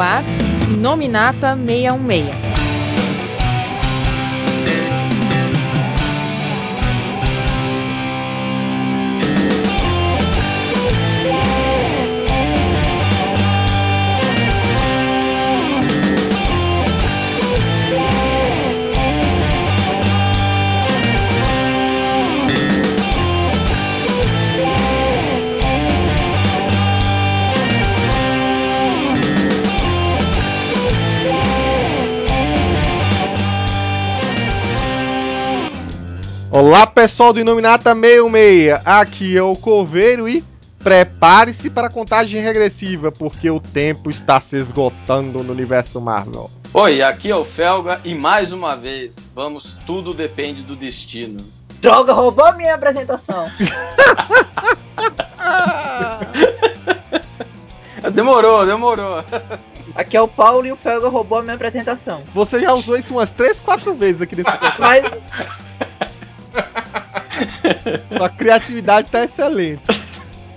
ar Nominata 616. Olá pessoal do Inominata 66, aqui é o Coveiro e prepare-se para a contagem regressiva, porque o tempo está se esgotando no universo Marvel. Oi, aqui é o Felga e mais uma vez, vamos, tudo depende do destino. Droga, roubou minha apresentação. demorou, demorou. Aqui é o Paulo e o Felga roubou a minha apresentação. Você já usou isso umas 3, 4 vezes aqui nesse Mas Sua criatividade tá excelente.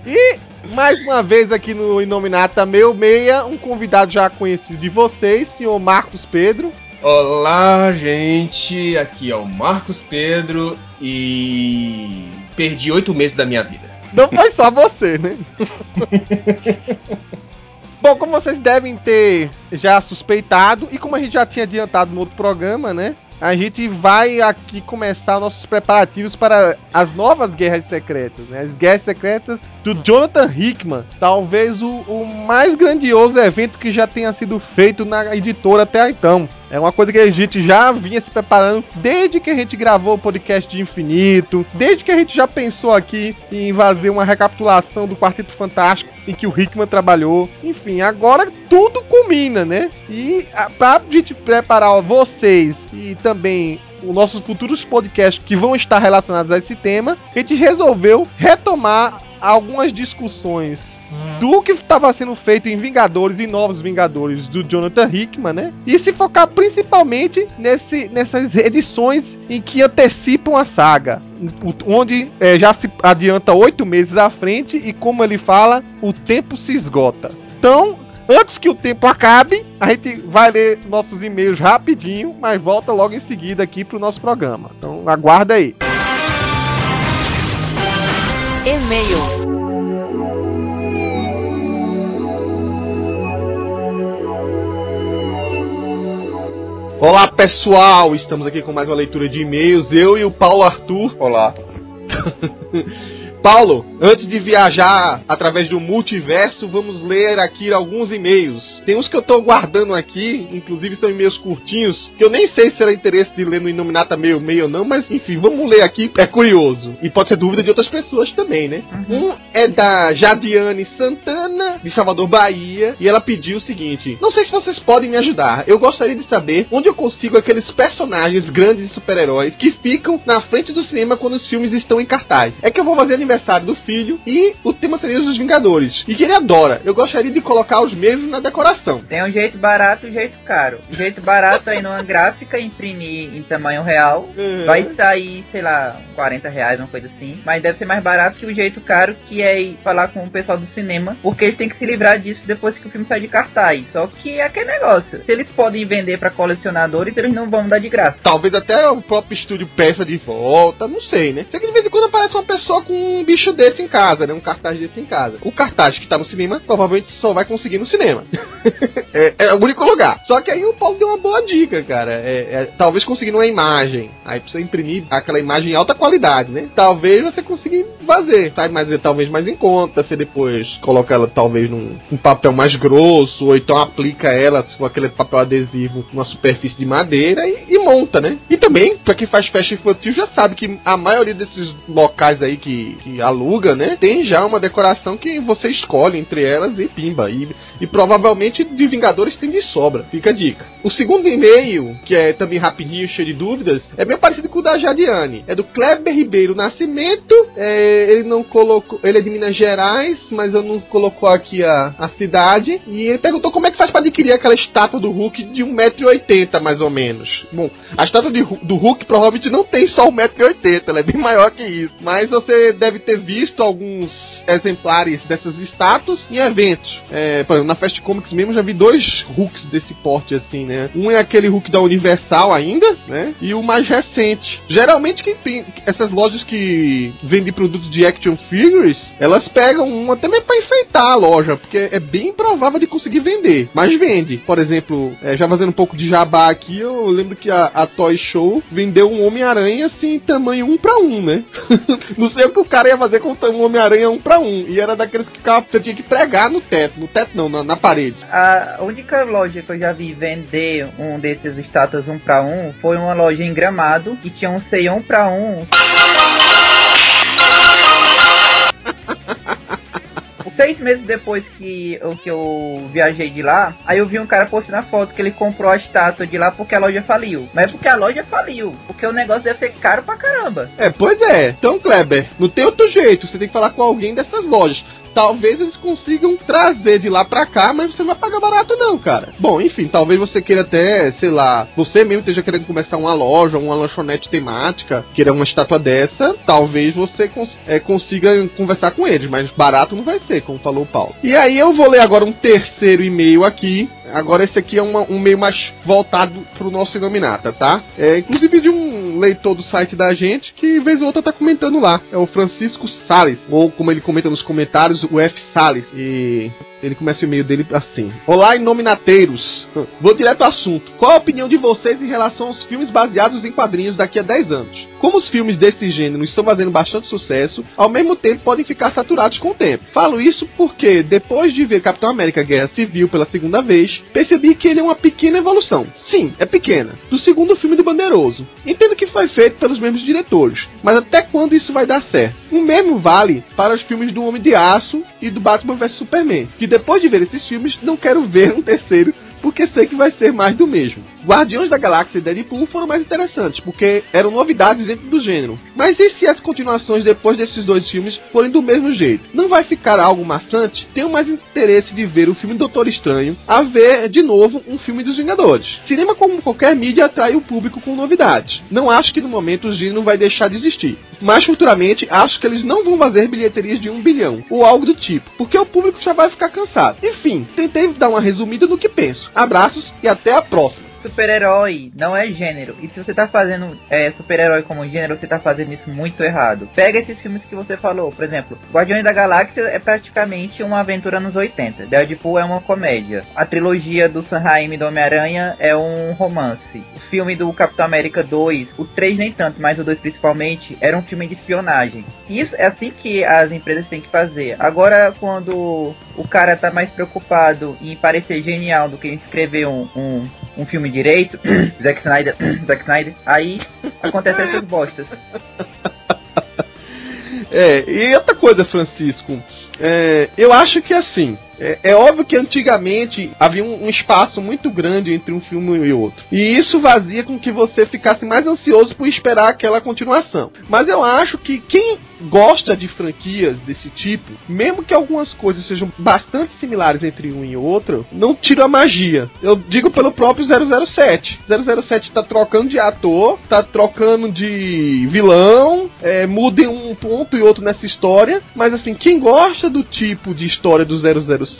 E mais uma vez aqui no Inominata Meu Meia, um convidado já conhecido de vocês, senhor Marcos Pedro. Olá, gente. Aqui é o Marcos Pedro e perdi oito meses da minha vida. Não foi só você, né? Bom, como vocês devem ter já suspeitado, e como a gente já tinha adiantado no outro programa, né? A gente vai aqui começar nossos preparativos para as novas Guerras Secretas, né? As Guerras Secretas do Jonathan Hickman. Talvez o, o mais grandioso evento que já tenha sido feito na editora até então. É uma coisa que a gente já vinha se preparando desde que a gente gravou o podcast de Infinito, desde que a gente já pensou aqui em fazer uma recapitulação do Quarteto Fantástico em que o Hickman trabalhou. Enfim, agora tudo culmina, né? E pra gente preparar vocês e também os nossos futuros podcasts que vão estar relacionados a esse tema, a gente resolveu retomar algumas discussões do que estava sendo feito em Vingadores e Novos Vingadores do Jonathan Hickman, né? E se focar principalmente nesse, nessas edições em que antecipam a saga, onde é, já se adianta oito meses à frente e como ele fala, o tempo se esgota. Então, antes que o tempo acabe, a gente vai ler nossos e-mails rapidinho, mas volta logo em seguida aqui para o nosso programa. Então, aguarda aí. E-mail Olá pessoal, estamos aqui com mais uma leitura de e-mails. Eu e o Paulo Arthur. Olá. Paulo, antes de viajar através do multiverso, vamos ler aqui alguns e-mails. Tem uns que eu tô guardando aqui, inclusive são e-mails curtinhos, que eu nem sei se será interesse de ler no Inominata meio meio ou não, mas enfim, vamos ler aqui, é curioso. E pode ser dúvida de outras pessoas também, né? Uhum. Um é da Jadiane Santana, de Salvador, Bahia, e ela pediu o seguinte: Não sei se vocês podem me ajudar. Eu gostaria de saber onde eu consigo aqueles personagens grandes e super-heróis que ficam na frente do cinema quando os filmes estão em cartaz. É que eu vou fazer aniversário aniversário do filho e o tema seria dos Vingadores. E que ele adora. Eu gostaria de colocar os mesmos na decoração. Tem um jeito barato e um jeito caro. O jeito barato é ir numa gráfica imprimir em tamanho real. Uhum. Vai sair, sei lá, 40 reais, uma coisa assim. Mas deve ser mais barato que o jeito caro, que é ir falar com o pessoal do cinema, porque eles têm que se livrar disso depois que o filme sai de cartaz. Só que é aquele negócio. Se eles podem vender para colecionadores, eles não vão dar de graça. Talvez até o próprio estúdio peça de volta, não sei, né? Sei que de vez em quando aparece uma pessoa com um bicho desse em casa, né? Um cartaz desse em casa. O cartaz que tá no cinema, provavelmente só vai conseguir no cinema. é, é, o único lugar. Só que aí o Paulo deu uma boa dica, cara. É, é, talvez conseguindo uma imagem. Aí precisa imprimir aquela imagem em alta qualidade, né? Talvez você consiga fazer. Sai mais, talvez mais em conta. Você depois coloca ela talvez num um papel mais grosso, ou então aplica ela com aquele papel adesivo numa superfície de madeira e, e monta, né? E também, pra quem faz festa infantil, já sabe que a maioria desses locais aí que, que aluga, né? Tem já uma decoração que você escolhe entre elas e pimba. E, e provavelmente de Vingadores tem de sobra. Fica a dica. O segundo e-mail, que é também rapidinho, cheio de dúvidas, é bem parecido com o da Jadiane. É do Kleber Ribeiro Nascimento. É, ele não colocou. Ele é de Minas Gerais, mas eu não colocou aqui a, a cidade. E ele perguntou como é que faz para adquirir aquela estátua do Hulk de 1,80m, mais ou menos. Bom, a estátua de, do Hulk provavelmente não tem só 1,80m, ela é bem maior que isso. Mas você deve ter visto alguns exemplares dessas estátuas em eventos. É, por exemplo, na Fast Comics mesmo, já vi dois Hulks desse porte, assim, né? Um é aquele Hulk da Universal ainda, né? E o mais recente. Geralmente quem tem essas lojas que vendem produtos de action figures, elas pegam um até mesmo pra enfeitar a loja, porque é bem improvável de conseguir vender. Mas vende. Por exemplo, é, já fazendo um pouco de jabá aqui, eu lembro que a, a Toy Show vendeu um Homem-Aranha assim, tamanho um pra um, né? Não sei o que o cara ia fazer com um Homem-Aranha um pra um. E era daqueles que ficava, você tinha que pregar no teto. No teto não, na, na parede. A única loja que eu já vi vender um desses estátuas um pra um foi uma loja em Gramado que tinha um sei um pra um. Seis meses depois que eu, que eu viajei de lá, aí eu vi um cara postando a foto que ele comprou a estátua de lá porque a loja faliu. Mas é porque a loja faliu. Porque o negócio deve ser caro pra caramba. É, pois é. Então, Kleber, não tem outro jeito. Você tem que falar com alguém dessas lojas talvez eles consigam trazer de lá pra cá, mas você não vai pagar barato não, cara. Bom, enfim, talvez você queira até, sei lá, você mesmo esteja querendo começar uma loja, uma lanchonete temática, queira uma estátua dessa, talvez você cons é, consiga conversar com eles, mas barato não vai ser, como falou o Paulo. E aí eu vou ler agora um terceiro e-mail aqui, Agora esse aqui é uma, um meio mais voltado pro nosso Inominata, tá? É inclusive de um leitor do site da gente que vez ou outra tá comentando lá. É o Francisco Sales, ou como ele comenta nos comentários, o F Sales. E ele começa o e-mail dele assim: Olá, inominateiros. Vou direto ao assunto. Qual a opinião de vocês em relação aos filmes baseados em quadrinhos daqui a 10 anos? Como os filmes desse gênero estão fazendo bastante sucesso, ao mesmo tempo podem ficar saturados com o tempo. Falo isso porque, depois de ver Capitão América Guerra Civil pela segunda vez, percebi que ele é uma pequena evolução. Sim, é pequena. Do segundo filme do Bandeiroso. Entendo que foi feito pelos mesmos diretores, mas até quando isso vai dar certo? O mesmo vale para os filmes do Homem de Aço e do Batman vs Superman, que depois de ver esses filmes não quero ver um terceiro porque sei que vai ser mais do mesmo. Guardiões da Galáxia e Deadpool foram mais interessantes, porque eram novidades dentro do gênero. Mas e se as continuações depois desses dois filmes forem do mesmo jeito? Não vai ficar algo maçante? Tenho mais interesse de ver o filme Doutor Estranho a ver de novo um filme dos Vingadores. Cinema, como qualquer mídia, atrai o público com novidades. Não acho que no momento o gênero vai deixar de existir. Mas futuramente acho que eles não vão fazer bilheterias de um bilhão, ou algo do tipo, porque o público já vai ficar cansado. Enfim, tentei dar uma resumida do que penso. Abraços e até a próxima super-herói não é gênero. E se você tá fazendo é, super-herói como gênero, você tá fazendo isso muito errado. Pega esses filmes que você falou, por exemplo, Guardiões da Galáxia é praticamente uma aventura nos 80. Deadpool é uma comédia. A trilogia do Sam Raimi do Homem-Aranha é um romance. O filme do Capitão América 2, o 3 nem tanto, mas o 2 principalmente, era um filme de espionagem. Isso é assim que as empresas têm que fazer. Agora, quando o cara tá mais preocupado em parecer genial do que escrever um, um, um filme direito, Zack Snyder, Zack Snyder, aí acontecem essas bostas. É, e outra coisa, Francisco, é, eu acho que assim, é, é, óbvio que antigamente havia um, um, espaço muito grande entre um filme e outro. E isso fazia com que você ficasse mais ansioso por esperar aquela continuação. Mas eu acho que quem gosta de franquias desse tipo, mesmo que algumas coisas sejam bastante similares entre um e outro, não tira a magia. Eu digo pelo próprio 007. 007 tá trocando de ator, tá trocando de vilão, é, muda um ponto e outro nessa história, mas assim, quem gosta do tipo de história do 007,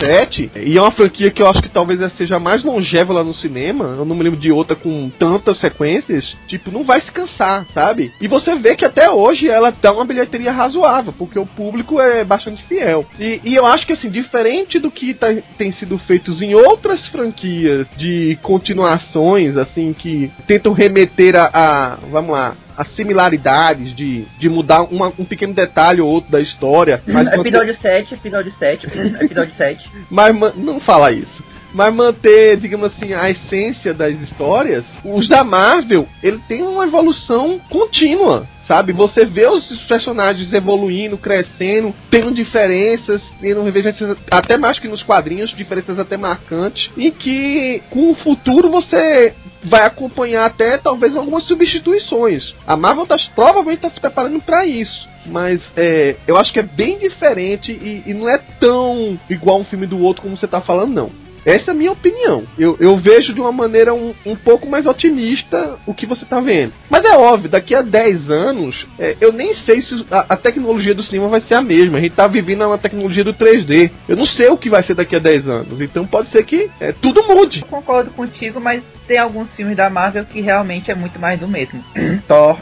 e é uma franquia que eu acho que talvez seja mais longeva lá no cinema, eu não me lembro de outra com tantas sequências, tipo, não vai se cansar, sabe? E você vê que até hoje ela dá uma bilheteria razoável, porque o público é bastante fiel. E, e eu acho que, assim, diferente do que tá, tem sido feitos em outras franquias de continuações, assim, que tentam remeter a, a vamos lá, as similaridades de, de mudar uma, um pequeno detalhe ou outro da história. Mas episódio manter... 7, episódio 7, episódio 7. Mas não fala isso. Mas manter, digamos assim, a essência das histórias, os da Marvel, ele tem uma evolução contínua sabe? Você vê os personagens evoluindo, crescendo, tendo diferenças, tendo divergências até mais que nos quadrinhos, diferenças até marcantes, e que com o futuro você vai acompanhar até talvez algumas substituições. A Marvel tá, provavelmente está se preparando para isso. Mas é, eu acho que é bem diferente e, e, não é tão igual um filme do outro como você tá falando, não. Essa é a minha opinião. Eu, eu vejo de uma maneira um, um pouco mais otimista o que você tá vendo. Mas é óbvio, daqui a 10 anos, é, eu nem sei se a, a, tecnologia do cinema vai ser a mesma. A gente tá vivendo uma tecnologia do 3D. Eu não sei o que vai ser daqui a 10 anos. Então pode ser que é, tudo mude. Concordo contigo, mas tem alguns filmes da Marvel que realmente é muito mais do mesmo. Thor,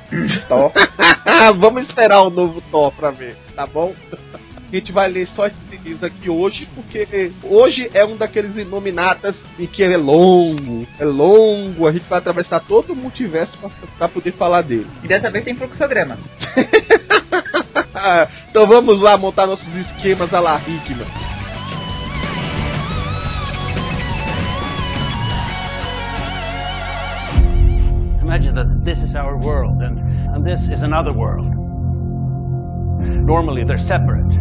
Thor. Vamos esperar o novo Thor pra ver, tá bom? A gente vai ler só esses livros aqui hoje, porque hoje é um daqueles Inominatas em que é longo, é longo, a gente vai atravessar todo o multiverso pra, pra poder falar dele. E dessa vez tem fluxograma. então vamos lá montar nossos esquemas a la Hickman. Imagine that this is our world and, and this is another world. Normally they're separate.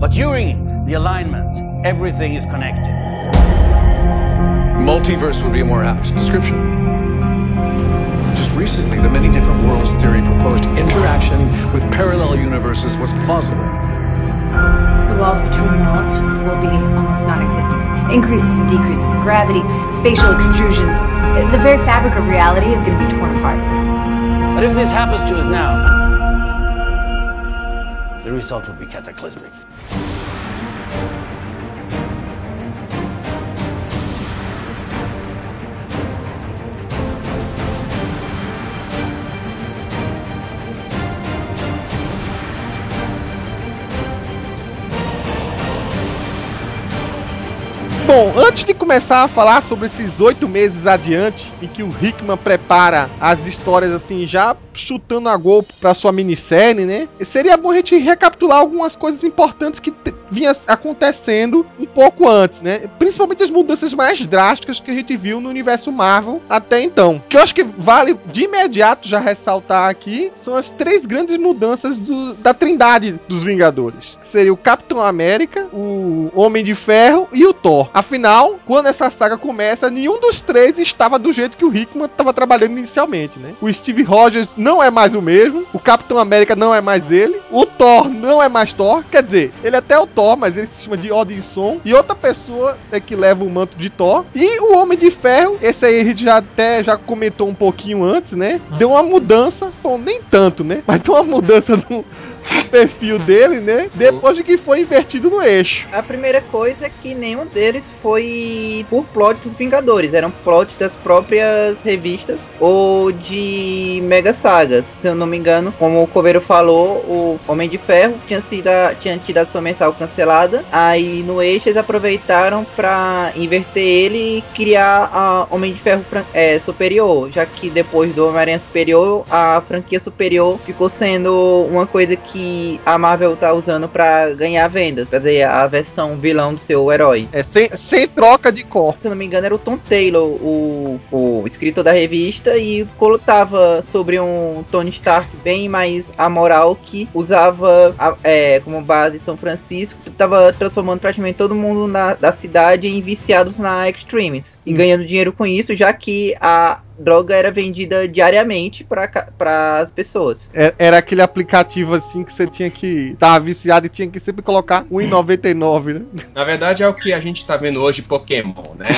But during the alignment, everything is connected. Multiverse would be a more apt description. Just recently, the many different worlds theory proposed interaction with parallel universes was plausible. The walls between worlds will be almost non existent. Increases and decreases in gravity, spatial extrusions. The very fabric of reality is going to be torn apart. But if this happens to us now, the result will be cataclysmic. Bom, antes de começar a falar sobre esses oito meses adiante, em que o Hickman prepara as histórias assim, já chutando a gol pra sua minissérie, né? Seria bom a gente recapitular algumas coisas importantes que vinha acontecendo um pouco antes, né? Principalmente as mudanças mais drásticas que a gente viu no universo Marvel até então. Que eu acho que vale de imediato já ressaltar aqui são as três grandes mudanças do, da trindade dos Vingadores. Que seria o Capitão América, o Homem de Ferro e o Thor. Afinal, quando essa saga começa, nenhum dos três estava do jeito que o Hickman estava trabalhando inicialmente, né? O Steve Rogers não é mais o mesmo, o Capitão América não é mais ele, o Thor não é mais Thor, quer dizer, ele é até o Thor, mas ele se chama de Odinson, e outra pessoa é que leva o manto de Thor, e o Homem de Ferro, esse aí a gente já até já comentou um pouquinho antes, né? Deu uma mudança, bom, nem tanto, né? Mas deu uma mudança no o perfil dele, né? Depois de que foi invertido no eixo. A primeira coisa é que nenhum deles foi por plot dos Vingadores, eram plots das próprias revistas ou de mega sagas. Se eu não me engano, como o Coveiro falou, o Homem de Ferro tinha sido a, tinha tido a sua mensal cancelada. Aí no eixo eles aproveitaram para inverter ele e criar a Homem de Ferro é, superior, já que depois do Homem-Aranha Superior, a franquia superior ficou sendo uma coisa que que a Marvel tá usando para ganhar vendas. Quer dizer, a versão vilão do seu herói. É sem, sem troca de cor. Se eu não me engano, era o Tom Taylor, o, o escritor da revista, e colotava sobre um Tony Stark bem mais amoral que usava é, como base São Francisco, tava transformando praticamente todo mundo na, da cidade em viciados na Extremes. E hum. ganhando dinheiro com isso, já que a droga era vendida diariamente para as pessoas. É, era aquele aplicativo assim que você tinha que tava viciado e tinha que sempre colocar 1,99, né? Na verdade é o que a gente tá vendo hoje Pokémon, né?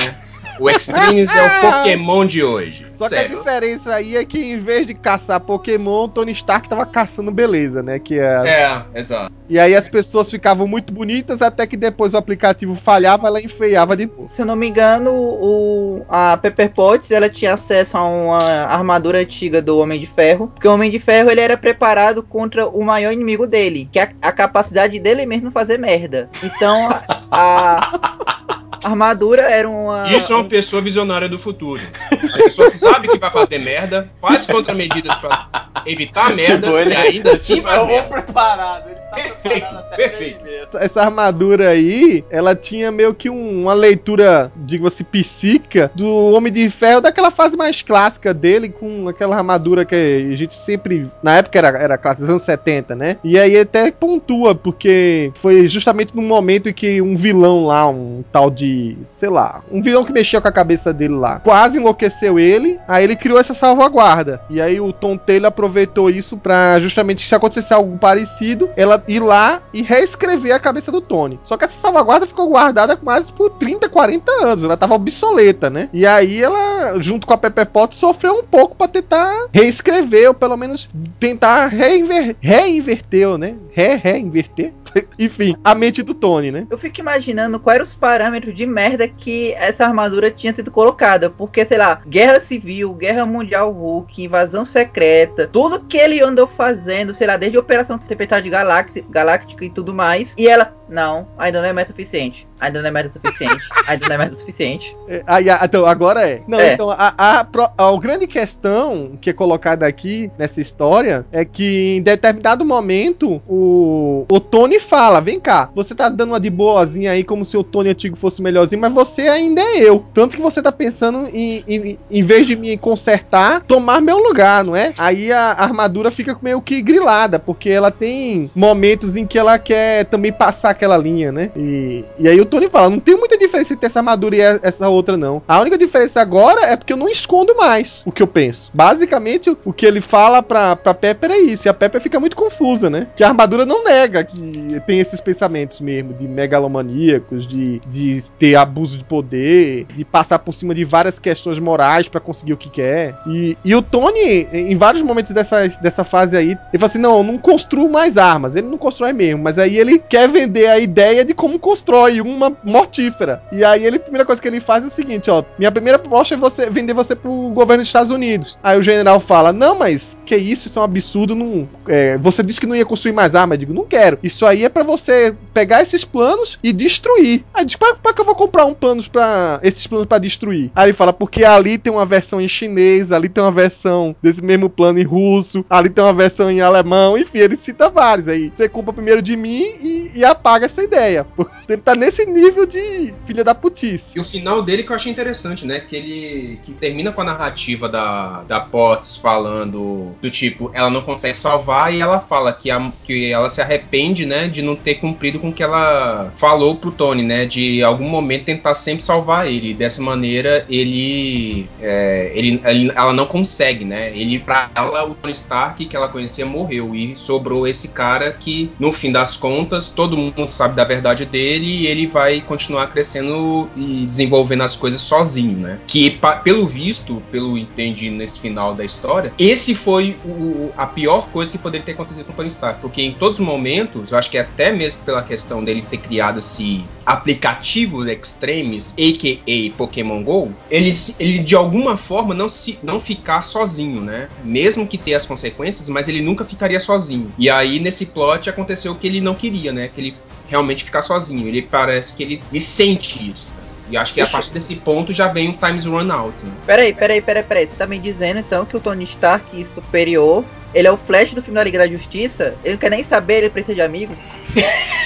O Extremes é o Pokémon de hoje. Só Sério? que a diferença aí é que em vez de caçar Pokémon, Tony Stark tava caçando beleza, né? Que é, é exato. E aí as pessoas ficavam muito bonitas até que depois o aplicativo falhava, ela enfeiava de novo. Se eu não me engano, o, a Pepper Potts ela tinha acesso a uma armadura antiga do Homem de Ferro, porque o Homem de Ferro ele era preparado contra o maior inimigo dele, que é a, a capacidade dele mesmo fazer merda. Então a armadura era uma. Isso é uma pessoa visionária do futuro. A pessoa sabe que vai fazer merda, faz contramedidas pra evitar tipo, merda tipo, ele, e ainda assim tipo, faz merda. preparado, ele está perfeito, preparado perfeito. Essa armadura aí, ela tinha meio que um, uma leitura, digo-se, assim, psíquica do Homem de Ferro daquela fase mais clássica dele, com aquela armadura que a gente sempre, na época era, era clássica, dos anos 70, né? E aí até pontua, porque foi justamente no momento em que um vilão lá, um tal de sei lá, um vilão que mexia com a cabeça dele lá, quase enlouqueceu ele, aí ele criou essa salvaguarda. E aí o Tom Taylor aproveitou isso pra justamente se acontecesse algo parecido, ela ir lá e reescrever a cabeça do Tony. Só que essa salvaguarda ficou guardada quase por 30, 40 anos, ela tava obsoleta, né? E aí ela, junto com a Pepper Potts, sofreu um pouco para tentar reescrever, ou pelo menos tentar reinver reinverter, né? Re reinverter enfim, a mente do Tony, né? Eu fico imaginando quais eram os parâmetros de merda que essa armadura tinha sido colocada. Porque, sei lá, Guerra Civil, Guerra Mundial Hulk, Invasão Secreta, tudo que ele andou fazendo, sei lá, desde Operação Tempestade Galáctica e tudo mais. E ela, não, ainda não é mais suficiente. Ainda não é mais o suficiente. ainda não é mais o suficiente. É, aí, então, agora é. Não, é. então, a, a, a, a, grande questão que é colocada aqui nessa história é que em determinado momento o, o Tony fala: vem cá, você tá dando uma de boazinha aí como se o Tony antigo fosse melhorzinho, mas você ainda é eu. Tanto que você tá pensando em, em, em vez de me consertar, tomar meu lugar, não é? Aí a armadura fica meio que grilada, porque ela tem momentos em que ela quer também passar aquela linha, né? E, e aí o Tony fala: não tem muita diferença entre essa armadura e essa outra, não. A única diferença agora é porque eu não escondo mais o que eu penso. Basicamente, o que ele fala pra, pra Pepper é isso. E a Pepper fica muito confusa, né? Que a armadura não nega que tem esses pensamentos mesmo, de megalomaníacos, de, de ter abuso de poder, de passar por cima de várias questões morais para conseguir o que quer. E, e o Tony, em vários momentos dessa, dessa fase aí, ele fala assim: não, eu não construo mais armas. Ele não constrói mesmo, mas aí ele quer vender a ideia de como constrói uma mortífera. E aí ele, a primeira coisa que ele faz é o seguinte: ó, minha primeira proposta é você vender você pro governo dos Estados Unidos. Aí o general fala: não, mas que isso, isso é um absurdo. Não, é, você disse que não ia construir mais armas. Eu digo: não quero. Isso aí é para você pegar esses planos e destruir. Aí diz, pra, pra que eu vou comprar um planos para esses planos para destruir? Aí ele fala, porque ali tem uma versão em chinês, ali tem uma versão desse mesmo plano em russo, ali tem uma versão em alemão, enfim, ele cita vários. Aí você compra primeiro de mim e, e apaga essa ideia. Ele tá nesse nível de filha da putice. E o final dele que eu achei interessante, né? Que ele que termina com a narrativa da, da Potts falando do tipo, ela não consegue salvar e ela fala que, a, que ela se arrepende, né? De não ter cumprido com o que ela falou pro Tony, né? De algum momento tentar sempre salvar ele. Dessa maneira, ele, é, ele, ele, ela não consegue, né? Ele, pra ela, o Tony Stark que ela conhecia morreu e sobrou esse cara que, no fim das contas, todo mundo sabe da verdade dele e ele vai continuar crescendo e desenvolvendo as coisas sozinho, né? Que, pelo visto, pelo entendi nesse final da história, esse foi o, a pior coisa que poderia ter acontecido com o Tony Stark, porque em todos os momentos, eu acho que até mesmo pela questão dele ter criado esse aplicativo Extremes, a.k.a. Pokémon GO, ele, ele de alguma forma não, se, não ficar sozinho, né? Mesmo que tenha as consequências, mas ele nunca ficaria sozinho. E aí, nesse plot, aconteceu o que ele não queria, né? Que ele realmente ficar sozinho. Ele parece que ele, ele sente isso. E acho que a partir desse ponto já vem o Times Run Out. Né? Peraí, peraí, peraí, peraí. Você tá me dizendo então que o Tony Stark superior, ele é o Flash do filme da Liga da Justiça? Ele não quer nem saber, ele precisa de amigos?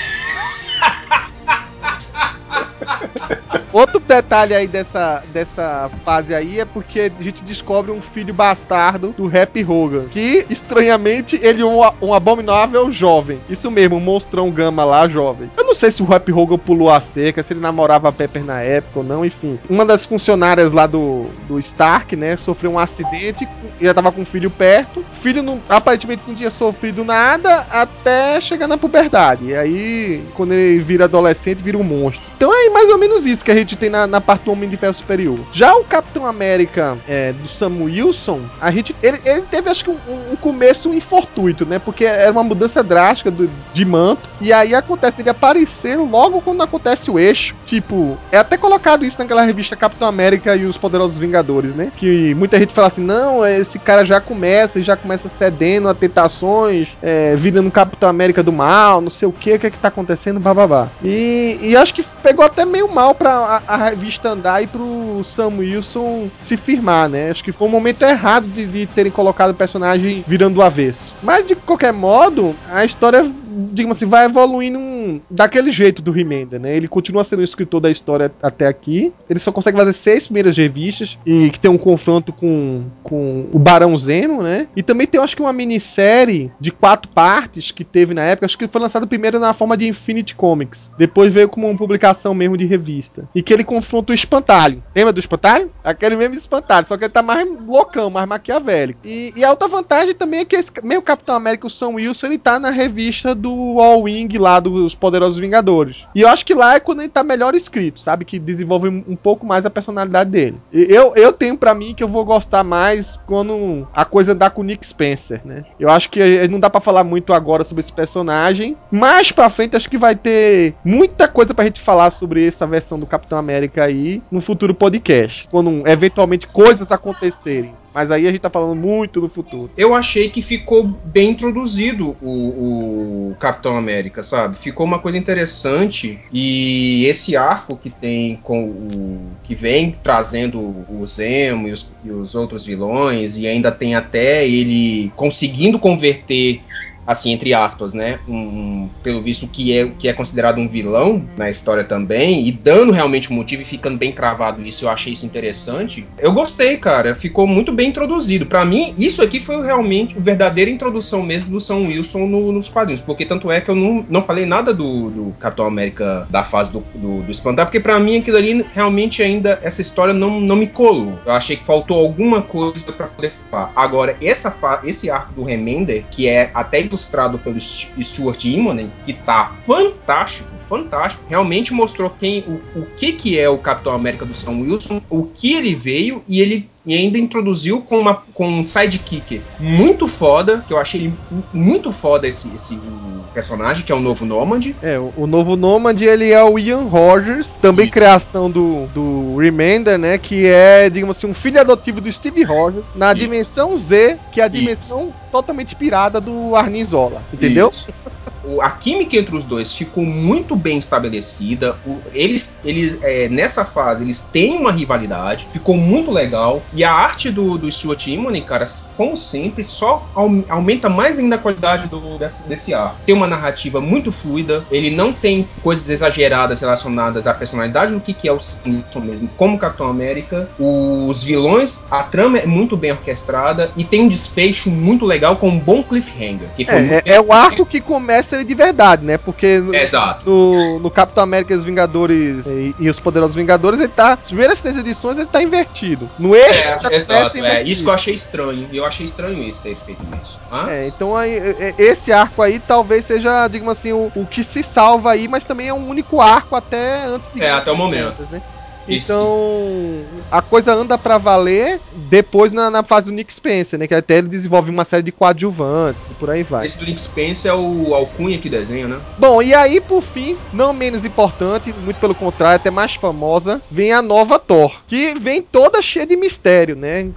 Outro detalhe aí dessa, dessa fase aí é porque a gente descobre um filho bastardo do Rap Hogan. Que, estranhamente, ele é um, um abominável jovem. Isso mesmo, um monstrão gama lá, jovem. Eu não sei se o Rap Hogan pulou a cerca, se ele namorava a Pepper na época ou não, enfim. Uma das funcionárias lá do, do Stark, né, sofreu um acidente e já tava com o filho perto. O filho não, aparentemente não tinha sofrido nada até chegar na puberdade. E aí, quando ele vira adolescente, vira um monstro. Então é mais ou menos isso que a gente tem na, na parte do Homem de Ferro Superior. Já o Capitão América é, do Sam Wilson, a gente. Ele, ele teve, acho que, um, um, começo infortuito, né? Porque era uma mudança drástica do, de manto. E aí acontece ele aparecer logo quando acontece o eixo. Tipo, é até colocado isso naquela revista Capitão América e os Poderosos Vingadores, né? Que muita gente fala assim: não, esse cara já começa já começa cedendo a tentações, é, virando Capitão América do mal, não sei o que, o que é que tá acontecendo, bababá. E, e acho que pegou até meio mal pra a, a revista andar e pro Sam Wilson se firmar, né? Acho que foi um momento errado de, de terem colocado o personagem virando o avesso. Mas de qualquer modo, a história digamos assim, vai evoluindo um, daquele jeito do Remender, né? Ele continua sendo o escritor da história até aqui. Ele só consegue fazer seis primeiras revistas e que tem um confronto com, com o Barão Zemo, né? E também tem, acho que, uma minissérie de quatro partes que teve na época. Acho que foi lançado primeiro na forma de Infinity Comics. Depois veio como uma publicação mesmo de revista. E que ele confronta o Espantalho. Lembra do Espantalho? Aquele mesmo Espantalho, só que ele tá mais loucão, mais maquiavélico. E, e a outra vantagem também é que esse mesmo Capitão América, o Sam Wilson, ele tá na revista do All Wing lá dos Poderosos Vingadores. E eu acho que lá é quando ele tá melhor escrito, sabe? Que desenvolve um pouco mais a personalidade dele. Eu, eu tenho para mim que eu vou gostar mais quando a coisa dá com o Nick Spencer, né? Eu acho que eh, não dá para falar muito agora sobre esse personagem. Mais pra frente acho que vai ter muita coisa pra gente falar sobre essa versão do Capitão América aí no futuro podcast. Quando eventualmente coisas acontecerem. Mas aí a gente tá falando muito no futuro. Eu achei que ficou bem introduzido o, o Capitão América, sabe? Ficou uma coisa interessante e esse arco que tem com o que vem trazendo o Zemo e os, e os outros vilões e ainda tem até ele conseguindo converter assim, entre aspas, né? Um, um, pelo visto que é, que é considerado um vilão na história também, e dando realmente um motivo e ficando bem cravado isso, eu achei isso interessante. Eu gostei, cara. Ficou muito bem introduzido. Para mim, isso aqui foi realmente a verdadeira introdução mesmo do Sam Wilson no, nos quadrinhos. Porque tanto é que eu não, não falei nada do, do Capitão América da fase do, do, do porque para mim aquilo ali realmente ainda, essa história não, não me colou. Eu achei que faltou alguma coisa para poder falar. Agora, essa esse arco do Remender, que é até ilustrado pelo Stuart Immonen, que tá fantástico, fantástico. Realmente mostrou quem, o, o que que é o Capitão América do Sam Wilson, o que ele veio e ele e ainda introduziu com, uma, com um sidekick muito foda, que eu achei ele muito foda esse, esse personagem, que é o novo Nomad. É, o, o novo Nomad, ele é o Ian Rogers, também Isso. criação do, do Remender, né, que é, digamos assim, um filho adotivo do Steve Rogers, na Isso. dimensão Z, que é a dimensão Isso. totalmente pirada do Arnim Zola, entendeu? Isso a química entre os dois ficou muito bem estabelecida. Eles, eles é, nessa fase, eles têm uma rivalidade, ficou muito legal. E a arte do, do Stuart Immonen, cara, como sempre, só aumenta mais ainda a qualidade do, desse, desse ar. Tem uma narrativa muito fluida, ele não tem coisas exageradas relacionadas à personalidade do que, que é o Simpson mesmo, como Capitão América. Os vilões, a trama é muito bem orquestrada e tem um desfecho muito legal com um bom cliffhanger. é, é, é o arco que começa de verdade, né? Porque no, no, no Capitão América e os Vingadores e, e, os Poderosos Vingadores, ele tá. As primeiras três edições ele tá invertido. No eixo, é, exato, é. Isso que eu achei estranho. E eu achei estranho isso ter feito isso. Mas... É, então aí, é, é, esse arco aí talvez seja, digamos assim, o, o que se salva aí, mas também é um único arco até antes de. É, até o momento. né? Então, a coisa anda para valer depois na, na, fase do Nick Spencer, né? Que até ele desenvolve uma série de coadjuvantes e por aí vai. Esse do Nick Spencer é o Alcunha que desenha, né? Bom, e aí, por fim, não menos importante, muito pelo contrário, até mais famosa, vem a nova Thor, que vem toda cheia de mistério, né?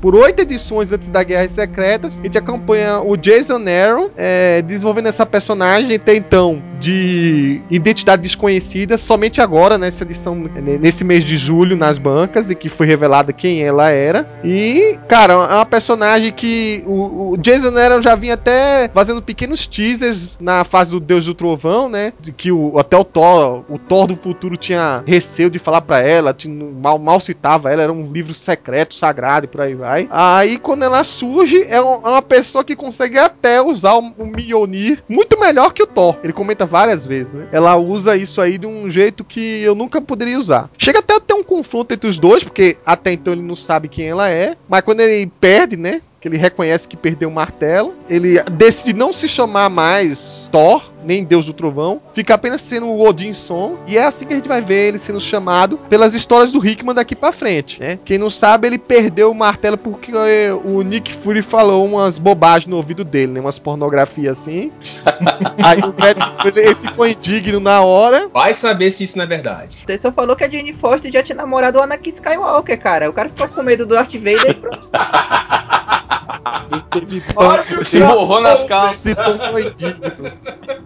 Por oito edições antes da Guerra Secretas, a gente acompanha o Jason Aaron é, desenvolvendo essa personagem até então de identidade desconhecida, somente agora, nessa edição, nesse mês mês de julho nas bancas e que foi revelada quem ela era. E, cara, é uma personagem que o, o Jason Aaron já vinha até fazendo pequenos teasers na fase do Deus do Trovão, né? De que o, até o Thor, o Thor do futuro tinha receio de falar para ela, tinha, mal, mal citava ela, era um livro secreto, sagrado e por aí vai. Aí quando ela surge, é, é uma pessoa que consegue até usar o, o muito melhor que o Thor. Ele comenta várias vezes, né? Ela usa isso aí de um jeito que eu nunca poderia usar. Chega até ter um confronto entre os dois, porque até então ele não sabe quem ela é. Mas quando ele perde, né? Que ele reconhece que perdeu o martelo. Ele decide não se chamar mais Thor, nem Deus do Trovão. Fica apenas sendo o Odinson. E é assim que a gente vai ver ele sendo chamado pelas histórias do Hickman daqui para frente, né? Quem não sabe, ele perdeu o martelo porque o Nick Fury falou umas bobagens no ouvido dele, né? Umas pornografias assim. Aí o velho ele ficou indigno na hora. Vai saber se isso não é verdade. Você só falou que a Jane Foster já tinha namorado o Anakin Skywalker, cara. O cara ficou com medo do Darth Vader e pronto. Se borrou nas calças. Se tornou indigno.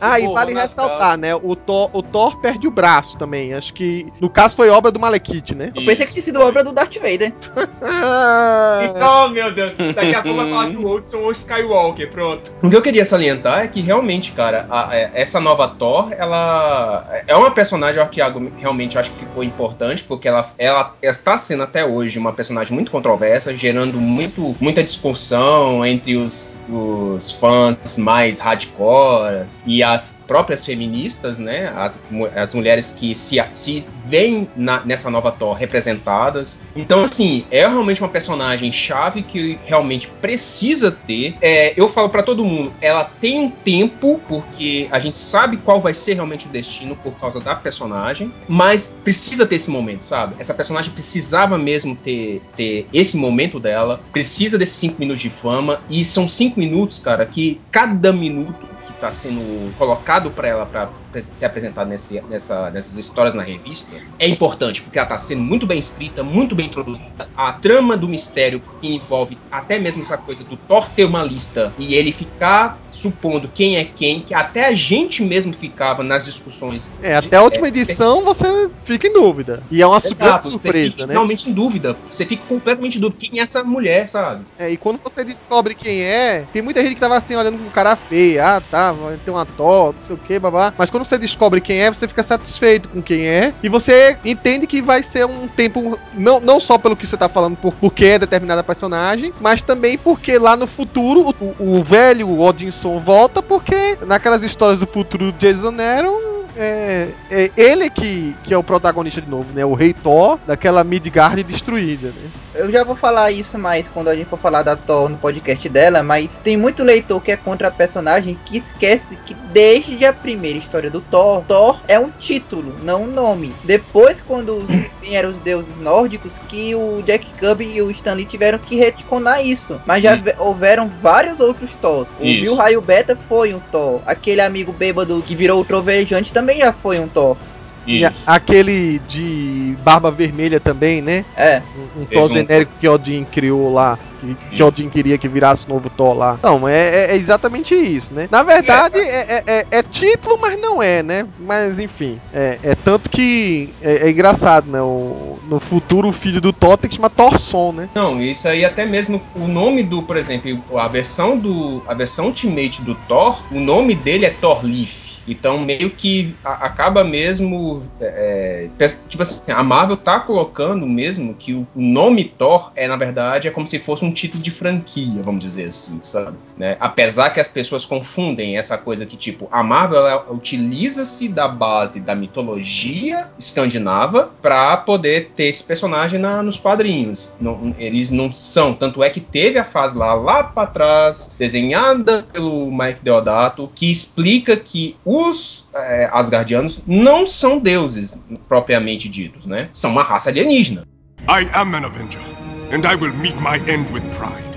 Ah, e vale ressaltar, né? O Thor, o Thor perde o braço também. Acho que, no caso, foi obra do Malekith, né? Eu pensei que tinha sido obra do Darth Vader. Oh, meu Deus. Daqui a pouco vai falar que o Odin é o Skywalker, pronto. O que eu queria salientar é que realmente, cara, a- é- essa nova Thor, ela é uma personagem, que algo realmente acho que ficou importante, porque ela, ela está sendo até hoje uma personagem muito controversa, gerando muito, muita discussão entre os, os fãs mais hardcore e as próprias feministas, né? As, as mulheres que se, se veem na- nessa nova Thor representadas. Então, assim, é realmente uma personagem chave que realmente precisa ter. É, eu falo pra todo mundo, ela tem um tempo, porque a gente sabe qual vai ser realmente o destino por causa da personagem, mas precisa ter esse momento, sabe? Essa personagem precisava mesmo ter, ter esse momento dela, precisa desses cinco minutos de fama, e são cinco minutos, cara, que cada minuto que tá sendo colocado pra ela pra pre- ser apresentada nesse, nessa, nessas histórias na revista é importante, porque ela tá sendo muito bem escrita, muito bem introduzida. A trama do mistério que envolve até mesmo essa coisa do Thor ter uma lista e ele ficar supondo quem é quem, que até a gente mesmo ficava nas discussões. É, até a última edição você fica em dúvida. E é uma Exato, você surpresa, fica né? realmente em dúvida. Você fica completamente em dúvida quem é essa mulher, sabe? É, e quando você descobre quem é, tem muita gente que tava assim, olhando com cara feia. Ah, tá, vai ter uma toca, não sei o que, babá. Mas quando você descobre quem é, você fica satisfeito com quem é. E você entende que vai ser um tempo, não, não só pelo que você tá falando, por porque é determinada personagem, mas também porque lá no futuro, o, o velho Odinson volta, porque naquelas histórias do futuro do Jason Aaron. É, é ele que, que é o protagonista de novo, né? O Rei Thor daquela Midgard destruída, né? Eu já vou falar isso mais quando a gente for falar da Thor no podcast dela, mas tem muito leitor que é contra a personagem que esquece que desde a primeira história do Thor, Thor é um título, não um nome. Depois, quando vieram os deuses nórdicos, que o Jack Kirby e o Stanley tiveram que retconar isso. Mas já Hum. ve- houveram vários outros Thors. O. Bill Raio Beta foi um Thor. Aquele amigo bêbado que virou o Trovejante também já foi um Thor. E a- aquele de barba vermelha também, né? É. Um, um Thor um- genérico que Odin criou lá. Que, que Isso. Odin queria que virasse novo Thor lá. Não, é, é- é exatamente isso, né? Na verdade, é, é- é- é título, mas não é, né? Mas enfim. É, é tanto que é, é engraçado, né? O- no futuro, o filho do Thor tem que chamar Thorson, né? Não, isso aí até mesmo o nome do, por exemplo, a versão do a versão Ultimate do Thor, o nome dele é Thor Leaf. Então meio que a- acaba mesmo é, é, tipo assim, a Marvel tá colocando mesmo que o, nome Thor é na verdade é como se fosse um título de franquia, vamos dizer assim, sabe? Né? Apesar que as pessoas confundem essa coisa que tipo a Marvel utiliza-se da base da mitologia escandinava para poder ter esse personagem na- nos quadrinhos. Não- eles não são, tanto é que teve a fase lá lá para trás desenhada pelo Mike Deodato que explica que os é, Asgardianos não são deuses propriamente ditos, né? São uma raça alienígena. I am an Avenger, and I will meet my end with pride.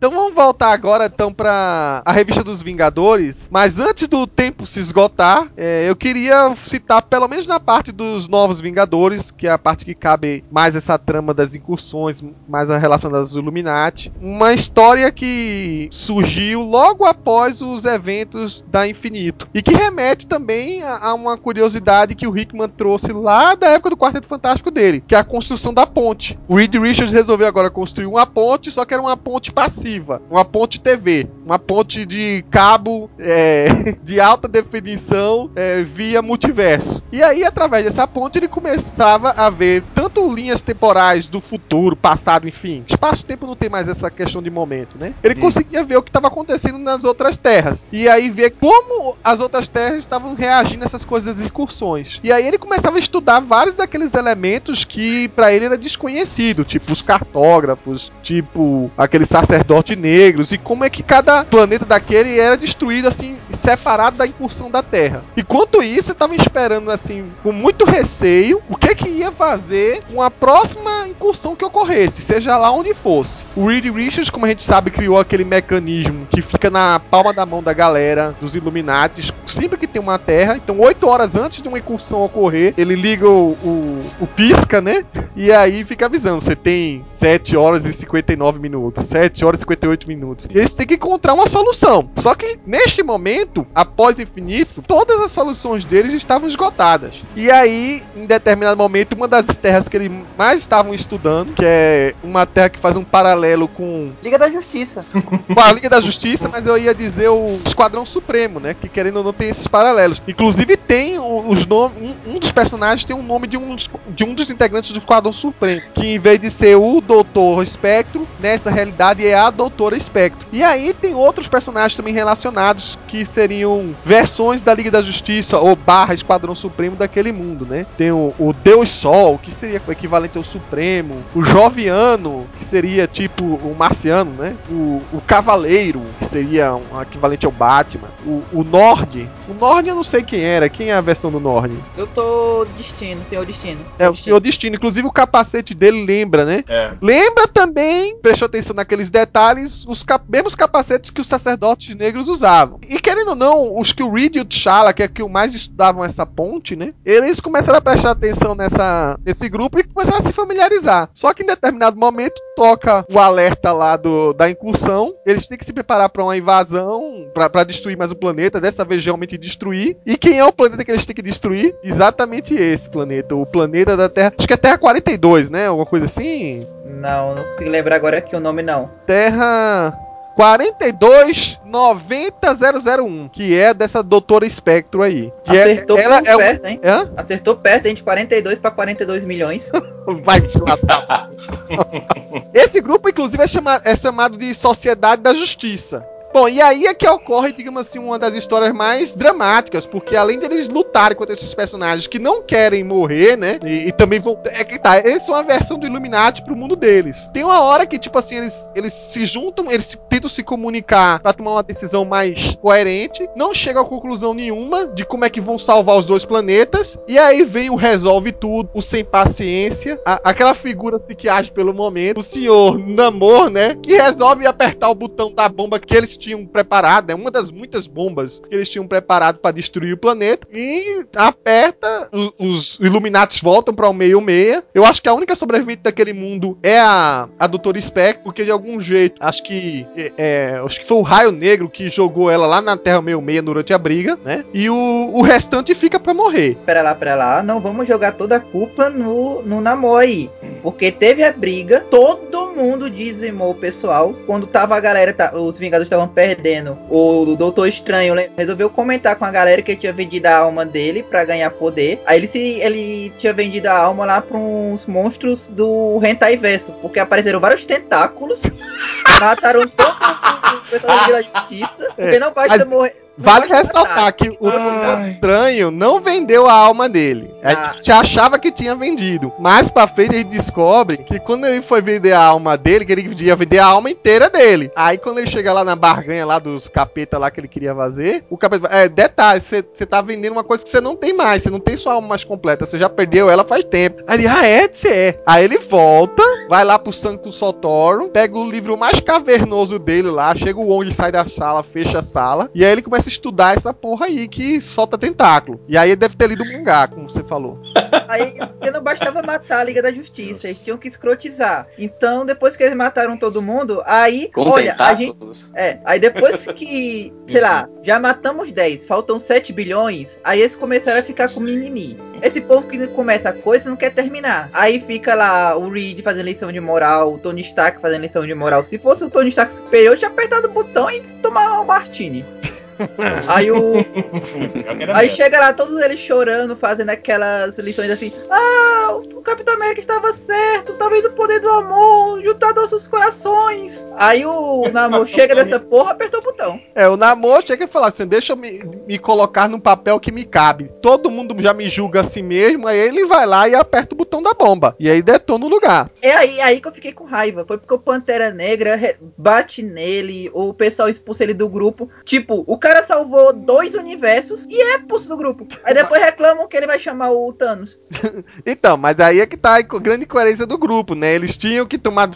Então vamos voltar agora então para a revista dos Vingadores. Mas antes do tempo se esgotar, é, eu queria citar pelo menos na parte dos novos Vingadores, que é a parte que cabe mais essa trama das incursões, mais a relação das Illuminati, uma história que surgiu logo após os eventos da Infinito e que remete também a, a uma curiosidade que o Hickman trouxe lá da época do Quarteto Fantástico dele, que é a construção da ponte. O Reed Richards resolveu agora construir uma ponte, só que era uma ponte passiva, uma ponte TV, uma ponte de cabo é, de alta definição é, via multiverso. E aí, através dessa ponte, ele começava a ver tanto linhas temporais do futuro, passado, enfim. Espaço-tempo não tem mais essa questão de momento, né? Ele Hum. conseguia ver o que estava acontecendo nas outras terras. E aí ver como as outras terras estavam reagindo a essas coisas incursões. E aí ele começava a estudar vários daqueles elementos que pra ele era desconhecido, tipo os cartógrafos, tipo aqueles sacerdotes negros e como é que cada planeta daquele era destruído assim, separado da incursão da Terra. Enquanto isso, eu tava esperando assim, com muito receio, o que que ia fazer uma próxima incursão que ocorresse, seja lá onde fosse. O Reed Richards, como a gente sabe, criou aquele mecanismo que fica na palma da mão da galera dos Illuminati, sempre que tem uma Terra. Então, oito horas antes de uma incursão ocorrer, ele liga o, o, o pisca, né? E aí fica avisando, você tem 7 horas e 59 minutos, 7 horas e 58 minutos. E eles têm que encontrar uma solução. Só que neste momento, após infinito, todas as soluções deles estavam esgotadas. E aí, em determinado momento, uma das terras que eles mais estavam estudando, que é uma terra que faz um paralelo com Liga da Justiça. com a Liga da Justiça, mas eu ia dizer o Esquadrão Supremo, né? Que querendo ou não tem esses paralelos. Inclusive tem os nomes. Um, um dos personagens tem o nome de um, dos- de um dos integrantes do Esquadrão Supremo. Que em vez de ser o Doutor Espectro, nessa realidade é a Doutora Espectro. E aí tem outros personagens também relacionados que seriam versões da Liga da Justiça ou barra Esquadrão Supremo daquele mundo, né? Tem o, o Deus Sol, que seria o equivalente ao Supremo. O Joviano, que seria tipo o Marciano, né? O, o Cavaleiro, que seria um equivalente ao Batman. O, o Nord. O Nord eu não sei quem era. Quem é a versão do Nord? Eu tô Destino, Senhor Destino. É o Senhor Destino. Inclusive o capacete dele lembra, né? É. Lembra também, prestou atenção naqueles detalhes, os cap mesmos capacetes que os sacerdotes negros usavam. E querendo ou não, os que o Reed e o T'Challa, que é que mais estudavam essa ponte, né? Eles começaram a prestar atenção nessa, nesse grupo e começaram a se familiarizar. Só que em determinado momento toca o alerta lá do, da incursão. Eles têm que se preparar para uma invasão, para destruir mais o planeta, dessa vez realmente destruir. E quem é o planeta que eles têm que destruir? Exatamente esse planeta, o planeta da Terra. Acho que é Terra 42, né? Alguma coisa assim. Não, não consigo lembrar agora aqui o nome não. Terra 4290001, que é dessa Doutora Espectro aí. Que é- Acertou ela por é um- perto, hein? Hã? Acertou perto, hein? De 42 pra 42 milhões. Vai te. Esse grupo, inclusive, é, chama- é chamado de Sociedade da Justiça. Bom, e aí é que ocorre, digamos assim, uma das histórias mais dramáticas, porque além deles lutarem contra esses personagens que não querem morrer, né? E, e também vão. É que tá, eles são a versão do Illuminati pro mundo deles. Tem uma hora que, tipo assim, eles, eles se juntam, eles se- tentam se comunicar pra tomar uma decisão mais coerente, não chegam a conclusão nenhuma de como é que vão salvar os dois planetas, e aí vem o resolve tudo, o sem paciência, a- aquela figura assim que age pelo momento, o senhor Namor, né? Que resolve apertar o botão da bomba que eles tinham preparado, é uma das muitas bombas que eles tinham preparado pra destruir o planeta, e aperta, os Illuminatis voltam pra o meio-meia. Eu acho que a única sobrevivente daquele mundo é a, a Doutora Spectre, porque de algum jeito, acho que é, é, acho que foi o Raio Negro que jogou ela lá na Terra meio-meia durante a briga, né? E o, o restante fica pra morrer. Pera lá, pera lá. Não vamos jogar toda a culpa no, no Namor aí. Porque teve a briga, todo mundo dizimou o pessoal. Quando tava a galera, tá- os Vingadores estavam perdendo, o, Doutor Estranho resolveu comentar com a galera que tinha vendido a alma dele pra ganhar poder. Aí ele, se, ele tinha vendido a alma lá pra uns monstros do Hentai Verso. Porque apareceram vários tentáculos, mataram todos os pessoal da Justiça. Porque não basta morrer. Vale ressaltar que o. Doutor Estranho não vendeu a alma dele. A Ah. gente achava que tinha vendido. Mais pra frente a gente descobre que quando ele foi vender a alma dele, que ele ia vender a alma inteira dele. Aí quando ele chega lá na barganha lá dos capeta lá que ele queria fazer, o capeta é detalhe, você tá vendendo uma coisa que você não tem mais, você não tem sua alma mais completa, você já perdeu ela faz tempo. Aí ele, ah é, você é. Aí ele volta, vai lá pro Santo Sotoro, pega o livro mais cavernoso dele lá, chega o Wong, sai da sala, fecha a sala, e aí ele começa a estudar essa porra aí que solta tentáculo. E aí ele deve ter lido o mangá, como você falou. Aí porque não bastava matar a Liga da Justiça, eles tinham que escrotizar. Então, depois que eles mataram todo mundo, aí, Com olha, a gente. tentáculos. É, aí depois que, sei lá, já matamos 10, faltam 7 bilhões, aí eles começaram a ficar com mimimi. Esse povo que começa a coisa não quer terminar. Aí fica lá o Reed fazendo lição de moral, o Tony Stark fazendo lição de moral. Se fosse o Tony Stark superior, eu tinha apertado o botão e tomar o Martini. Aí o, Aí mesmo. chega lá, todos eles chorando, fazendo aquelas lições assim: Ah, o Capitão América estava certo, talvez o poder do amor, juntar nossos corações. Aí o Namor chega dessa porra, apertou o botão. É, o Namor chega e fala assim: deixa eu me, me colocar num papel que me cabe. Todo mundo já me julga assim mesmo, aí ele vai lá e aperta o botão da bomba. E aí detona o lugar. É aí, aí que eu fiquei com raiva. Foi porque o Pantera Negra bate nele, o pessoal expulsa ele do grupo. Tipo, o cara salvou dois universos e é expulso do grupo. Aí depois reclamam que ele vai chamar o Thanos. Então, mas aí é que tá a grande incoerência do grupo, né? Eles tinham que tomar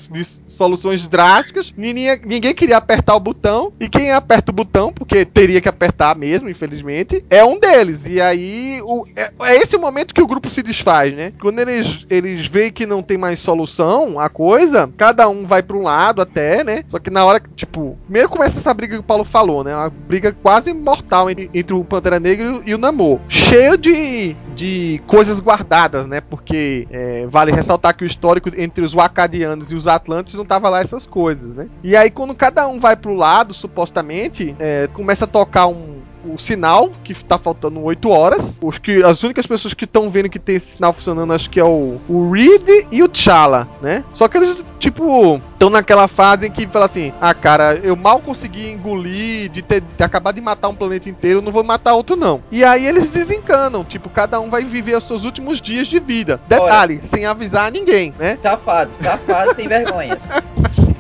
soluções drásticas, ninguém, ninguém queria apertar o botão, e quem aperta o botão, porque teria que apertar mesmo, infelizmente, é um deles. E aí, o- é, é esse momento que o grupo se desfaz, né? Quando eles, eles veem que não tem mais solução, a coisa, cada um vai pra um lado até, né? Só que na hora tipo, primeiro começa essa briga que o Paulo falou, né? Uma briga quase mortal entre, entre o Pantera Negra e o Namor. Cheio de, de coisas guardadas, né? Porque é, vale ressaltar que o histórico entre os Wakadianos e os Atlantes não tava lá essas coisas, né? E aí, quando cada um vai pro lado, supostamente, é, começa a tocar um. O sinal, que tá faltando 8 horas. Os que, as únicas pessoas que estão vendo que tem esse sinal funcionando, acho que é o, o Reed e o T'Challa, né? Só que eles, tipo, estão naquela fase em que fala assim: ah, cara, eu mal consegui engolir de ter, de acabar de matar um planeta inteiro, não vou matar outro, não. E aí eles desencanam, tipo, cada um vai viver os seus últimos dias de vida. Detalhe, sem avisar ninguém, né? Safados, safados sem vergonhas.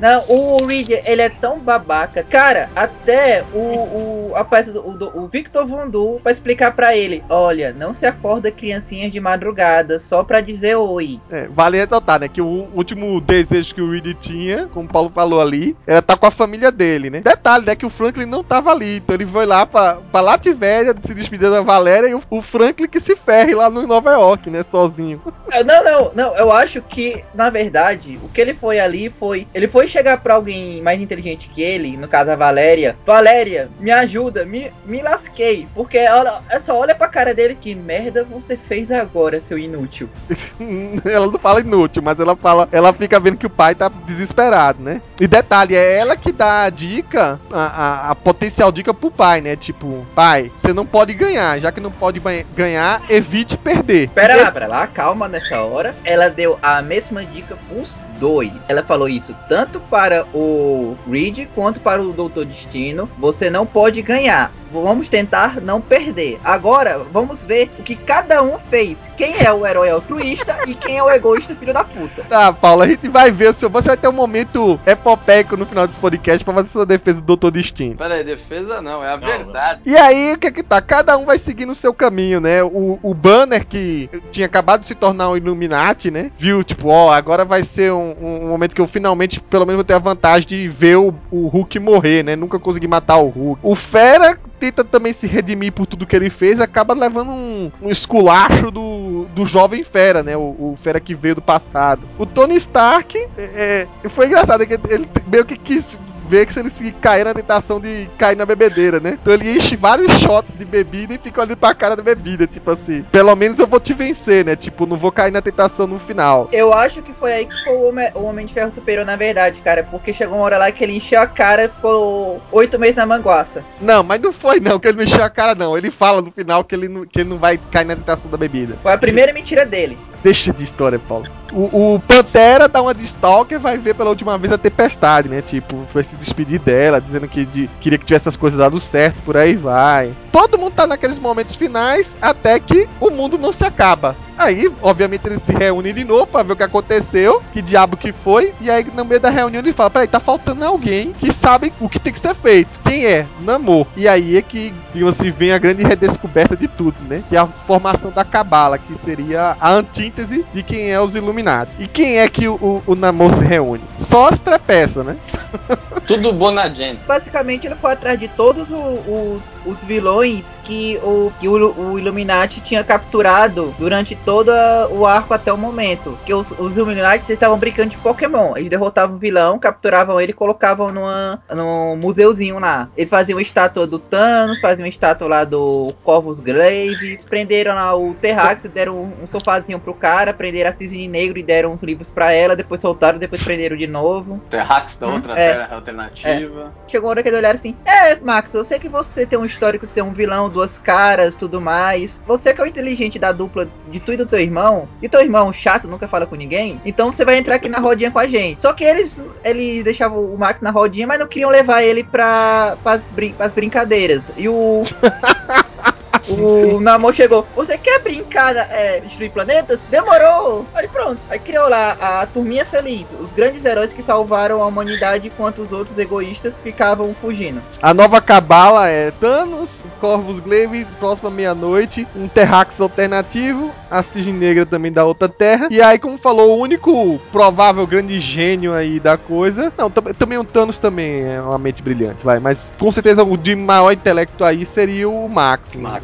Não, o Reed, ele é tão babaca. Cara, até o, o, aparece o, o, o Victor Vondu pra explicar pra ele: Olha, não se acorda criancinhas de madrugada só pra dizer oi. É, vale ressaltar, né? Que o último desejo que o Reed tinha, como o Paulo falou ali, era estar com a família dele, né? Detalhe, né? Que o Franklin não tava ali. Então ele foi lá pra, pra Lativéria se despedir da Valéria e o, o Franklin que se ferre lá no Nova York, né? Sozinho. É, Não, não, não. Eu acho que, na verdade, o que ele foi ali foi. Ele foi chegar pra alguém mais inteligente que ele, no caso a Valéria. Valéria, me ajuda, me, me lasquei. Porque ela é só olha pra cara dele: Que merda você fez agora, seu inútil. ela não fala inútil, mas ela fala. Ela fica vendo que o pai tá desesperado, né? E detalhe, é ela que dá a dica, a, a- a potencial dica pro pai, né? Tipo, pai, você não pode ganhar. Já que não pode ganhar, evite perder. Pera Esse- lá, pera lá, calma nessa hora. Ela deu a mesma dica pros dois. Ela falou isso tanto para o Reed quanto para o Doutor Destino. Você não pode ganhar. Vamos tentar não perder. Agora, vamos ver o que cada um fez. Quem é o herói altruísta e quem é o egoísta filho da puta. Tá, Paulo, a gente vai ver. o seu- Você vai ter um momento epopeico no final desse podcast pra fazer sua defesa do Doutor Destino. Pera aí, defesa não, é a Não, verdade. E aí, o que é que tá? Cada um vai seguir no seu caminho, né? O, o Banner, que tinha acabado de se tornar um Illuminati, né? Viu, tipo, ó, agora vai ser um, um momento que eu finalmente, pelo menos, vou ter a vantagem de ver o, o Hulk morrer, né? Nunca consegui matar o Hulk. O Fera tenta também se redimir por tudo que ele fez, acaba levando um, um esculacho do, do jovem Fera, né? O, o Fera que veio do passado. O Tony Stark, é, é, foi engraçado, que ele meio que quis ver que se ele se cair na tentação de cair na bebedeira, né? Então ele enche vários shots de bebida e fica olhando pra cara da bebida, tipo assim, pelo menos eu vou te vencer, né? Tipo, não vou cair na tentação no final. Eu acho que foi aí que foi o Homem, o Homem de Ferro superior, na verdade, cara. Porque chegou uma hora lá que ele encheu a cara e ficou oito meses na manguaça. Não, mas não foi não, que ele não encheu a cara não. Ele fala no final que ele não, que ele não vai cair na tentação da bebida. Foi a primeira mentira dele. Deixa de história, Paulo. O, o Pantera dá uma de Stalker, vai ver pela última vez a Tempestade, né? Tipo, vai se despedir dela, dizendo que de- queria que tivesse as coisas dado certo, por aí vai. Todo mundo tá naqueles momentos finais, até que o mundo não se acaba. Aí, obviamente, eles se reúnem de novo pra ver o que aconteceu, que diabo que foi, e aí no meio da reunião ele fala, peraí, tá faltando alguém que sabe o que tem que ser feito. Quem é? Namor. E aí é que, digamos assim, vem a grande redescoberta de tudo, né? Que é a formação da Cabala, que seria a antítese de quem é os Illuminati. E quem é que o, o, o Namor se reúne? Só as trepeças, né? Tudo bonagente. Basicamente, ele foi atrás de todos o- os, os vilões que, o, que o, o Illuminati tinha capturado durante todo o arco até o momento. Que os, os Illuminati eles estavam brincando de Pokémon. Eles derrotavam o vilão, capturavam ele e colocavam numa, num museuzinho lá. Eles faziam estátua do Thanos, faziam estátua lá do Corvus Glaive, prenderam lá o Terrax, deram um, um sofazinho pro cara, prenderam a Cisne Negro e deram uns livros pra ela, depois soltaram, depois prenderam de novo. Terrax da outra É. terra alternativa. Chegou a hora que ele olharam assim: É, Max, eu sei que você tem um histórico de ser um vilão, duas caras, tudo mais. Você que é o inteligente da dupla de tu e do teu irmão, e teu irmão chato, nunca fala com ninguém, então você vai entrar aqui na rodinha com a gente. Só que eles, eles deixavam o Max na rodinha, mas não queriam levar ele pra, pras, brin pras brincadeiras. E o. O Namor chegou, você quer brincar, é, destruir planetas? Demorou! Aí pronto, aí criou lá a turminha feliz, os grandes heróis que salvaram a humanidade enquanto os outros egoístas ficavam fugindo. A nova cabala é Thanos, Corvus Glaive, próxima meia-noite, um Terrax alternativo, a Cisne Negra também da outra terra. E aí, como falou, o único provável grande gênio aí da coisa. Não, tam- também o Thanos também é uma mente brilhante, vai. Mas com certeza o de maior intelecto aí seria o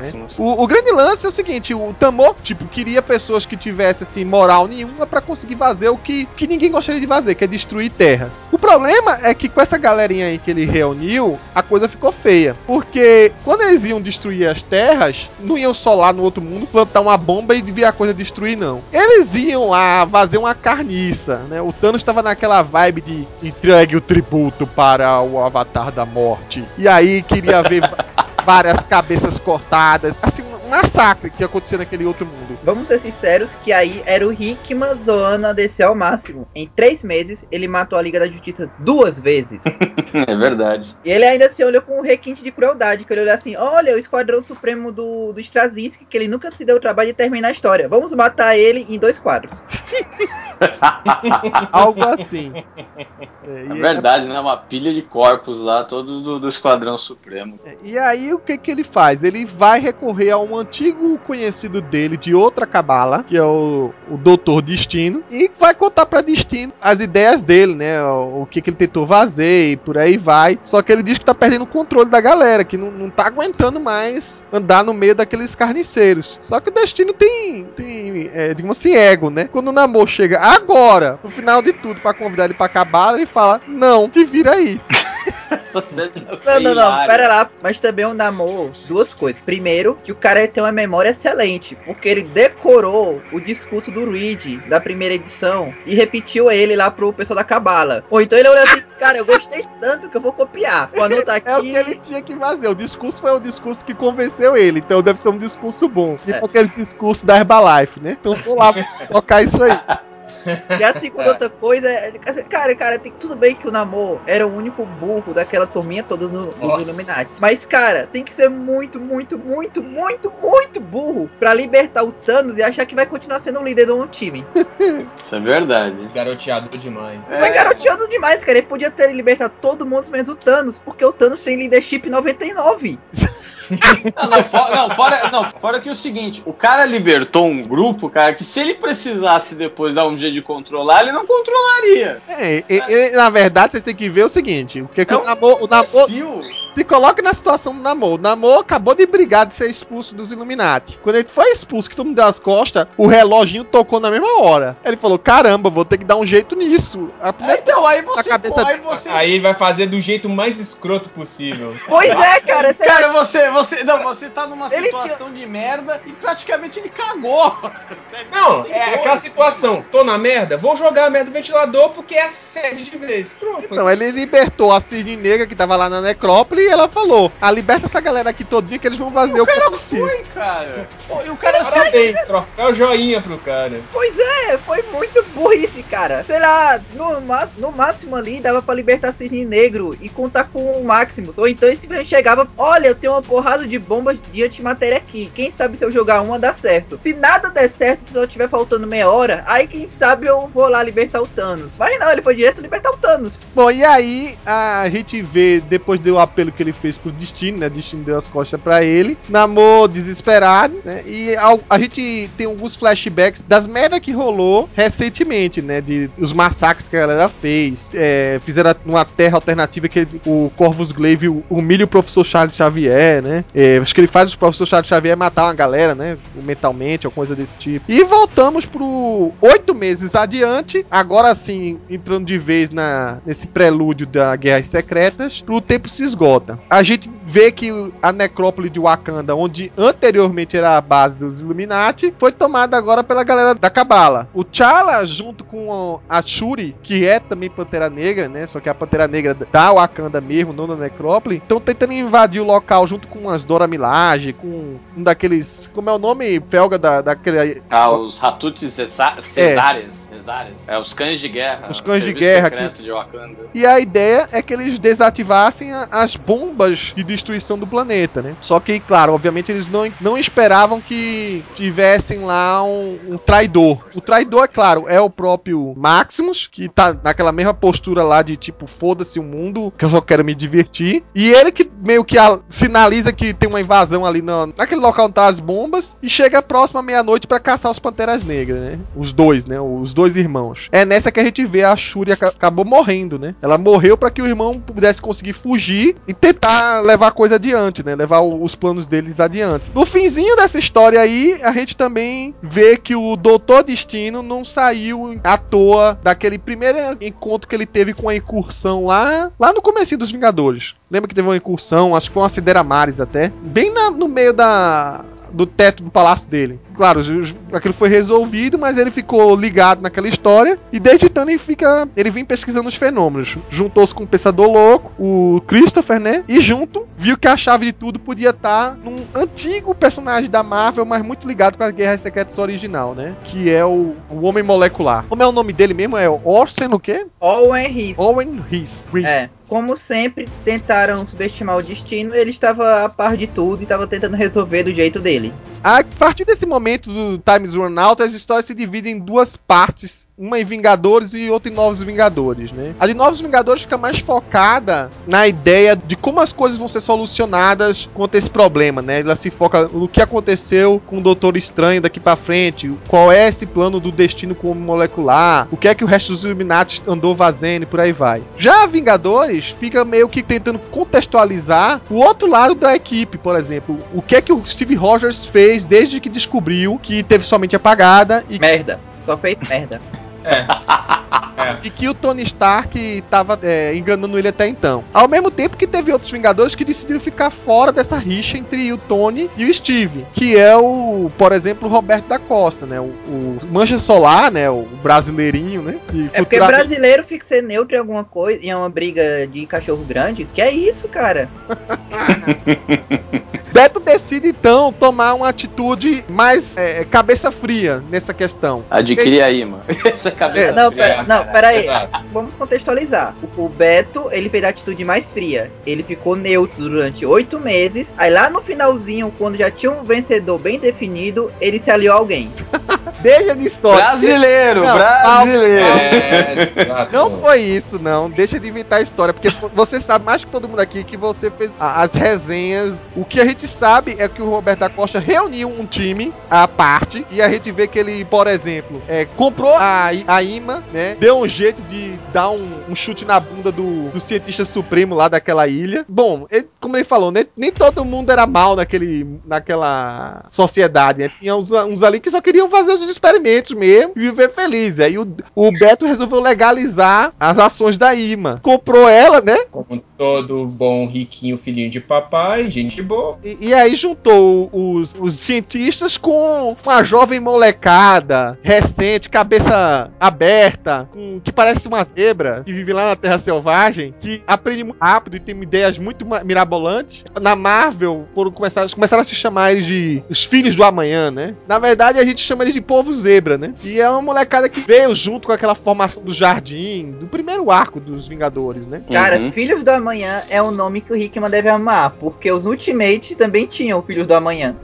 Maximus. né? O, o grande lance é o seguinte: o Tamor, tipo, queria pessoas que tivessem, assim, moral nenhuma pra conseguir fazer o que, que ninguém gostaria de fazer, que é destruir terras. O problema é que com essa galerinha aí que ele reuniu, a coisa ficou feia. Porque quando eles iam destruir as terras, não iam só lá no outro mundo plantar uma bomba e ver a coisa destruir, não. Eles iam lá fazer uma carniça, né? O Thanos estava naquela vibe de entregue o tributo para o Avatar da Morte. E aí queria ver várias cabeças cortadas. Assim, massacre que acontecia naquele outro mundo. Vamos ser sinceros que aí era o Hickman zoando a DC ao máximo. Em três meses, ele matou a Liga da Justiça duas vezes. É verdade. E ele ainda se olhou com um requinte de crueldade, que ele olhou assim, olha, o Esquadrão Supremo do, do Straczynski, que ele nunca se deu o trabalho de terminar a história. Vamos matar ele em dois quadros. Algo assim. É, É verdade, né? Uma pilha de corpos lá, todos do, do Esquadrão Supremo. E aí o que que ele faz? Ele vai recorrer a um antigo conhecido dele de outra cabala, que é o, o Doutor Destino, e vai contar pra Destino as ideias dele, né? O, o que que ele tentou fazer e por aí vai. Só que ele diz que tá perdendo o controle da galera, que não, não tá aguentando mais andar no meio daqueles carniceiros. Só que o Destino tem, tem é, digamos assim, ego, né? Quando o Namor chega agora, no final de tudo, pra convidar ele pra cabala, ele fala: Não, te vira aí. Não, não, não, pera lá. Mas também o Namor, duas coisas. Primeiro, que o cara tem uma memória excelente, porque ele decorou o discurso do Reed da primeira edição e repetiu ele lá pro pessoal da Cabala. Ou então ele olhou assim, cara, eu gostei tanto que eu vou copiar. Vou anotar aqui. É o que ele tinha que fazer. O discurso foi o discurso que convenceu ele. Então deve ser um discurso bom. Tipo É. aquele discurso da Herbalife, né? Então vou lá tocar isso aí. E a segunda outra coisa é. Cara, cara, tem, tudo bem que o Namor era o único burro daquela turminha toda no, nos. Illuminati. Mas, cara, tem que ser muito, muito, muito, muito, muito burro pra libertar o Thanos e achar que vai continuar sendo o líder do time. Isso é verdade. Garoteador demais. Foi garoteando demais, cara. Ele podia ter libertado todo mundo menos o Thanos, porque o Thanos tem leadership 99. Não, não, fora, não, fora, não, fora que é o seguinte, o cara libertou um grupo, cara, que se ele precisasse depois dar um jeito de controlar, ele não controlaria. É, e- e- na verdade, vocês têm que ver o seguinte: o que, que É o um Namor. O Namor se coloca na situação do Namor. O Namor acabou de brigar de ser expulso dos Illuminati. Quando ele foi expulso, que todo mundo deu as costas, o reloginho tocou na mesma hora. Ele falou: caramba, vou ter que dar um jeito nisso. A É, então, aí você, cabeça aí você Aí ele vai fazer do jeito mais escroto possível. Pois é, cara. Você Cara, você, você, não, você tá numa Ele situação de merda e praticamente ele cagou. Sério, Não, é dor, aquela assim. situação. Tô na merda, vou jogar a merda no ventilador porque é fede de vez. Pronto. Então, ele libertou a Cisne Negra que tava lá na necrópole e ela falou: Ah, liberta essa galera aqui todinha que eles vão fazer o, que eu preciso. Foi, cara. Pô, e o cara se Parabéns, troféu joinha pro cara. Pois é, foi muito burrice, cara. Sei lá, no, no máximo ali dava pra libertar Cisne Negro e contar com o Maximus. Ou então ele simplesmente chegava, olha, eu tenho uma porrada de bombas de antimatéria aqui. Quem sabe se eu jogar uma dá certo. Se nada der certo, se só tiver faltando meia hora, aí quem sabe eu vou lá libertar o Thanos. Mas não, ele foi direto libertar o Thanos. Bom, e aí a gente vê, depois do apelo que ele fez pro Destino, né? Destino deu as costas pra ele. Namor desesperado, né? E ao- a gente tem alguns flashbacks das merda que rolou recentemente, né? De os massacres que a galera fez. É, fizeram uma terra alternativa que o Corvus Glaive humilha o professor Charles Xavier, né? É, acho que ele faz o professor Charles Xavier matar uma galera, né? Mentalmente, ou coisa desse tipo. E voltamos pro oito meses adiante, agora sim, entrando de vez na, nesse prelúdio da Guerras Secretas, o tempo se esgota. A gente vê que a necrópole de Wakanda, onde anteriormente era a base dos Illuminati, foi tomada agora pela galera da Cabala. O T'Challa, junto com a Shuri, que é também Pantera Negra, né? Só que a Pantera Negra da Wakanda mesmo, não da necrópole, estão tentando invadir o local junto com as Dora Milaje, com um daqueles. Como é o nome, Felga, da, daquele. Ah, os Ratuts Cesa- Cesáreas. Cesáreas. É, os cães de guerra. Os cães de guerra secreto de Wakanda. E a ideia é que eles desativassem a- as bombas de destruição do planeta, né? Só que, claro, obviamente eles não, não esperavam que tivessem lá um, um traidor. O traidor, é claro, é o próprio Maximus, que tá naquela mesma postura lá de tipo, foda-se o mundo, que eu só quero me divertir. E ele que meio que a- sinaliza que tem uma invasão ali na, naquele local onde tá as bombas e chega próximo à meia-noite pra caçar os Panteras Negras, né? Os dois, né? Os dois irmãos. É nessa que a gente vê a Shuri aca- acabou morrendo, né? Ela morreu pra que o irmão pudesse conseguir fugir e tentar levar a coisa adiante, né? Levar o- os planos deles adiante. No finzinho dessa história aí, a gente também vê que o Doutor Destino não saiu à toa daquele primeiro encontro que ele teve com a incursão lá, lá no comecinho dos Vingadores. Lembra que teve uma incursão, acho que foi uma Sidera Mares até, bem na- no meio da do teto do palácio dele. Claro, os- aquilo foi resolvido, mas ele ficou ligado naquela história e desde então ele fica, ele vem pesquisando os fenômenos. Juntou-se com o Pensador Louco, o Christopher, né? E junto viu que a chave de tudo podia estar num antigo personagem da Marvel, mas muito ligado com a Guerra Secretas original, né? Que é o, o Homem Molecular. Como é o nome dele mesmo? É Orson o quê? Owen Reese. Owen. Reese. É, como sempre tentaram subestimar o destino, ele estava a par de tudo e estava tentando resolver do jeito dele. A partir desse momento do Times Run Out, as histórias se dividem em duas partes, uma em Vingadores e outra em Novos Vingadores, né? A de Novos Vingadores fica mais focada na ideia de como as coisas vão ser solucionadas contra esse problema, né? Ela se foca no que aconteceu com o Doutor Estranho daqui pra frente, qual é esse plano do destino com o molecular, o que é que o resto dos Illuminati andou fazendo e por aí vai. Já Vingadores fica meio que tentando contextualizar o outro lado da equipe, por exemplo, o que é que o Steve Rogers fez desde que descobriu que teve somente apagada e, Merda. Só fez merda. e que o Tony Stark estava enganando ele até então. Ao mesmo tempo que teve outros Vingadores que decidiram ficar fora dessa rixa entre o Tony e o Steve, que é o, por exemplo, o Roberto da Costa, né? O, o Mancha Solar, né? O brasileirinho, né? que É porque futuramente- brasileiro fica ser neutro em alguma coisa, em uma briga de cachorro grande. Que é isso, cara? Beto decide então tomar uma atitude mais é, cabeça fria nessa questão. Adquire aí, mano. Cabeça não, fria, pera, não, pera aí. Exato. Vamos contextualizar. O, o Beto, ele fez a atitude mais fria. Ele ficou neutro durante oito meses. Aí lá no finalzinho, quando já tinha um vencedor bem definido, ele se aliou a alguém. Deixa de história. Brasileiro, Não, brasileiro. É. Não foi isso, não. Deixa de inventar a história, porque você sabe mais que todo mundo aqui que você fez as resenhas. O que a gente sabe é que o Roberto da Costa reuniu um time à parte e a gente vê que ele, por exemplo, é, comprou a, A IMA, né? Deu um jeito de dar um, um chute na bunda do, do cientista supremo lá daquela ilha. Bom, ele- como ele falou, né, nem todo mundo era mal naquele, naquela sociedade. Né? Tinha uns, uns ali que só queriam fazer os experimentos mesmo e viver feliz. Aí o, o Beto resolveu legalizar as ações da IMA. Comprou ela, né? Como todo bom riquinho filhinho de papai, gente boa. E, e aí juntou os, os cientistas com uma jovem molecada, recente, cabeça aberta, com- que parece uma zebra, que vive lá na Terra Selvagem, que aprende muito rápido e tem ideias muito mirabolantes. Na Marvel, foram começar, começaram a se chamar eles de os filhos do amanhã, né? Na verdade, a gente chama eles de povo zebra, né? E é uma molecada que veio junto com aquela formação do jardim, do primeiro arco dos Vingadores, né? Cara, Uhum. Filhos do Amanhã é o nome que o Hickman deve amar, porque os Ultimates também tinham Filhos do Amanhã.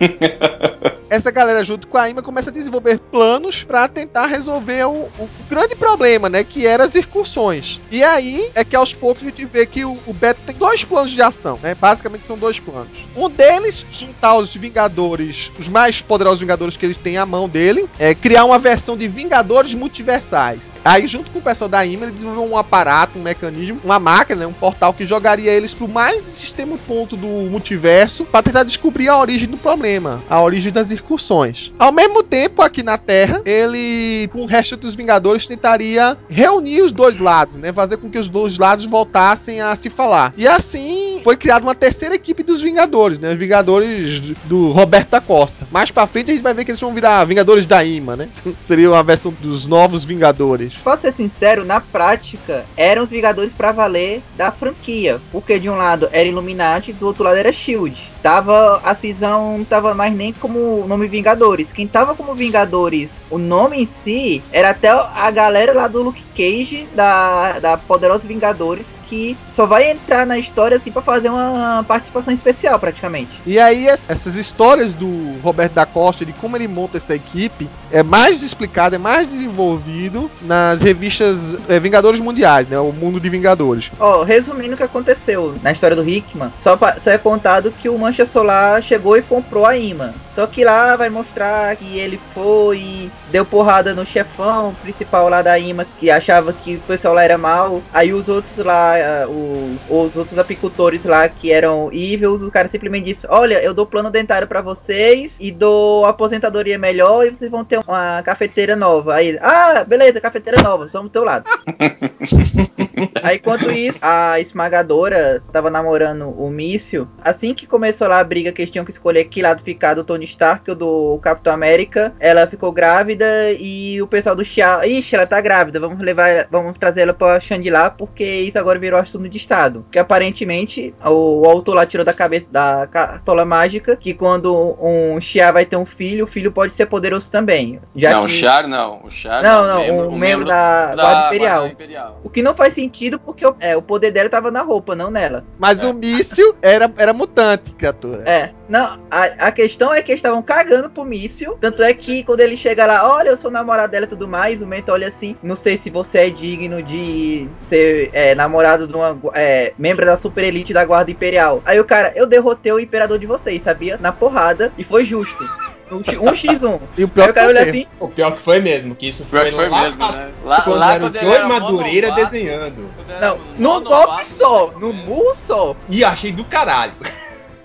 essa galera junto com a IMA começa a desenvolver planos pra tentar resolver o, o grande problema, né? Que eram as incursões. E aí é que aos poucos a gente vê que o, o Beto tem dois planos de ação, né? Basicamente são dois planos. Um deles, juntar os Vingadores, os mais poderosos Vingadores que eles têm à mão dele, é criar uma versão de Vingadores multiversais. Aí, junto com o pessoal da IMA, ele desenvolveu um aparato, um mecanismo, uma máquina, né, um portal que jogaria eles pro mais extremo ponto do multiverso pra tentar descobrir a origem do problema, a origem das incursões. Ao mesmo tempo, aqui na Terra, ele, com o resto dos Vingadores, tentaria reunir os dois lados, né? Fazer com que os dois lados voltassem a se falar. E assim foi criada uma terceira equipe dos Vingadores, né? Os Vingadores do Roberto da Costa. Mais pra frente a gente vai ver que eles vão virar Vingadores da IMA, né? Seria uma versão dos novos Vingadores. Posso ser sincero, na prática, eram os Vingadores pra valer da franquia. Porque de um lado era Illuminati, do outro lado era Shield. Tava, a cisão não tava mais nem como o nome Vingadores. Quem tava como Vingadores, o nome em si, era até a galera lá do Luke Cage da, da Poderosos Vingadores, que só vai entrar na história assim pra fazer uma participação especial, praticamente. E aí, es- essas histórias do Roberto da Costa, de como ele monta essa equipe, é mais explicado, é mais desenvolvido nas revistas é, Vingadores Mundiais, né? O Mundo de Vingadores. Ó, resumindo o que aconteceu na história do Hickman, só, só é contado que o Mancha Solar chegou e comprou a imã. Só que lá vai mostrar que ele foi e deu porrada no chefão principal lá da imã, que achava que o pessoal lá era mal. Aí os outros lá, ah, os, os outros apicultores lá que eram evils, o cara simplesmente disse: Olha, eu dou plano dentário pra vocês e dou aposentadoria melhor e vocês vão ter uma cafeteira nova. Aí ah, beleza, cafeteira nova, somos do teu lado. Aí, enquanto isso, a esmagadora tava namorando o míssil. Assim que começou lá a briga, que eles tinham que escolher que lado ficar do Tony Stark do Capitão América, ela ficou grávida e o pessoal do Chia, ixi, ela tá grávida, vamos levar, vamos trazer ela pra Shangri-La, porque isso agora virou assunto de Estado. Porque aparentemente o, o autor lá tirou da cabeça da cartola mágica que quando um Chia vai ter um filho, o filho pode ser poderoso também. Já não, o que... Char não. O Char Não, não, um membro da Guarda Imperial. Guarda Imperial. O que não faz sentido porque o, é, o poder dela tava na roupa, não nela. Mas o míssil era, era mutante, criatura. É, não, a, a questão é que eles estavam cagando pro míssil. Tanto é que quando ele chega lá, olha, eu sou namorado dela e tudo mais, o Mento olha assim, não sei se você é digno de ser é, namorado de uma é, membro da super elite da Guarda Imperial. Aí o cara, eu derrotei o imperador de vocês, sabia? Na porrada, e foi justo. Um x- um x1. E o pior olha poder. assim, O pior que foi mesmo, que isso foi, que foi lá mesmo, né? Lá, quando lá era o Joey Madureira desenhando. não, no golpe só, no murro só. E achei do caralho.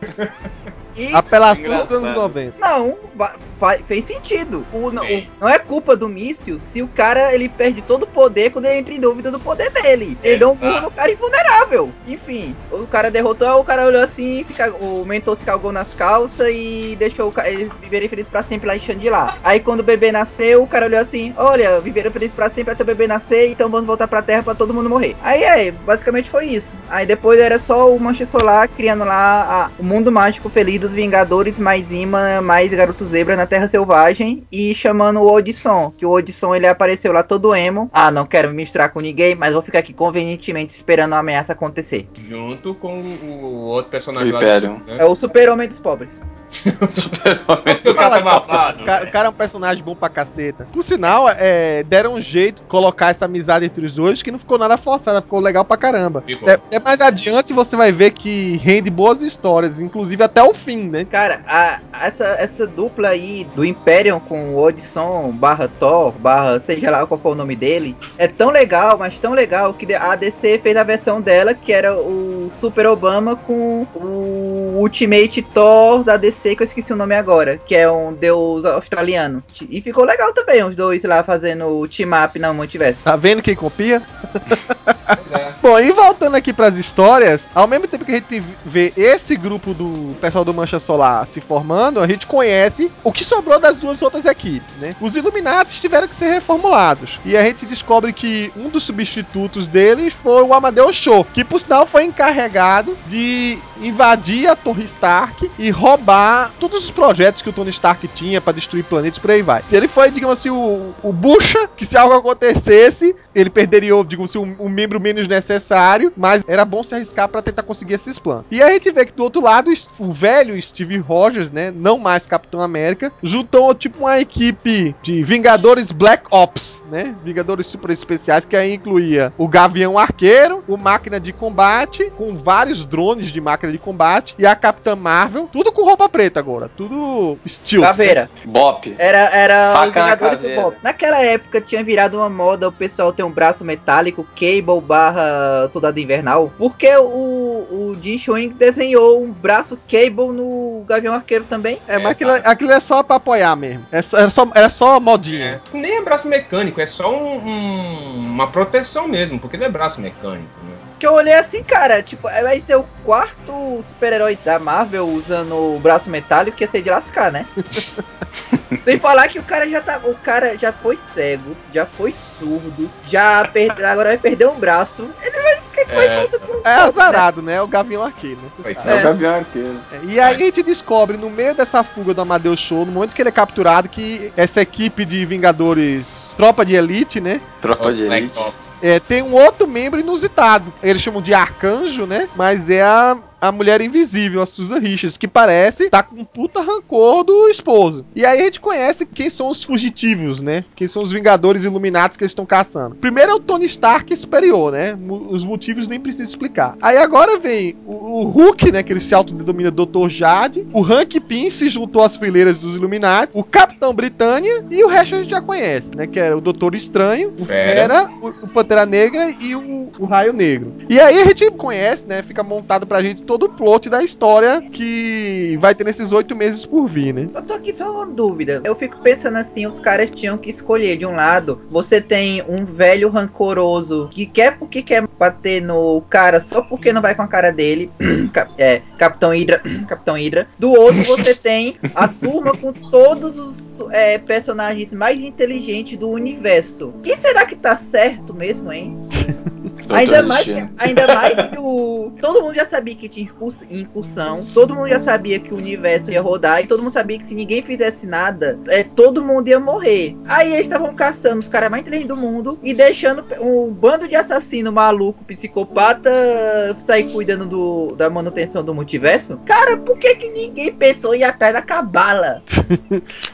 E Apelação dos anos 90. Não, fez sentido. O, não, o- Fez. não é culpa do míssil se o cara ele perde todo o poder quando ele entra em dúvida do poder dele. Ele deu um Exato. burro no cara invulnerável. Enfim, o cara derrotou, o cara olhou assim, se ca- o mentor se cagou nas calças e deixou o eles viverem felizes pra sempre lá em Xandilá. Aí quando o bebê nasceu, o cara olhou assim: Olha, viveram felizes pra sempre até o bebê nascer, então vamos voltar pra terra pra todo mundo morrer. Aí é, basicamente foi isso. Aí depois era só o Mancha Solar criando lá a- o mundo mágico feliz dos Vingadores, mais imã, mais Garoto Zebra na Terra Selvagem e chamando o Odisson, que o Odisson ele apareceu lá todo emo. Ah, não quero me misturar com ninguém, mas vou ficar aqui convenientemente esperando a ameaça acontecer. Junto com o outro personagem O lá do sul, né? É o super-homem dos pobres. O cara tá. O cara, o cara é um personagem bom pra caceta. Por sinal, é, deram um jeito de colocar essa amizade entre os dois que não ficou nada forçada, ficou legal pra caramba. Ficou. É, é mais adiante você vai ver que rende boas histórias, inclusive até o fim, né? Cara, a- essa, essa dupla aí do Imperium com o Odisson barra Thor, barra seja lá qual for o nome dele, é tão legal, mas tão legal que a DC fez a versão dela, que era o Super Obama com o Ultimate Thor da DC, que eu esqueci o nome agora, que é um deus australiano. E ficou legal também, os dois lá fazendo o team-up na multiverso. Tá vendo quem copia? Pois é. Bom, e voltando aqui pras histórias, ao mesmo tempo que a gente vê esse grupo do pessoal do Mancha Solar se formando, a gente conhece o que sobrou das duas outras equipes, né? Os Illuminati tiveram que ser reformulados. E a gente descobre que um dos substitutos deles foi o Amadeus Show, que por sinal foi encarregado de invadir a Torre Stark e roubar todos os projetos que o Tony Stark tinha pra destruir planetas por aí vai. Ele foi, digamos assim, o, o bucha que se algo acontecesse, ele perderia, digamos assim, um, um membro menos necessário, mas era bom se arriscar pra tentar conseguir esses planos. E a gente vê que do outro lado, o velho Steve Rogers, né, não mais Capitão América, juntou tipo uma equipe de Vingadores Black Ops, né, Vingadores super especiais, que aí incluía o Gavião Arqueiro, o Máquina de Combate, com vários drones de máquina de combate, e a Capitã Marvel, tudo com roupa preta agora, tudo estilo. Caveira. Bop. Era, era Faca os na Vingadores do caveira. Bob. Naquela época tinha virado uma moda o pessoal ter um braço metálico, Cable barra Soldado Invernal, porque o, o Jim Schwing desenhou um braço Cable no Gavião Arqueiro também. É, mas É, aquilo, aquilo é só pra apoiar mesmo. É só, era, só, era só modinha. É. Nem é braço mecânico, é só um- um- uma proteção mesmo, porque não é braço mecânico, né? Que eu olhei assim, cara, tipo, vai ser o quarto super-herói da Marvel usando o braço metálico, que ia ser de lascar, né? Sem falar que o cara já tá. O cara já foi cego, já foi surdo, já perdeu. Agora vai perder um braço. Ele vai. É. É azarado, né? É o Gavião Arqueiro, né? É o Gavião Arqueiro. É, E aí a gente descobre, no meio dessa fuga do Amadeus Show, no momento que ele é capturado, que essa equipe de Vingadores, tropa de elite, né? Tropa de elite. É, tem um outro membro inusitado. Eles chamam de Arcanjo, né? Mas é a, a mulher invisível, a Susan Richards, que parece tá com um puta rancor do esposo. E aí a gente conhece quem são os fugitivos, né? Quem são os Vingadores Iluminados que eles estão caçando. Primeiro é o Tony Stark superior, né? Os motivos nem preciso explicar. Aí agora vem o, o Hulk, né? Que ele se autodenomina Dr. Jade. O Hank Pym se juntou às fileiras dos Illuminati. O Capitão Britânia. E o resto a gente já conhece, né? Que era o Doutor Estranho, o. Fera, o, o Pantera Negra e o, o Raio Negro. E aí a gente conhece, né? Fica montado pra gente todo o plot da história que vai ter nesses oito meses por vir, né? Eu tô aqui só uma dúvida. Eu fico pensando assim, os caras tinham que escolher. De um lado, você tem um velho rancoroso que quer porque quer bater no cara só porque não vai com a cara dele. É, Capitão Hydra. Capitão Hydra. Do outro, você tem a turma com todos os é, personagens mais inteligentes do universo. Quem será que tá certo mesmo, hein? Ainda mais, ainda mais que o. Todo mundo já sabia que tinha incurs- incursão, todo mundo já sabia que o universo ia rodar, e todo mundo sabia que se ninguém fizesse nada, é, todo mundo ia morrer. Aí eles estavam caçando os caras mais inteligentes do mundo e deixando um bando de assassino maluco, psicopata, sair cuidando do, da manutenção do multiverso. Cara, por que, que ninguém pensou em ir atrás da cabala?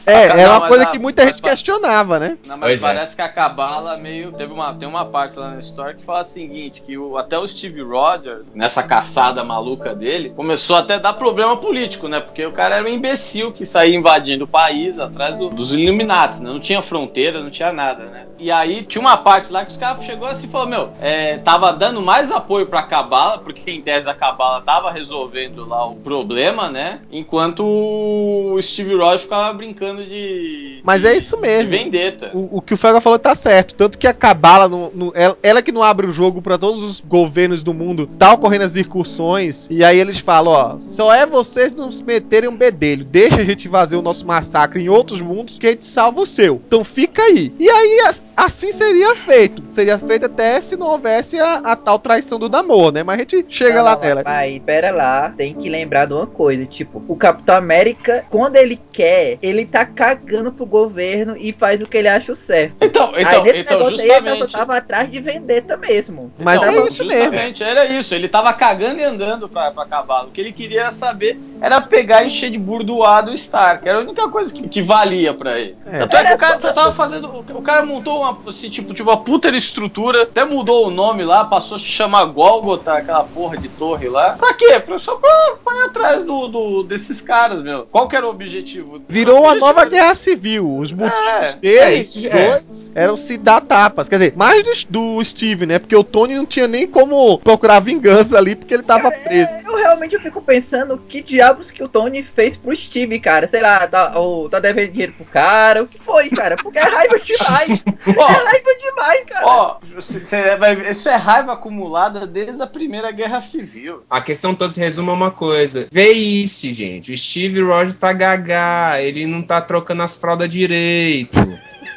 É, Ah, é não, uma coisa a- que muita gente questionava, né? Não, mas Pois é. parece que a Cabala meio. Teve uma, tem uma parte lá na história que fala o seguinte: que o, até o Steve Rogers, nessa caçada maluca dele, começou até a dar problema político, né? Porque o cara era um imbecil que saía invadindo o país atrás do- dos Illuminati, né? Não tinha fronteira, não tinha nada, né? E aí tinha uma parte lá que os caras chegou assim e falou: Meu, é, tava dando mais apoio pra Cabala, porque em tese a Cabala tava resolvendo lá o problema, né? Enquanto o Steve Rogers ficava brincando de. Mas de- é isso mesmo. De vendetta. O, o que o Fega falou tá certo. Tanto que a Cabala, no, no- ela, ela que não abre o jogo pra todos os governos do mundo, tá ocorrendo as incursões. E aí eles falam: ó, só é vocês não se meterem um bedelho. Deixa a gente fazer o nosso massacre em outros mundos que a gente salva o seu. Então fica aí. E aí as- assim seria feito. Seria feito até se não houvesse a, a tal traição do Namor, né? Mas a gente chega lá nela. Mas pera lá, tem que lembrar de uma coisa, tipo, o Capitão América, quando ele quer, ele tá cagando pro governo e faz o que ele acha o certo. Então, aí então, nesse então negócio aí ele justamente. tava atrás de vendetta mesmo. Mas Então, é isso mesmo. Justamente, era isso. Ele tava cagando e andando pra, pra cavalo. O que ele queria era saber, era pegar e encher de burdoado o Stark. Era a única coisa que, que valia pra ele. É. Tanto é que o cara só tava fazendo. O cara montou uma, assim, tipo, tipo, uma puta estrutura, até mudou o nome lá, passou a se chamar Golgotha, aquela porra de torre lá. Pra quê? Pra, só pra, pra ir atrás do, do- desses caras, meu. Qual que era o objetivo? Virou O uma nova era- guerra civil. Os motivos É, dele, é, já é. dois, eram se dar tapas. Quer dizer, mais do, do Steve, né? Porque o Tony não tinha nem como procurar vingança ali, porque ele tava preso. Eu realmente eu fico pensando que diabos que o Tony fez pro Steve, cara. Sei lá, tá, ou tá devendo dinheiro pro cara. O que foi, cara? Porque é raiva demais. Ó, é raiva demais, cara. Ó, ver, isso é raiva acumulada desde a Primeira Guerra Civil. A questão toda se resume a uma coisa. Vê isso, gente. O Steve Rogers tá gagá. Ele não tá trocando as fraldas direito.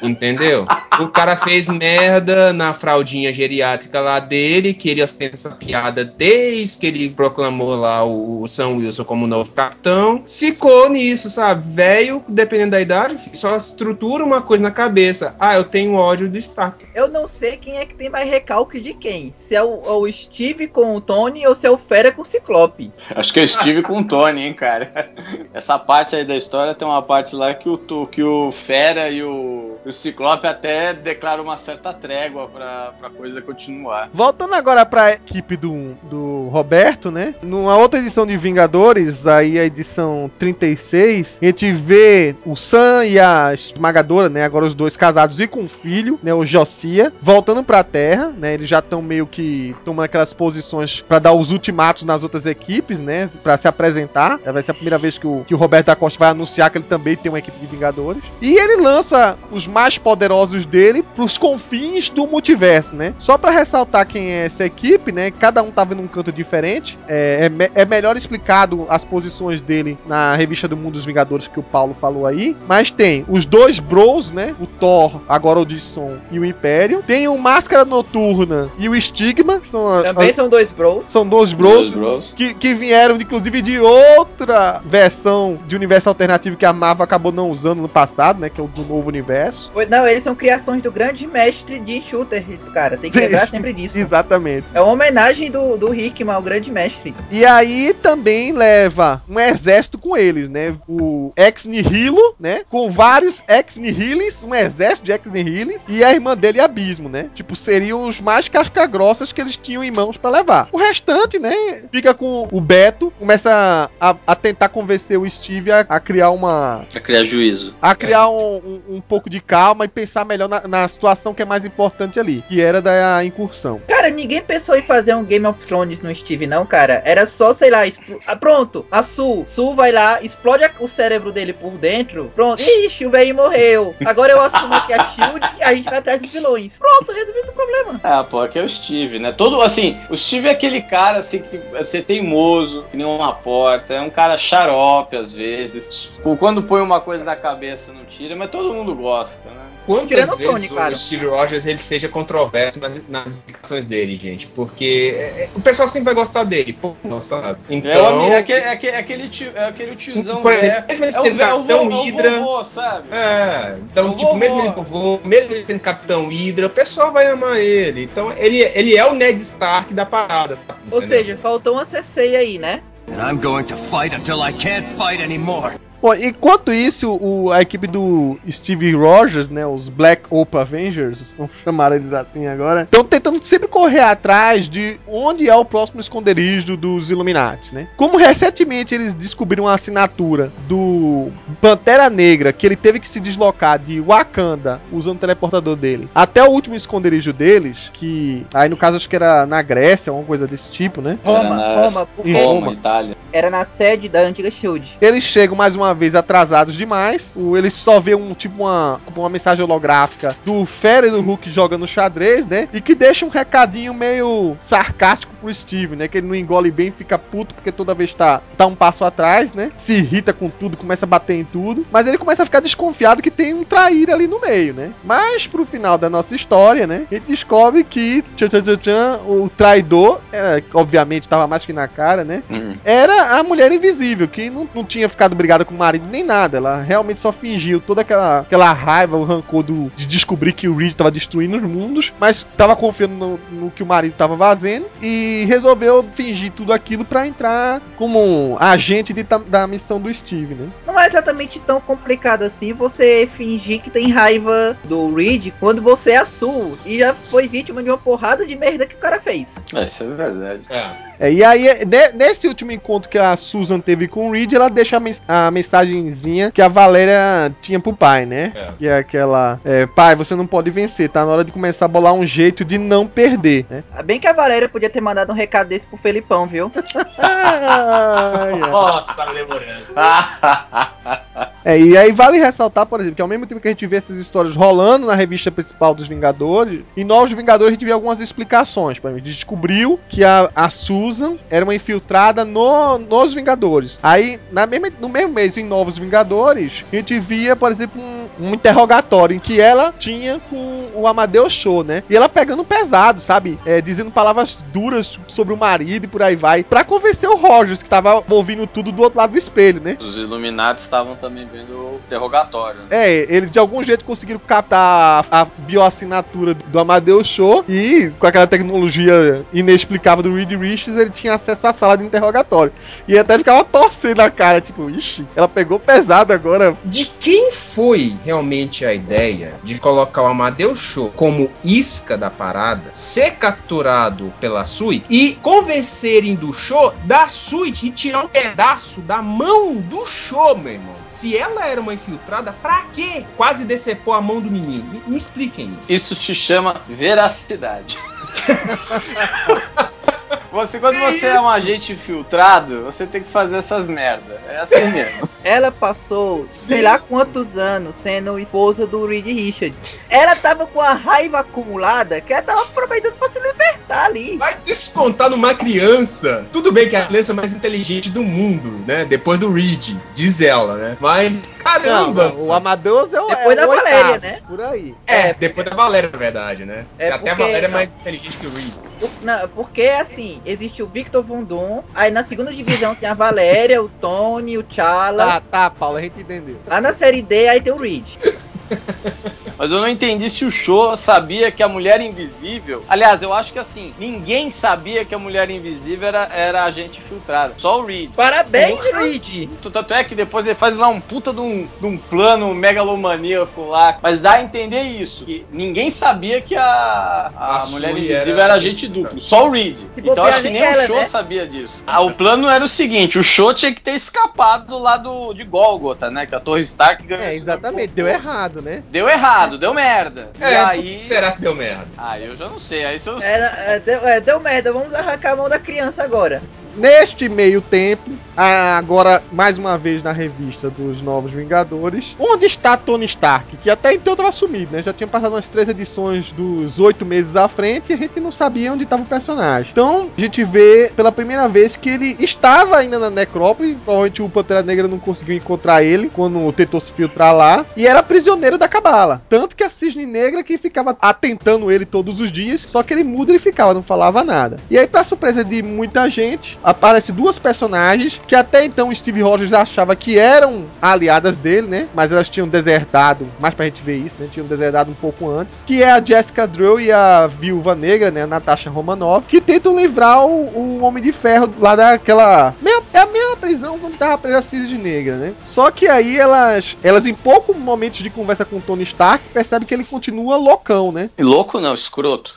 Entendeu? O cara fez merda na fraldinha geriátrica lá dele, que ele ostenta essa piada desde que ele proclamou lá o, o Sam Wilson como novo capitão. Ficou nisso, sabe? Velho, dependendo da idade, só estrutura uma coisa na cabeça. Ah, eu tenho ódio do Stark. Eu não sei quem é que tem mais recalque de quem. Se é o, o Steve com o Tony ou se é o Fera com o Ciclope. Acho que eu estive com o Tony, hein, cara. Essa parte aí da história tem uma parte lá que o, que o Fera e o, o Ciclope até declaram uma certa trégua pra, pra coisa continuar. Voltando agora pra equipe do, do Roberto, né? Numa outra edição de Vingadores, aí a edição 36, a gente vê o Sam e a esmagadora, né? Agora os dois casados e com um filho, né? O Josia, voltando pra Terra, né? Eles já estão meio que tomando aquelas posições pra dar os ultimatos nas outras equipes, né? Pra se apresentar. Vai ser a primeira vez que o, que o Roberto da Costa vai anunciar que ele também tem uma equipe de Vingadores. E ele lança os mais poderosos dele pros confins do multiverso, né? Só pra ressaltar quem é essa equipe, né? Cada um tava num canto diferente. É, é, é melhor explicado as posições dele na revista do Mundo dos Vingadores que o Paulo falou aí. Mas tem os dois Bros, né? O Thor, agora o Odisson e o Império. Tem o Máscara Noturna e o Estigma, que são, Também a- são dois bros. são dois Bros. Bros. Bros. Que, que vieram, inclusive, de outra versão de universo alternativo que a Marvel acabou não usando no passado, né? Que é o do novo universo. Pois Não, eles são criações do grande mestre de shooter, cara. Tem que lembrar sempre disso. Exatamente. É uma homenagem do, do Hickman, ao grande mestre. E aí também leva um exército com eles, né? O Ex Nihilo, né? Com vários Ex Nihilis, um exército de Ex Nihilis e a irmã dele Abismo, né? Tipo, seriam os mais casca-grossas que eles tinham em mãos pra levar. O restante, né? Fica com o Beto, começa a, a tentar convencer o Steve a, a criar uma. Pra criar juízo. a criar um, um, um pouco de calma e pensar melhor na, na situação que é mais importante ali, que era da incursão. Cara, ninguém pensou em fazer um Game of Thrones no Steve, não, cara. Era só, sei lá, expl- ah, pronto, a Sul. Sul vai lá, explode o cérebro dele por dentro. Pronto. Ixi, o velho morreu. Agora eu assumo aqui a Shield e a gente vai atrás dos vilões. Pronto, resolvido o problema. Ah, pô, aqui é o Steve, né? Todo, assim, o Steve é aquele cara, assim, que é ser teimoso, que nem uma porta, é um cara xarope, às vezes. Quando põe uma coisa na cabeça, não tira, mas todo mundo gosta? Quantas Tirando o vezes Tony, cara. o Steve Rogers ele seja controverso nas, nas indicações dele, gente? Porque é, é, o pessoal sempre vai gostar dele, pô, não sabe? É, o Então, é aquele, é aquele, é aquele tio, é aquele tiozão por exemplo, mesmo ele É o sendo o Capitão é o Hydra, vovô, sabe? É, então, O tipo, mesmo ele vovô, mesmo ele sendo Capitão Hydra, o pessoal vai amar ele. Então, ele, ele é o Ned Stark da parada, sabe? Ou Entendeu? seja, faltou uma CC aí, né? And I'm going to fight until I can't fight anymore. Bom, enquanto isso, o- a equipe do Steve Rogers, né, os Black Ops Avengers, vamos chamar eles assim agora, estão tentando sempre correr atrás de onde é o próximo esconderijo dos Illuminati, né? Como recentemente eles descobriram a assinatura do Pantera Negra, que ele teve que se deslocar de Wakanda, usando o teleportador dele, até o último esconderijo deles, que aí no caso acho que era na Grécia, alguma coisa desse tipo, né? Roma, Roma, Roma. Itália. era na sede da antiga Shield. Eles chegam mais uma vez atrasados demais. O, eles só vê um tipo uma, uma mensagem holográfica do Fera e do Hulk jogando xadrez, né? E que deixa um recadinho meio sarcástico pro Steve, né? Que ele não engole bem, fica puto porque toda vez tá, tá um passo atrás, né? Se irrita com tudo, começa a bater em tudo. Mas ele começa a ficar desconfiado que tem um traíra ali no meio, né? Mas pro final da nossa história, né? Gente descobre que tchan, tchan, tchan, o traidor, é, obviamente tava mais que na cara, né? Hum. era a mulher invisível, que não, não tinha ficado brigada com marido nem nada. Ela realmente só fingiu toda aquela, aquela raiva, o rancor do, de descobrir que o Reed tava destruindo os mundos, mas tava confiando no, no que o marido tava fazendo e resolveu fingir tudo aquilo pra entrar como um agente de da missão do Steve, né? Não é exatamente tão complicado assim você fingir que tem raiva do Reed quando você é a Sul e já foi vítima de uma porrada de merda que o cara fez. É, isso é verdade. É. É, e aí, ne- nesse último encontro que a Susan teve com o Reed, ela deixa a, mens- a mensagenzinha que a Valéria tinha pro pai, né? É. Que é aquela: é, pai, você não pode vencer, tá na hora de começar a bolar um jeito de não perder, né? Bem que a Valéria podia ter mandado um recado desse pro Felipão, viu? Nossa, tava demorando. É, e aí vale ressaltar, por exemplo, que ao mesmo tempo que a gente vê essas histórias rolando na revista principal dos Vingadores, em Novos Vingadores a gente vê algumas explicações. Por exemplo, a gente descobriu que a, a Susan era uma infiltrada no, nos Vingadores. Aí, na mesma, no mesmo mês, em Novos Vingadores, a gente via, por exemplo, um, um interrogatório em que ela tinha com o Amadeus Show, né? E ela pegando pesado, sabe? É, dizendo palavras duras sobre o marido e por aí vai, pra convencer o Rogers, que tava ouvindo tudo do outro lado do espelho, né? Os Illuminati estavam também vendo o interrogatório. né? É, eles de algum jeito conseguiram captar a, a bioassinatura do Amadeus Show e com aquela tecnologia inexplicável do Reed Richards, ele tinha acesso à sala de interrogatório. E até ficava torcendo a cara, tipo, ixi, ela pegou pesado agora. De quem foi realmente a ideia de colocar o Amadeus Show como isca da parada, ser capturado pela Sui e convencerem do Show da Sui de tirar um pedaço da mão do Show, meu irmão? Se ela era uma infiltrada, pra quê? Quase decepou a mão do menino. Me, me expliquem. Isso se chama veracidade. Você, quando você é um agente infiltrado, você tem que fazer essas merda. É assim mesmo. Ela passou sei lá quantos anos sendo esposa do Reed Richards. Ela tava com a raiva acumulada que ela tava aproveitando pra se libertar ali. Vai descontar numa criança. Tudo bem que é a criança mais inteligente do mundo, né? Depois do Reed, diz ela, né? Mas, caramba! Não, o Amadeus é o Depois é da o Valéria, oitavo, né? Por aí. É, depois da Valéria, na verdade, né? É Até a porque- Valéria é mais inteligente que o Reed. Por- não, porque assim, existe o Victor Von Doom, aí na segunda divisão tem a Valéria, o Tony, o Chala. Tá, tá, Paulo, a gente entendeu. Lá na série D aí tem o Reed. Mas eu não entendi se o show sabia que a mulher invisível. Aliás, eu acho que assim, ninguém sabia que a mulher invisível era, era agente infiltrada. Só o Reed. Parabéns, Reed! Tanto é que depois ele faz lá um puta de um, de um plano megalomaníaco lá. Mas dá a entender isso: que ninguém sabia que a, a, A mulher invisível era era agente duplo. Só o Reed. Se Então acho que nem ela, o show né? sabia disso. Ah, o plano era o seguinte: o show tinha que ter escapado lá do, de Golgotha, né? Que a Torre Stark ganhou. É, exatamente, deu por- errado, né? Deu errado, deu merda. É, e aí. que será que deu merda? Ah, eu já não sei. Aí se eu. Era, é, deu, é, deu merda, vamos arrancar a mão da criança agora. Neste meio tempo, agora mais uma vez na revista dos Novos Vingadores, onde está Tony Stark? Que até então estava sumido, né? Já tinha passado umas três edições dos oito meses à frente e a gente não sabia onde estava o personagem. Então a gente vê pela primeira vez que ele estava ainda na necrópole. Provavelmente o Pantera Negra não conseguiu encontrar ele quando tentou se filtrar lá. E era prisioneiro da cabala. Tanto que a Cisne Negra que ficava atentando ele todos os dias. Só que ele muda e ficava, não falava nada. E aí, pra surpresa de muita gente, aparece duas personagens que até então Steve Rogers achava que eram aliadas dele, né? Mas elas tinham desertado, mais pra gente ver isso, né? Tinham desertado um pouco antes. Que é a Jessica Drew e a Viúva Negra, né? A Natasha Romanoff, que tentam livrar o, o Homem de Ferro lá daquela. É a mesma prisão onde tava presa a Cisne Negra, né? Só que aí elas, elas em poucos momentos de conversa com Tony Stark, percebem que ele continua loucão, né? Louco não, escroto.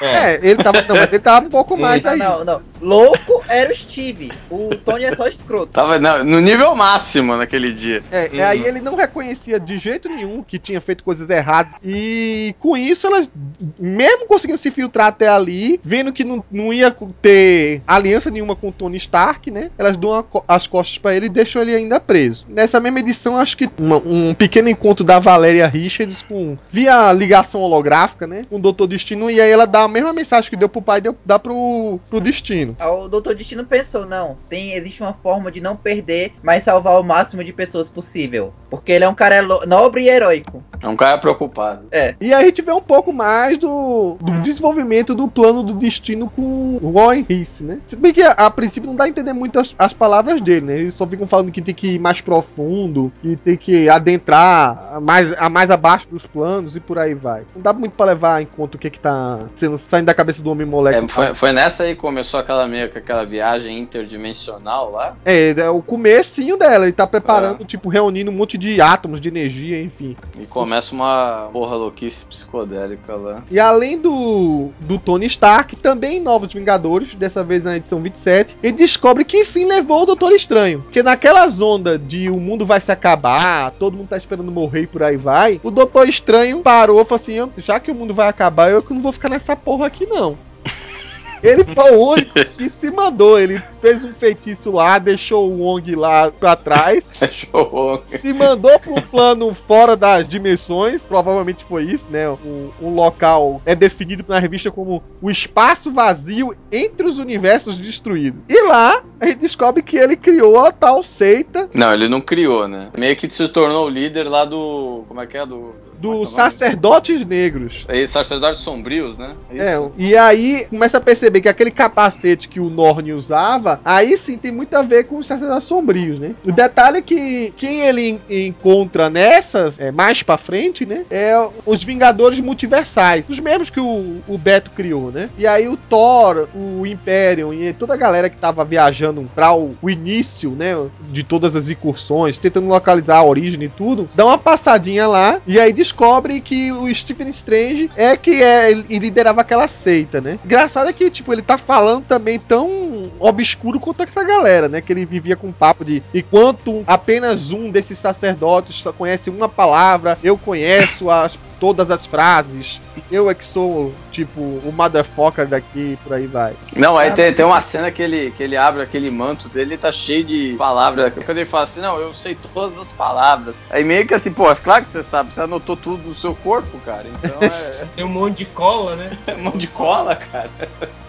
É, ele tava. Não, mas ele tava um pouco mais Não, aí. não, não. Louco era o Steve. O Tony é só escroto. Tava não, no nível máximo naquele dia. É, Uhum. é, aí ele não reconhecia de jeito nenhum que tinha feito coisas erradas. E com isso, elas, mesmo conseguindo se filtrar até ali, vendo que não, não ia ter aliança nenhuma com o Tony Stark, né? Elas dão a as costas pra ele e deixam ele ainda preso. Nessa mesma edição, acho que uma- um pequeno encontro da Valéria Richards com via ligação holográfica, né? Com o Doutor Destino. E aí ela dá a mesma mensagem que deu pro pai, deu, dá pro, pro Destino. O Doutor Destino pensou, não, tem, existe uma forma de não perder, mas salvar o máximo de pessoas possível. Porque ele é um cara nobre e heróico. É um cara preocupado. É. E aí a gente vê um pouco mais do, do desenvolvimento do plano do destino com o Warren Reese, né? Se bem que a, a princípio não dá a entender muito as, as palavras dele, né? Eles só ficam falando que tem que ir mais profundo, que tem que adentrar mais, a mais abaixo dos planos e por aí vai. Não dá muito pra levar em conta o que que tá sendo, saindo da cabeça do homem moleque. É, foi, foi nessa aí que começou aquela meio que aquela viagem interdimensional lá. É, é o comecinho dela, ele tá preparando, tipo, reunindo um monte de átomos de energia, enfim. E começa uma porra louquice psicodélica lá. E além do, do Tony Stark, também Novos Vingadores, dessa vez na edição 27, ele descobre que enfim levou o Doutor Estranho. Porque naquelas ondas de o mundo vai se acabar, todo mundo tá esperando morrer e por aí vai, o Doutor Estranho parou e falou assim: "Eu- já que o mundo vai acabar, eu que não vou ficar nessa porra aqui não. Ele foi o único que se mandou. Ele fez um feitiço lá, deixou o Wong lá pra trás Show. se mandou para um plano fora das dimensões, provavelmente foi isso, né? O, o local é definido na revista como o espaço vazio entre os universos destruídos. E lá a gente descobre que ele criou a tal seita Não, ele não criou, né? Meio que se tornou o líder lá do. Como é que é? Do. Dos sacerdotes negros. É, sacerdotes sombrios, né? É, e aí começa a perceber que aquele capacete que o Norne usava, aí sim tem muito a ver com os sacerdotes sombrios, né? O detalhe é que quem ele en- encontra nessas, é, mais pra frente, né? É os Vingadores Multiversais, os mesmos que o, o Beto criou, né? E aí o Thor, o Imperium e toda a galera que tava viajando pra o, o início, né? De todas as incursões, tentando localizar a origem e tudo, dá uma passadinha lá e aí descobre que o Stephen Strange é que é liderava aquela seita, né? Engraçado é que, tipo, ele tá falando também tão obscuro quanto essa galera, né? Que ele vivia com um papo de enquanto apenas um desses sacerdotes só conhece uma palavra, eu conheço as todas as frases. Eu é que sou, tipo, o motherfucker daqui, por aí vai. Não, aí tem, tem uma cena que ele, que ele abre aquele manto dele e tá cheio de palavras. Quando ele fala assim, não, eu sei todas as palavras. Aí meio que assim, pô, é claro que você sabe, você anotou tudo no seu corpo, cara. Então é. Tem um monte de cola, né? é mão de cola, cara.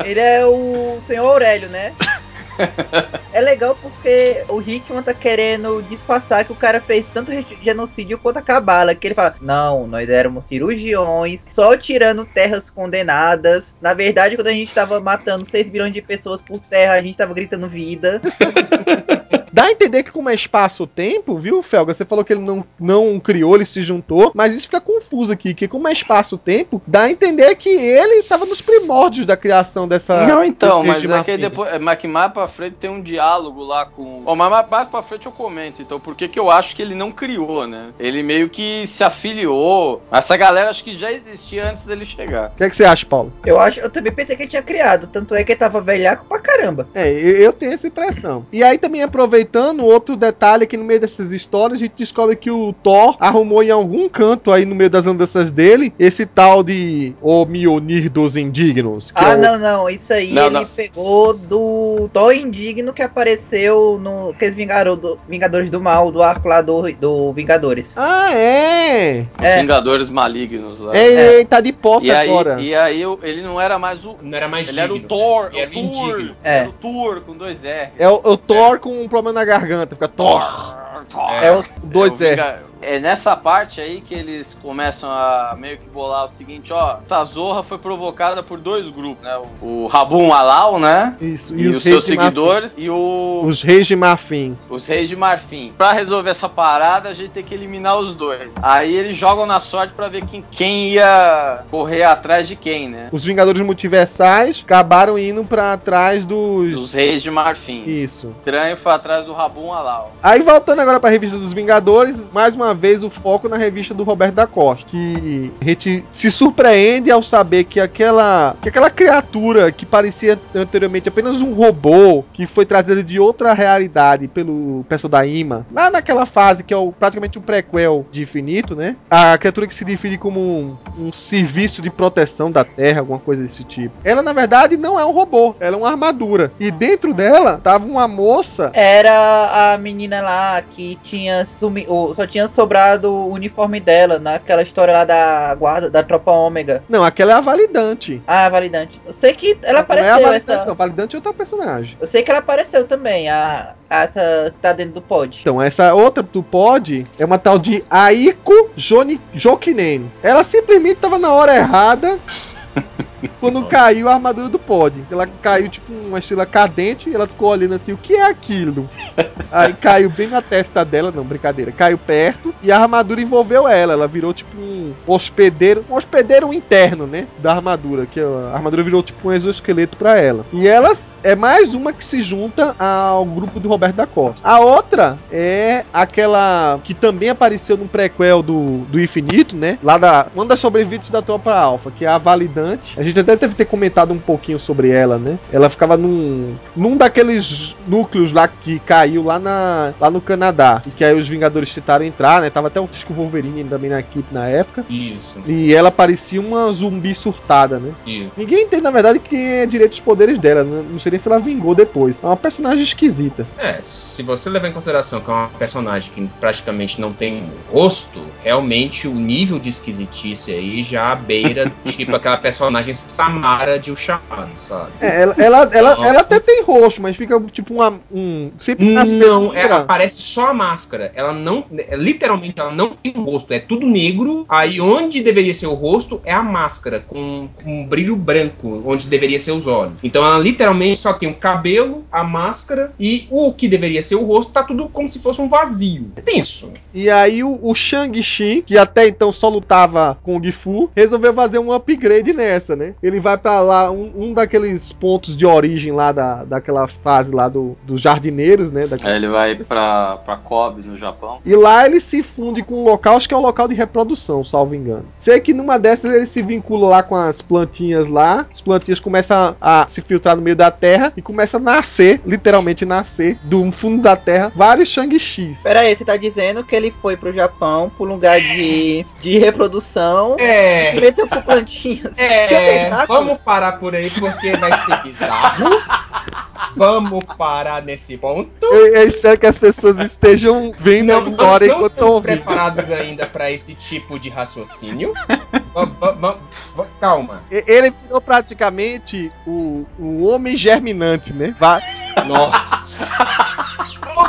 Ele é o senhor Aurélio, né? É legal porque o Hickman tá querendo disfarçar que o cara fez tanto genocídio quanto a Cabala. Que ele fala: Não, nós éramos cirurgiões, só tirando terras condenadas. Na verdade, quando a gente tava matando 6 bilhões de pessoas por terra, a gente tava gritando vida. Dá a entender que como é espaço-tempo, viu, Felga? Você falou que ele não, não criou, ele se juntou, mas isso fica confuso aqui, que como é espaço-tempo, dá a entender que ele estava nos primórdios da criação dessa... Não, então, mas é que depois. É, mas que mais pra frente tem um diálogo lá com. Ó, mas mais, pra frente eu comento, então, por que que eu acho que ele não criou, né? Ele meio que se afiliou. Essa galera acho que já existia antes dele chegar. O que, é que você acha, Paulo? Eu acho, eu também pensei que ele tinha criado, tanto é que ele tava velhaco pra caramba. É, eu eu tenho essa impressão. E aí também aproveitando, outro detalhe que no meio dessas histórias a gente descobre que o Thor arrumou em algum canto aí no meio das andanças dele esse tal de O Mionir dos Indignos. Que Ah, é o- não, não, isso aí Não, ele não. pegou do Thor Indigno que apareceu no aqueles Vingaro- do- Vingadores do Mal, do arco lá do, do Vingadores. Ah, é! Os É. Vingadores Malignos lá. É, É. ele tá de posse E aí, agora. e aí ele não era mais o. Não era mais Ele era o digno. Thor, Ele era o Thor. indigno. É. Era o Thor com dois R. É o, o Thor com um problema na garganta, fica Thor. É o Dois é, R. Vinga- É nessa parte aí que eles começam a meio que bolar o seguinte, ó. Essa zorra foi provocada por dois grupos, né? O, o Rabun Alal, né? Isso, E, os, reis seus de Marfim. seguidores e o, Os reis de Marfim. os reis de Marfim. Pra resolver essa parada, a gente tem que eliminar os dois. Aí eles jogam na sorte pra ver quem, quem ia correr atrás de quem, né? Os Vingadores Multiversais acabaram indo pra trás dos. Dos reis de Marfim. Isso. Estranho foi atrás do Rabun Alal. Aí voltando agora pra revista dos Vingadores, mais uma vez o foco na revista do Roberto da Costa, que a gente se surpreende ao saber que aquela que aquela criatura que parecia anteriormente apenas um robô, que foi trazida de outra realidade pelo pessoal da IMA, lá naquela fase que é o, praticamente um prequel de Infinito, né? A criatura que se define como um, um serviço de proteção da Terra, alguma coisa desse tipo. Ela na verdade não é um robô, ela é uma armadura. E dentro dela tava uma moça Era a menina lá que tinha sumi... só tinha sobrado o uniforme dela naquela história lá da guarda da tropa ômega. Não, aquela é a validante. Ah, validante. Eu sei que ela não é a apareceu validante, essa. não. Validante é outro personagem. Eu sei que ela apareceu também, a a essa que tá dentro do pod. Então, essa outra do pod é uma tal de Aiko Joni- Jokinen. Ela simplesmente tava na hora errada. Quando caiu a armadura do pod. Ela caiu tipo uma estrela cadente e ela ficou olhando assim, o que é aquilo? Aí caiu bem na testa dela, não, brincadeira. Caiu perto e a armadura envolveu ela. Ela virou tipo um hospedeiro, um hospedeiro interno, né? Da armadura. Que a armadura virou tipo um exoesqueleto pra ela. E elas é mais uma que se junta ao grupo do Roberto da Costa. A outra é aquela que também apareceu no prequel do, do Infinito, né? Lá da. Uma das sobreviventes da tropa Alpha, que é a Validante. A gente até deve ter comentado um pouquinho sobre ela, né? Ela ficava num. num daqueles núcleos lá que caiu lá, na, lá no Canadá. E que aí os Vingadores tentaram entrar, né? Tava até o Fisco Wolverine também na equipe na época. Isso, E ela parecia uma zumbi surtada, né? isso. Ninguém entende, na verdade, que é direito os poderes dela. né? Não sei nem se ela vingou depois. É uma personagem esquisita. É, se você levar em consideração que é uma personagem que praticamente não tem rosto, realmente o nível de esquisitice aí já beira, tipo, aquela personagem Samara de O Chamado, sabe? É, ela, ela, ela, ela até tem rosto, mas fica tipo uma, um. Sempre nas Não, é, penumbras. aparece só a máscara. Ela não. é, literalmente, ela não tem rosto. É tudo negro. Aí onde deveria ser o rosto é a máscara, com, com um brilho branco, onde deveria ser os olhos. Então ela literalmente só tem o cabelo, a máscara e o que deveria ser o rosto, tá tudo como se fosse um vazio. É tenso. E aí o, o Shang-Chi, que até então só lutava com o Gifu, resolveu fazer um upgrade nessa, né? Né? Ele vai pra lá, um, um daqueles pontos de origem lá da, daquela fase lá do, dos jardineiros, né? daquela- Aí ele vai pra, pra Kobe, no Japão. E lá ele se funde com um local, acho que é um local de reprodução, salvo engano. Sei que numa dessas ele se vincula lá com as plantinhas lá, as plantinhas começam a se filtrar no meio da terra e começa a nascer, literalmente nascer, do fundo da terra, vários Shang-Chis. Pera aí, você tá dizendo que ele foi pro Japão, pro lugar de, de reprodução, É. e meteu com plantinhas. É, Tentáculos. vamos parar por aí porque vai ser bizarro. Vamos parar nesse ponto. Eu, eu espero que as pessoas estejam vendo a Nós história não enquanto estão estamos ouvindo. preparados ainda para esse tipo de raciocínio. Calma. Ele virou praticamente o, o homem germinante, né? Vai, Nossa.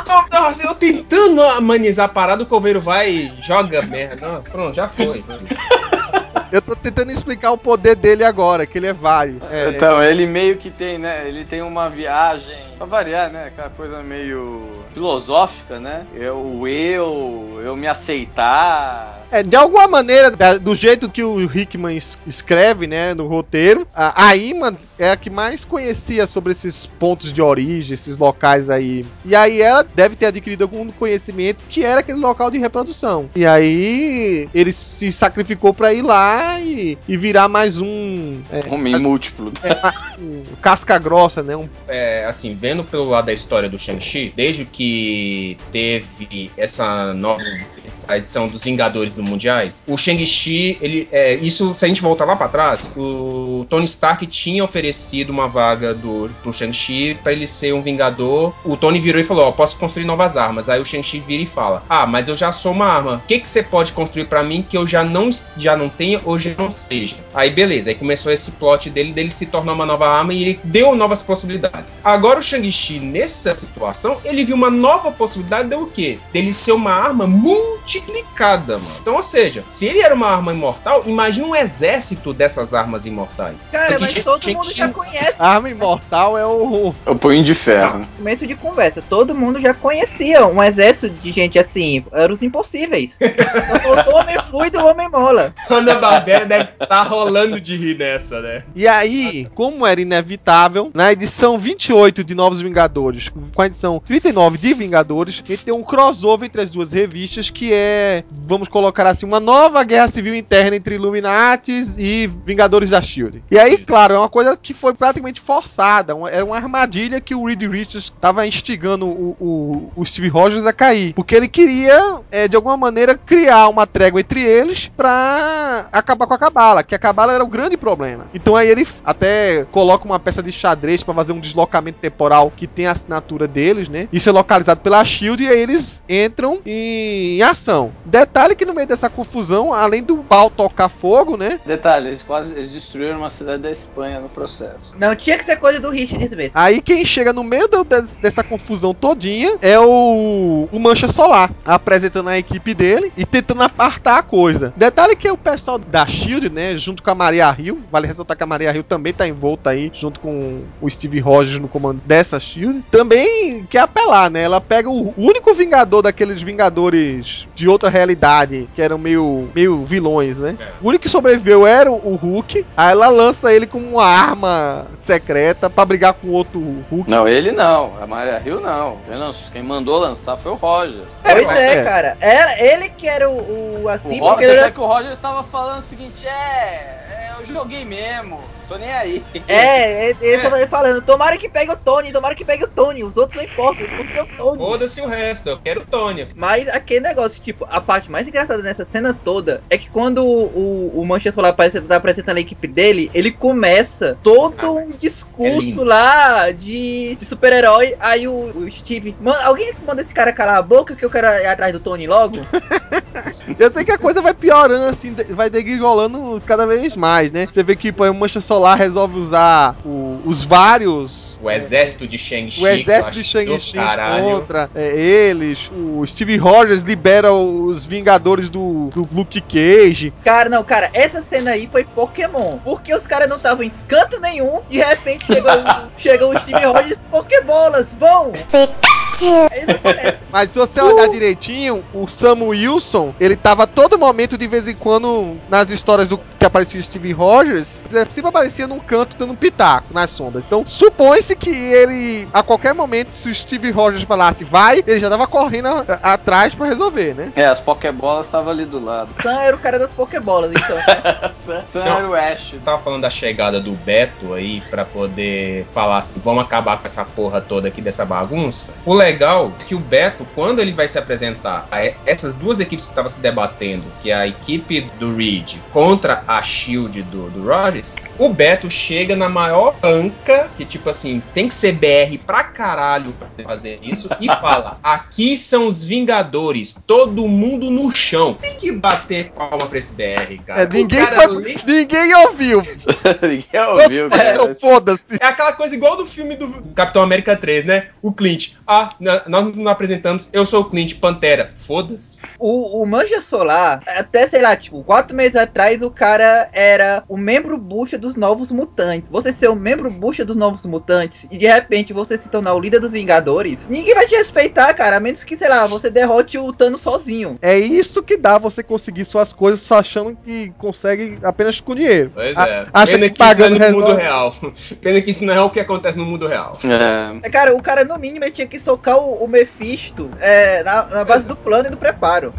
Cal- Nossa, eu tentando amenizar a parada, o coveiro vai e joga merda. Nossa, pronto, já foi. Eu tô tentando explicar o poder dele agora, que ele é vários. É, Então, ele meio que tem, né? Ele tem uma viagem, pra variar, né? Aquela coisa meio filosófica, né? Eu, o eu, eu me aceitar. É, de alguma maneira, da- do jeito que o Hickman es- escreve, né, no roteiro, a, a Iman é a que mais conhecia sobre esses pontos de origem, esses locais aí. E aí ela deve ter adquirido algum conhecimento que era aquele local de reprodução. E aí ele se sacrificou pra ir lá e, e virar mais um, é, Homem múltiplo. um casca grossa, né? Um, É, assim, vendo pelo lado da história do Shang-Chi, desde que teve essa nova essa edição dos Vingadores do Mundiais, o Shang-Chi, ele, é, isso, se a gente voltar lá pra trás, o Tony Stark tinha oferecido uma vaga do, pro Shang-Chi pra ele ser um Vingador. O Tony virou e falou: Ó, posso construir novas armas. Aí o Shang-Chi vira e fala: Ah, mas eu já sou uma arma. O que, que você pode construir pra mim que eu já não, já não tenha ou já não seja? Aí beleza, aí começou esse plot dele, dele se tornar uma nova arma e ele deu novas possibilidades. Agora o Shang-Chi, nessa situação, ele viu uma nova possibilidade de o quê? Dele ser uma arma multiplicada, mano. Então, ou seja, se ele era uma arma imortal, imagina um exército dessas armas imortais. Cara, Porque mas todo mundo já conhece. a arma imortal é o. Eu ponho de ferro. Começo de conversa, todo mundo já conhecia um exército de gente assim, eram os impossíveis. O homem fluido e o homem mola. Ana Barbera deve estar rolando de rir nessa, né? E aí, como era inevitável, na edição 28 de Novos Vingadores, com a edição 39 de Vingadores, ele tem um crossover entre as duas revistas, que é, vamos colocar assim, uma nova guerra civil interna entre Illuminatis e Vingadores da Shield. E aí, claro, é uma coisa que foi praticamente forçada, uma- era uma armadilha que o Reed Richards estava instigando o, o, o Steve Rogers a cair, porque ele queria, é, de alguma maneira, criar uma trégua entre eles pra acabar com a Cabala, que a Cabala era o grande problema. Então aí ele até coloca uma peça de xadrez pra fazer um deslocamento temporal que tem a assinatura deles, né? Isso é localizado pela Shield e aí eles entram em, em ação. Detalhe que no meio dessa confusão, além do pau tocar fogo, né? Detalhe, eles quase eles destruíram uma cidade da Espanha no processo. Não tinha que ser coisa do Richard mesmo. Aí quem chega no meio do- des- dessa confusão todinha é o, o Mancha Solar, apresentando a equipe dele e tentando apartar a coisa. Detalhe que o pessoal da SHIELD, né, junto com a Maria Hill, vale ressaltar que a Maria Hill também tá envolta aí, junto com o Steve Rogers no comando dessa SHIELD, também quer apelar, né, ela pega o único vingador daqueles vingadores de outra realidade, que eram meio, meio vilões, né, o único que sobreviveu era o o Hulk, aí ela lança ele como uma arma secreta pra brigar com outro Hulk. Não, ele não. A Maria Hill não. Quem, lançou- quem mandou lançar foi o Roger. Pois É, é, é. cara. Era ele que era o, o assim, O porque Roger, ele até era- que o Roger tava falando o seguinte, é, é, eu joguei mesmo, tô nem aí. É, ele, ele tava falando, tomara que pegue o Tony, tomara que pegue o Tony, os outros não importam, os outros é o Tony. Foda-se o resto, eu quero o Tony. Mas aquele negócio, tipo, a parte mais engraçada nessa cena toda é que quando o, o Mancha Solar aparece- tá apresentando a equipe dele, ele começa todo um é discurso lindo. lá de, de super-herói. Aí o, o Steve, mano, alguém manda esse cara calar a boca que eu quero ir atrás do Tony logo? Eu sei que a coisa vai piorando assim, vai degringolando cada vez mais, né? Você vê que pô, o Mancha Solar resolve usar o- os vários. O exército de Shang-Chi. O exército de Shang-Chi contra é, eles. O Steve Rogers libera os Vingadores do, do Luke Cage. Cara, não, cara, essa cena aí foi Pokémon. Porque os caras não estavam em canto nenhum, de repente chegou, o- chegou o Steve Rogers, Pokébolas, vão! Aparecem. Mas se você olhar direitinho, o Sam Wilson, ele tava a todo momento, de vez em quando, nas histórias do que aparecia o Steve Rogers, é, sempre aparecia num canto dando um pitaco nas sombras. Então, supõe-se que ele, a qualquer momento, se o Steve Rogers falasse vai, ele já tava correndo a- atrás pra resolver, né? É, as Pokébolas estavam ali do lado. Sam era o cara das Pokébolas, então. Sam, Sam era o Ash. Tava falando da chegada do Beto aí pra poder falar assim, vamos acabar com essa porra toda aqui dessa bagunça. O legal é que o Beto, quando ele vai se apresentar a essas duas equipes que estavam se debatendo, que é a equipe do Reed contra a Shield do, do Rogers, o Beto chega na maior anca, que tipo assim, tem que ser BR pra caralho pra fazer isso, e fala: aqui são os Vingadores, todo mundo no chão. Tem que bater palma pra esse BR, cara. É, ninguém, cara foi- ninguém ouviu. Ninguém ouviu, É, cara. Foda-se. É aquela coisa igual do filme do Capitão América 3, né? O Clint. Ah, nós nos apresentamos, eu sou o Clint, Pantera. Foda-se. O, o Manja Solar, até sei lá, tipo, quatro meses atrás, o cara era o membro bucha dos Novos Mutantes. Você ser o membro bucha dos Novos Mutantes e de repente você se tornar o líder dos Vingadores, ninguém vai te respeitar, cara, a menos que, sei lá, você derrote o Thanos sozinho. É isso que dá você conseguir suas coisas só achando que consegue apenas com dinheiro. Pois A- é. acha Pena que que, isso não é pagando no mundo resolve. real. Pena que isso não é o que acontece no mundo real. É. É, Cara, o cara no mínimo ele tinha que socar o, o Mephisto é, na, na base do plano e do preparo.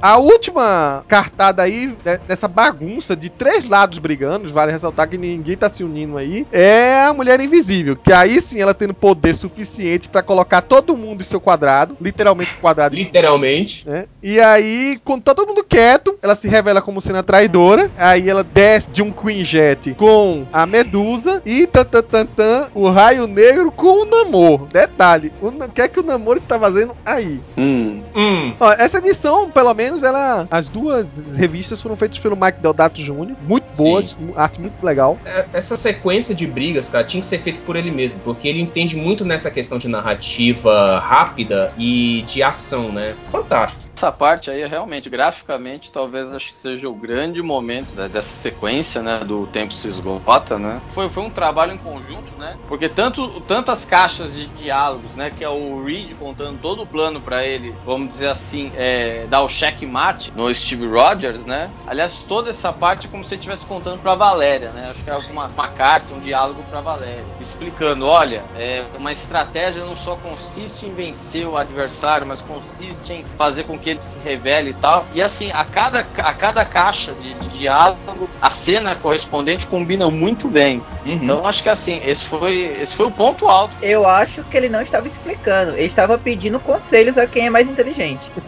A última cartada aí, né, nessa bagunça de três lados brigando, vale ressaltar que ninguém tá se unindo aí, é a Mulher Invisível. Que aí sim ela tendo poder suficiente pra colocar todo mundo em seu quadrado, literalmente quadrado. Literalmente. né? E aí, com todo mundo quieto, ela se revela como sendo a traidora. Aí ela desce de um Queen Jet com a Medusa e tan, tan, tan, tan, o Raio Negro com o Namor. Detalhe, o, que é que o Namor está fazendo aí? Hum. Hum. Ó, essa edição, pelo menos, ela. As duas revistas foram feitas pelo Mike Deodato Jr. Muito boas, arte muito legal. É, Essa sequência de brigas, cara, tinha que ser feito por ele mesmo, porque ele entende muito nessa questão de narrativa rápida e de ação, né? Fantástico. Essa parte aí, realmente, graficamente, talvez acho que seja o grande momento né, dessa sequência, né? Do tempo se esgota, né? Foi, foi um trabalho em conjunto, né? Porque tanto, tantas caixas de diálogos, né? Que é o Reed contando todo o plano pra ele, vamos dizer assim, é, dar o checkmate no Steve Rogers, né? Aliás, toda essa parte é como se ele estivesse contando pra Valéria, né? Acho que é uma, uma carta, um diálogo pra Valéria, explicando, olha, é, uma estratégia não só consiste em vencer o adversário, mas consiste em fazer com que ele se revele e tal. E assim, a cada, a cada caixa de, de diálogo, a cena correspondente combina muito bem. Então acho que assim, esse foi, esse foi o ponto alto. Eu acho que ele não estava explicando, ele estava pedindo conselhos a quem é mais inteligente.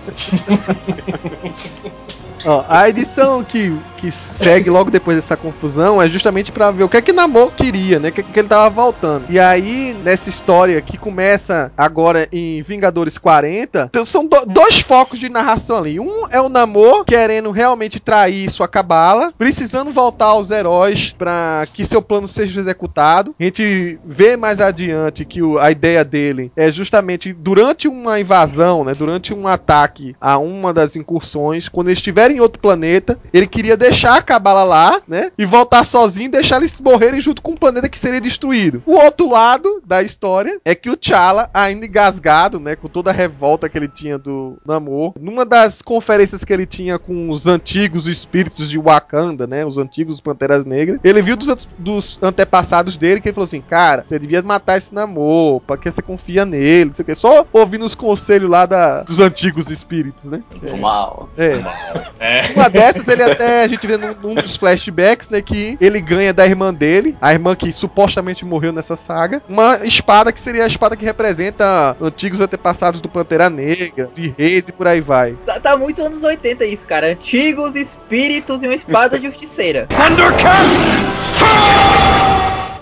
Ó, a edição que, que segue logo depois dessa confusão é justamente pra ver o que é que Namor queria, né? O que, é que ele tava voltando. E aí, nessa história que começa agora em Vingadores 40, então são do- dois focos de narração ali. Um é o Namor querendo realmente trair sua cabala, precisando voltar aos heróis pra que seu plano seja executado. A gente vê mais adiante que o- a ideia dele é justamente durante uma invasão, né? Durante um ataque a uma das incursões, quando eles estiverem em outro planeta, ele queria deixar a cabala lá, né? E voltar sozinho e deixar eles morrerem junto com o planeta que seria destruído. O outro lado da história é que o T'Challa, ainda engasgado, né? Com toda a revolta que ele tinha do Namor, numa das conferências que ele tinha com os antigos espíritos de Wakanda, né? Os antigos Panteras Negras, ele viu dos, dos antepassados dele que ele falou assim: Cara, você devia matar esse Namor, pra que você confia nele, não sei o que. Só ouvindo os conselhos lá da, dos antigos espíritos, né? Do mal. É. É. Uma dessas, ele até, a gente vê num, num dos flashbacks, né, que ele ganha da irmã dele, a irmã que supostamente morreu nessa saga, uma espada que seria a espada que representa antigos antepassados do Pantera Negra, de reis e por aí vai. Tá, tá muito anos 80 isso, cara. Antigos espíritos e uma espada justiceira.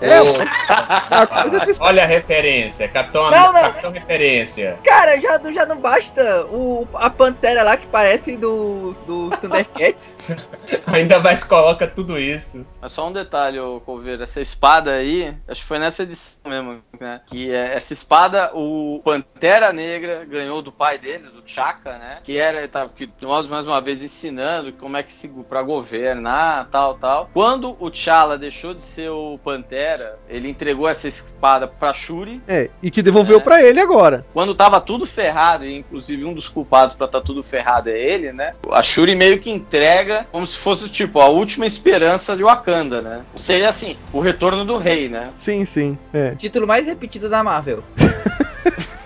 É, Olha a referência, Capitão, Não, não. Capitão Referência. Cara, já, não- já não basta o, a pantera lá que parece do, do Thundercats. Ainda mais coloca tudo isso. Mas só um detalhe, ô Coveiro, essa espada aí, acho que foi nessa edição mesmo, né? Que é, essa espada, o Pantera Negra ganhou do pai dele, do Chaka, né? Que era, tá, que nós mais uma vez ensinando como é que se pra governar, tal, tal. Quando o T'Challa deixou de ser o Pantera Pantera, ele entregou essa espada pra Shuri. É, e que devolveu É. pra ele agora. Quando tava tudo ferrado, e inclusive um dos culpados pra tá tudo ferrado é ele, né? A Shuri meio que entrega como se fosse, tipo, a última esperança de Wakanda, né? Ou seja, assim, o retorno do rei, né? Sim, sim. É. Título mais repetido da Marvel.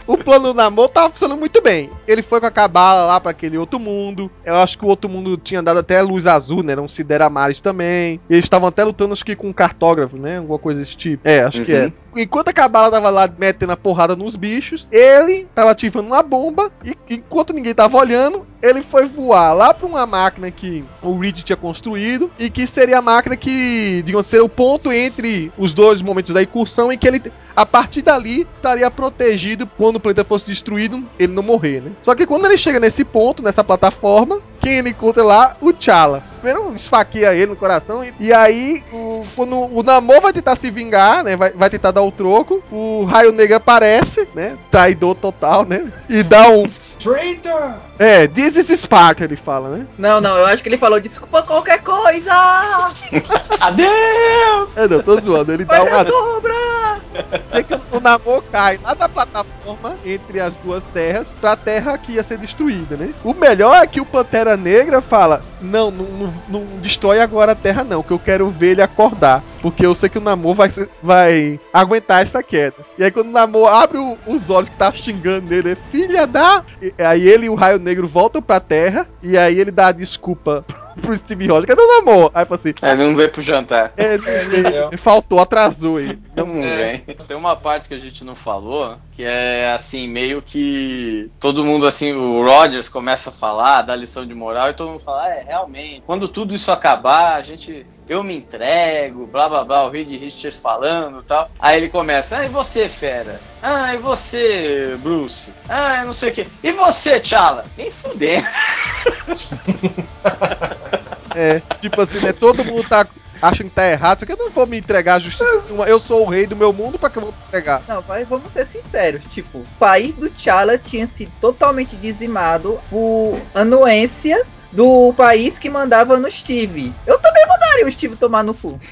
O plano do Namor tava funcionando muito bem. Ele foi com a cabala lá pra aquele outro mundo. Eu acho que o outro mundo tinha dado até luz azul, né? Era um Sideramares também. Eles estavam até lutando, acho que com um cartógrafo, né? Alguma coisa desse tipo. É, acho que Uhum. é. Enquanto a cabala tava lá metendo a porrada nos bichos, ele tava ativando uma bomba. E enquanto ninguém tava olhando, ele foi voar lá pra uma máquina que o Reed tinha construído. E que seria a máquina que, digamos, ser o ponto entre os dois momentos da incursão em que ele a partir dali estaria protegido quando o planeta fosse destruído, ele não morrer, né? Só que quando ele chega nesse ponto, nessa plataforma, quem ele encontra lá? O T'Challa. Primeiro esfaqueia ele no coração e, e aí o, quando o Namor vai tentar se vingar, né? Vai, vai tentar dar o troco, o Raio Negro aparece, né? Traidor total, né? E dá um... Traitor! É, this is Spark, ele fala, né? Não, não, eu acho que ele falou desculpa qualquer coisa! Adeus! É, não, tô zoando. Ele dá Vai um dar sobra! Sei que o Namor cai lá da plataforma entre as duas terras pra terra que ia ser destruída, né? O melhor é que o Pantera Negra fala: Não, não, não, não destrói agora a terra, não, que eu quero ver ele acordar. Porque eu sei que o Namor vai, vai aguentar essa queda. E aí, quando o Namor abre o- os olhos que tá xingando ele, é filha da. E aí ele e o Raio Negro voltam pra terra. E aí ele dá a desculpa pro Steve Rogers: Cadê o Namor? Aí fala assim: É, ele não veio pro jantar. é, ele- faltou, atrasou ele. Não vem. Tem uma parte que a gente não falou, que é assim, meio que todo mundo assim, o Rogers começa a falar, dá lição de moral, e todo mundo fala, "Ah, é, realmente, quando tudo isso acabar, a gente. Eu me entrego, blá blá blá, o Reed Richards falando e tal. Aí ele começa, ah, e você, fera? Ah, e você, Bruce? Ah, eu não sei o que. E você, T'Challa? Nem fuder. É, tipo assim, né? Todo mundo tá achando que tá errado, só que eu não vou me entregar a justiça nenhuma. Eu sou o rei do meu mundo, pra que eu vou me entregar? Não, vai, vamos ser sinceros. Tipo, o país do T'Challa tinha sido totalmente dizimado por anuência do país que mandava no Steve. Eu também mandaria o Steve tomar no cu.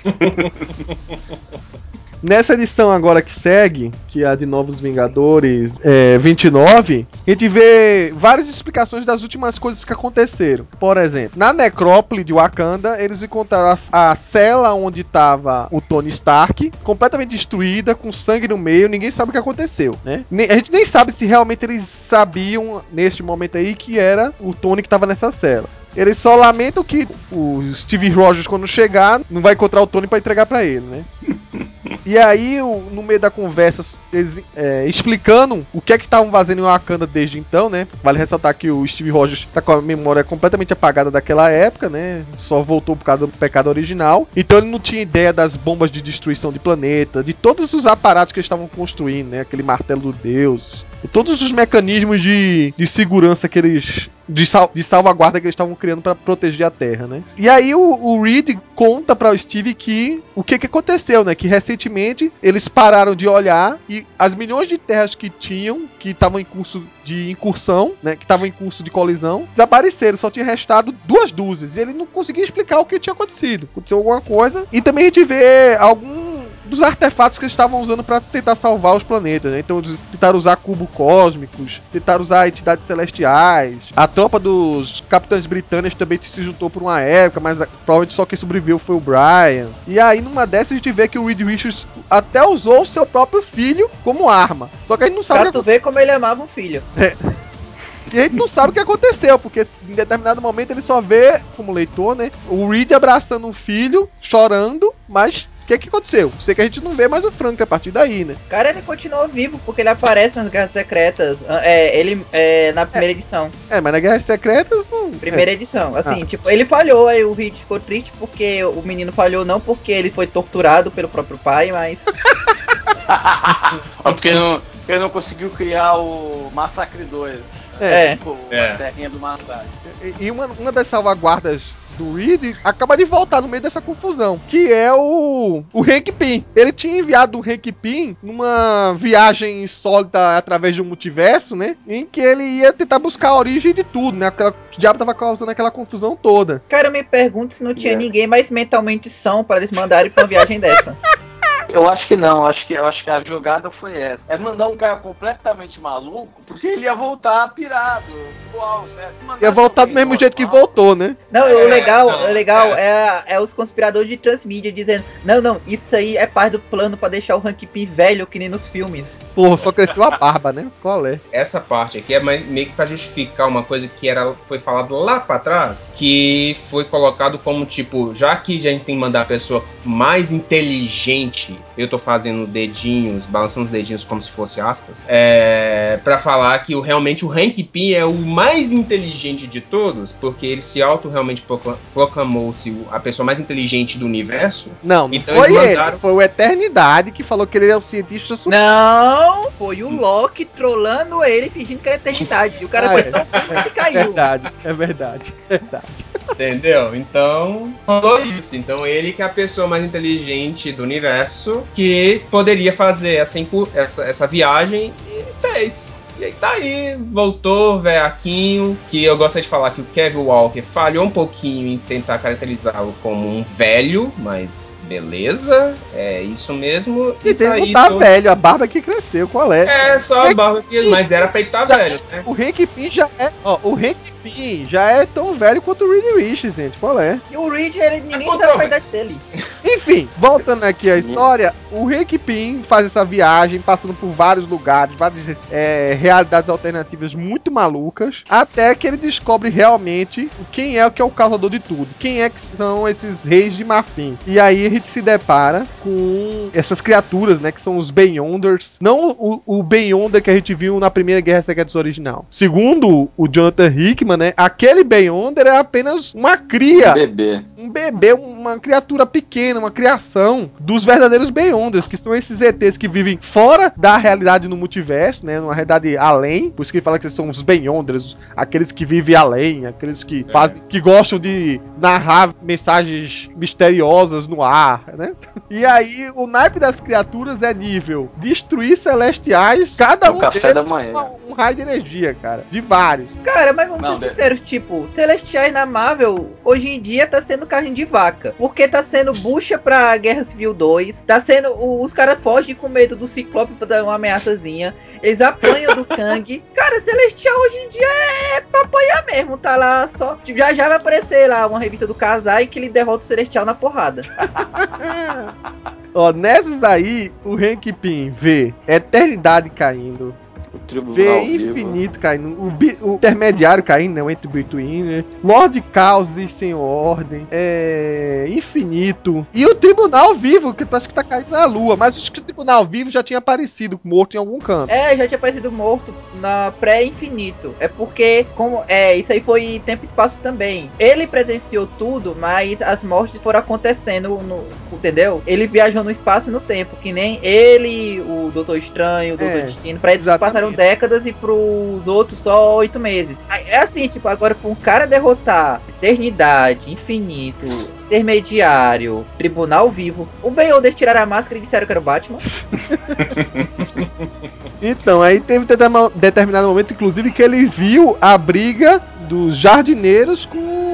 Nessa edição agora que segue, que é a de Novos Vingadores é, 29, a gente vê várias explicações das últimas coisas que aconteceram. Por exemplo, na necrópole de Wakanda, eles encontraram a, a cela onde estava o Tony Stark, completamente destruída, com sangue no meio, ninguém sabe o que aconteceu, né? A gente nem sabe se realmente eles sabiam, neste momento aí, que era o Tony que estava nessa cela. Eles só lamentam que o Steve Rogers, quando chegar, não vai encontrar o Tony pra entregar pra ele, né? E aí, no meio da conversa, eles é, explicando o que é que estavam fazendo em Wakanda desde então, né? Vale ressaltar que o Steve Rogers tá com a memória completamente apagada daquela época, né? Só voltou por causa do pecado original. Então ele não tinha ideia das bombas de destruição de planeta, de todos os aparatos que eles estavam construindo, né? Aquele martelo do Deus. Todos os mecanismos de, de segurança que eles. De, sal- de salvaguarda que eles estavam criando pra proteger a Terra, né? E aí o, o Reed conta para o Steve que o que, que aconteceu, né? Que recentemente eles pararam de olhar e as milhões de terras que tinham, que estavam em curso de incursão, né? Que estavam em curso de colisão, desapareceram. Só tinha restado duas dúzias. E ele não conseguia explicar o que tinha acontecido. Aconteceu alguma coisa. E também a gente vê algum dos artefatos que eles estavam usando para tentar salvar os planetas, né? Então eles tentaram usar cubos cósmicos, tentaram usar entidades celestiais. A tropa dos capitães britânicos também se juntou por uma época, mas provavelmente só quem sobreviveu foi o Brian. E aí numa dessas a gente vê que o Reed Richards até usou o seu próprio filho como arma. Só que a gente não sabe Pra que tu ver como ele amava o filho. e a gente não sabe o que aconteceu, porque em determinado momento ele só vê, como leitor, né? O Reed abraçando um filho, chorando, mas o que, que aconteceu? Sei que a gente não vê mais o Frank a partir daí, né? Cara, ele continuou vivo porque ele aparece nas Guerras Secretas. ah, É, ele é, na primeira edição. É, mas na Guerras Secretas não. Primeira edição. Assim, Ah. tipo, ele falhou, aí o Reed ficou triste porque o menino falhou, não porque ele foi torturado pelo próprio pai, mas. Porque ele não, porque ele não conseguiu criar o Massacre 2. É. Tipo, É. a terrinha do massacre. E e uma, uma das salvaguardas do Reed acaba de voltar no meio dessa confusão, que é o o Hank Pym. Ele tinha enviado o Hank Pym numa viagem insólita através de um multiverso, né? Em que ele ia tentar buscar a origem de tudo, né? Aquela, o diabo tava causando aquela confusão toda. Cara, eu me pergunto se não tinha É. ninguém mais mentalmente são para eles mandarem pra uma viagem dessa. Eu acho que não, acho que, eu acho que a jogada foi essa. É mandar um cara completamente maluco, porque ele ia voltar pirado. Igual, certo? Ia voltar do mesmo jeito que voltou, né? Não, É, o legal, não, o legal é. é. É, os conspiradores de transmídia dizendo: Não, não, isso aí é parte do plano pra deixar o Hank Pym velho que nem nos filmes. Porra, só cresceu a barba, né? Qual é? Essa parte aqui é meio que pra justificar uma coisa que era, foi falado lá pra trás, que foi colocado como tipo, já que a gente tem que mandar a pessoa mais inteligente, eu tô fazendo dedinhos, balançando os dedinhos como se fosse aspas, é, para falar que o, realmente o Hank Pym é o mais inteligente de todos, porque ele se auto realmente procla- proclamou-se a pessoa mais inteligente do universo. Não, não Então foi eles ele. mandaram- Foi o Eternidade que falou que ele é o cientista super. Não, foi o Loki trollando ele, fingindo que era eternidade. E o cara Ah, foi é. tão que ele É caiu. verdade, é verdade, é verdade. Entendeu? Então, rolou isso. Então, ele que é a pessoa mais inteligente do universo que poderia fazer essa, essa, essa viagem e fez. E aí tá aí, voltou, veaquinho, que eu gostaria de falar que o Kevin Walker falhou um pouquinho em tentar caracterizá-lo como um velho, mas beleza, é isso mesmo. E tem tá que aí tá velho, a barba que cresceu, qual é? É, só a barba que... Mas era pra ele estar velho, né? O Hank Pym já é. Ó, o Hank Pym já é tão velho quanto o Reed Rich, gente. Qual é? E o Reed, ele, ninguém sabe controverso. a idade dele. Enfim, voltando aqui à história, o Hank Pym faz essa viagem, passando por vários lugares, várias é, realidades alternativas muito malucas, até que ele descobre realmente quem é o que é o causador de tudo, quem é que são esses reis de Marfim. E aí gente se depara com essas criaturas, né, que são os Beyonders. Não o, o Beyonder que a gente viu na primeira Guerra Secretas original. Segundo o Jonathan Hickman, né, aquele Beyonder é apenas uma cria Bebê. um bebê, uma criatura pequena, uma criação dos verdadeiros Beyonders, que são esses ETs que vivem fora da realidade no multiverso, né? Numa realidade além. Por isso que ele fala que são os Beyonders, aqueles que vivem além, aqueles que fazem, que gostam de narrar mensagens misteriosas no ar, né? E aí, o naipe das criaturas é nível destruir celestiais, cada um café deles da manhã. com um raio de energia, cara. De vários. Cara, mas vamos Não, ser de- sinceros, tipo, Celestiais na Marvel, hoje em dia tá sendo carne de vaca. Porque tá sendo bucha pra Guerra Civil 2, tá sendo. Os caras fogem com medo do Ciclope pra dar uma ameaçazinha. Eles apanham do Kang. Cara, Celestial hoje em dia é pra apanhar mesmo, tá lá só. Já já vai aparecer lá uma revista do Kazai que ele derrota o Celestial na porrada. Ó, nessas aí, o Hank Pym vê Eternidade caindo, O tribunal vê vivo. Infinito caindo, o, bi- o Intermediário caindo, né? O Entre Between, né? Lord Caos e Sem Ordem, é. Infinito. E o Tribunal Vivo, que parece que tá caindo na Lua, mas acho que o Tribunal Vivo já tinha aparecido morto em algum canto. É, já tinha aparecido morto na pré-infinito. É porque, como é, isso aí foi tempo e espaço também. Ele presenciou tudo, mas as mortes foram acontecendo no. Entendeu? Ele viajou no espaço e no tempo. Que nem ele, o Doutor Estranho, o Doutor É, Destino. Pra eles. Passaram décadas e pros outros só oito meses. É assim, tipo, agora pra um cara derrotar eternidade, infinito. Intermediário, Tribunal Vivo. O Beyonder tiraram a máscara e disseram que era o Batman. Então, aí teve determinado momento, inclusive, que ele viu a briga dos jardineiros com.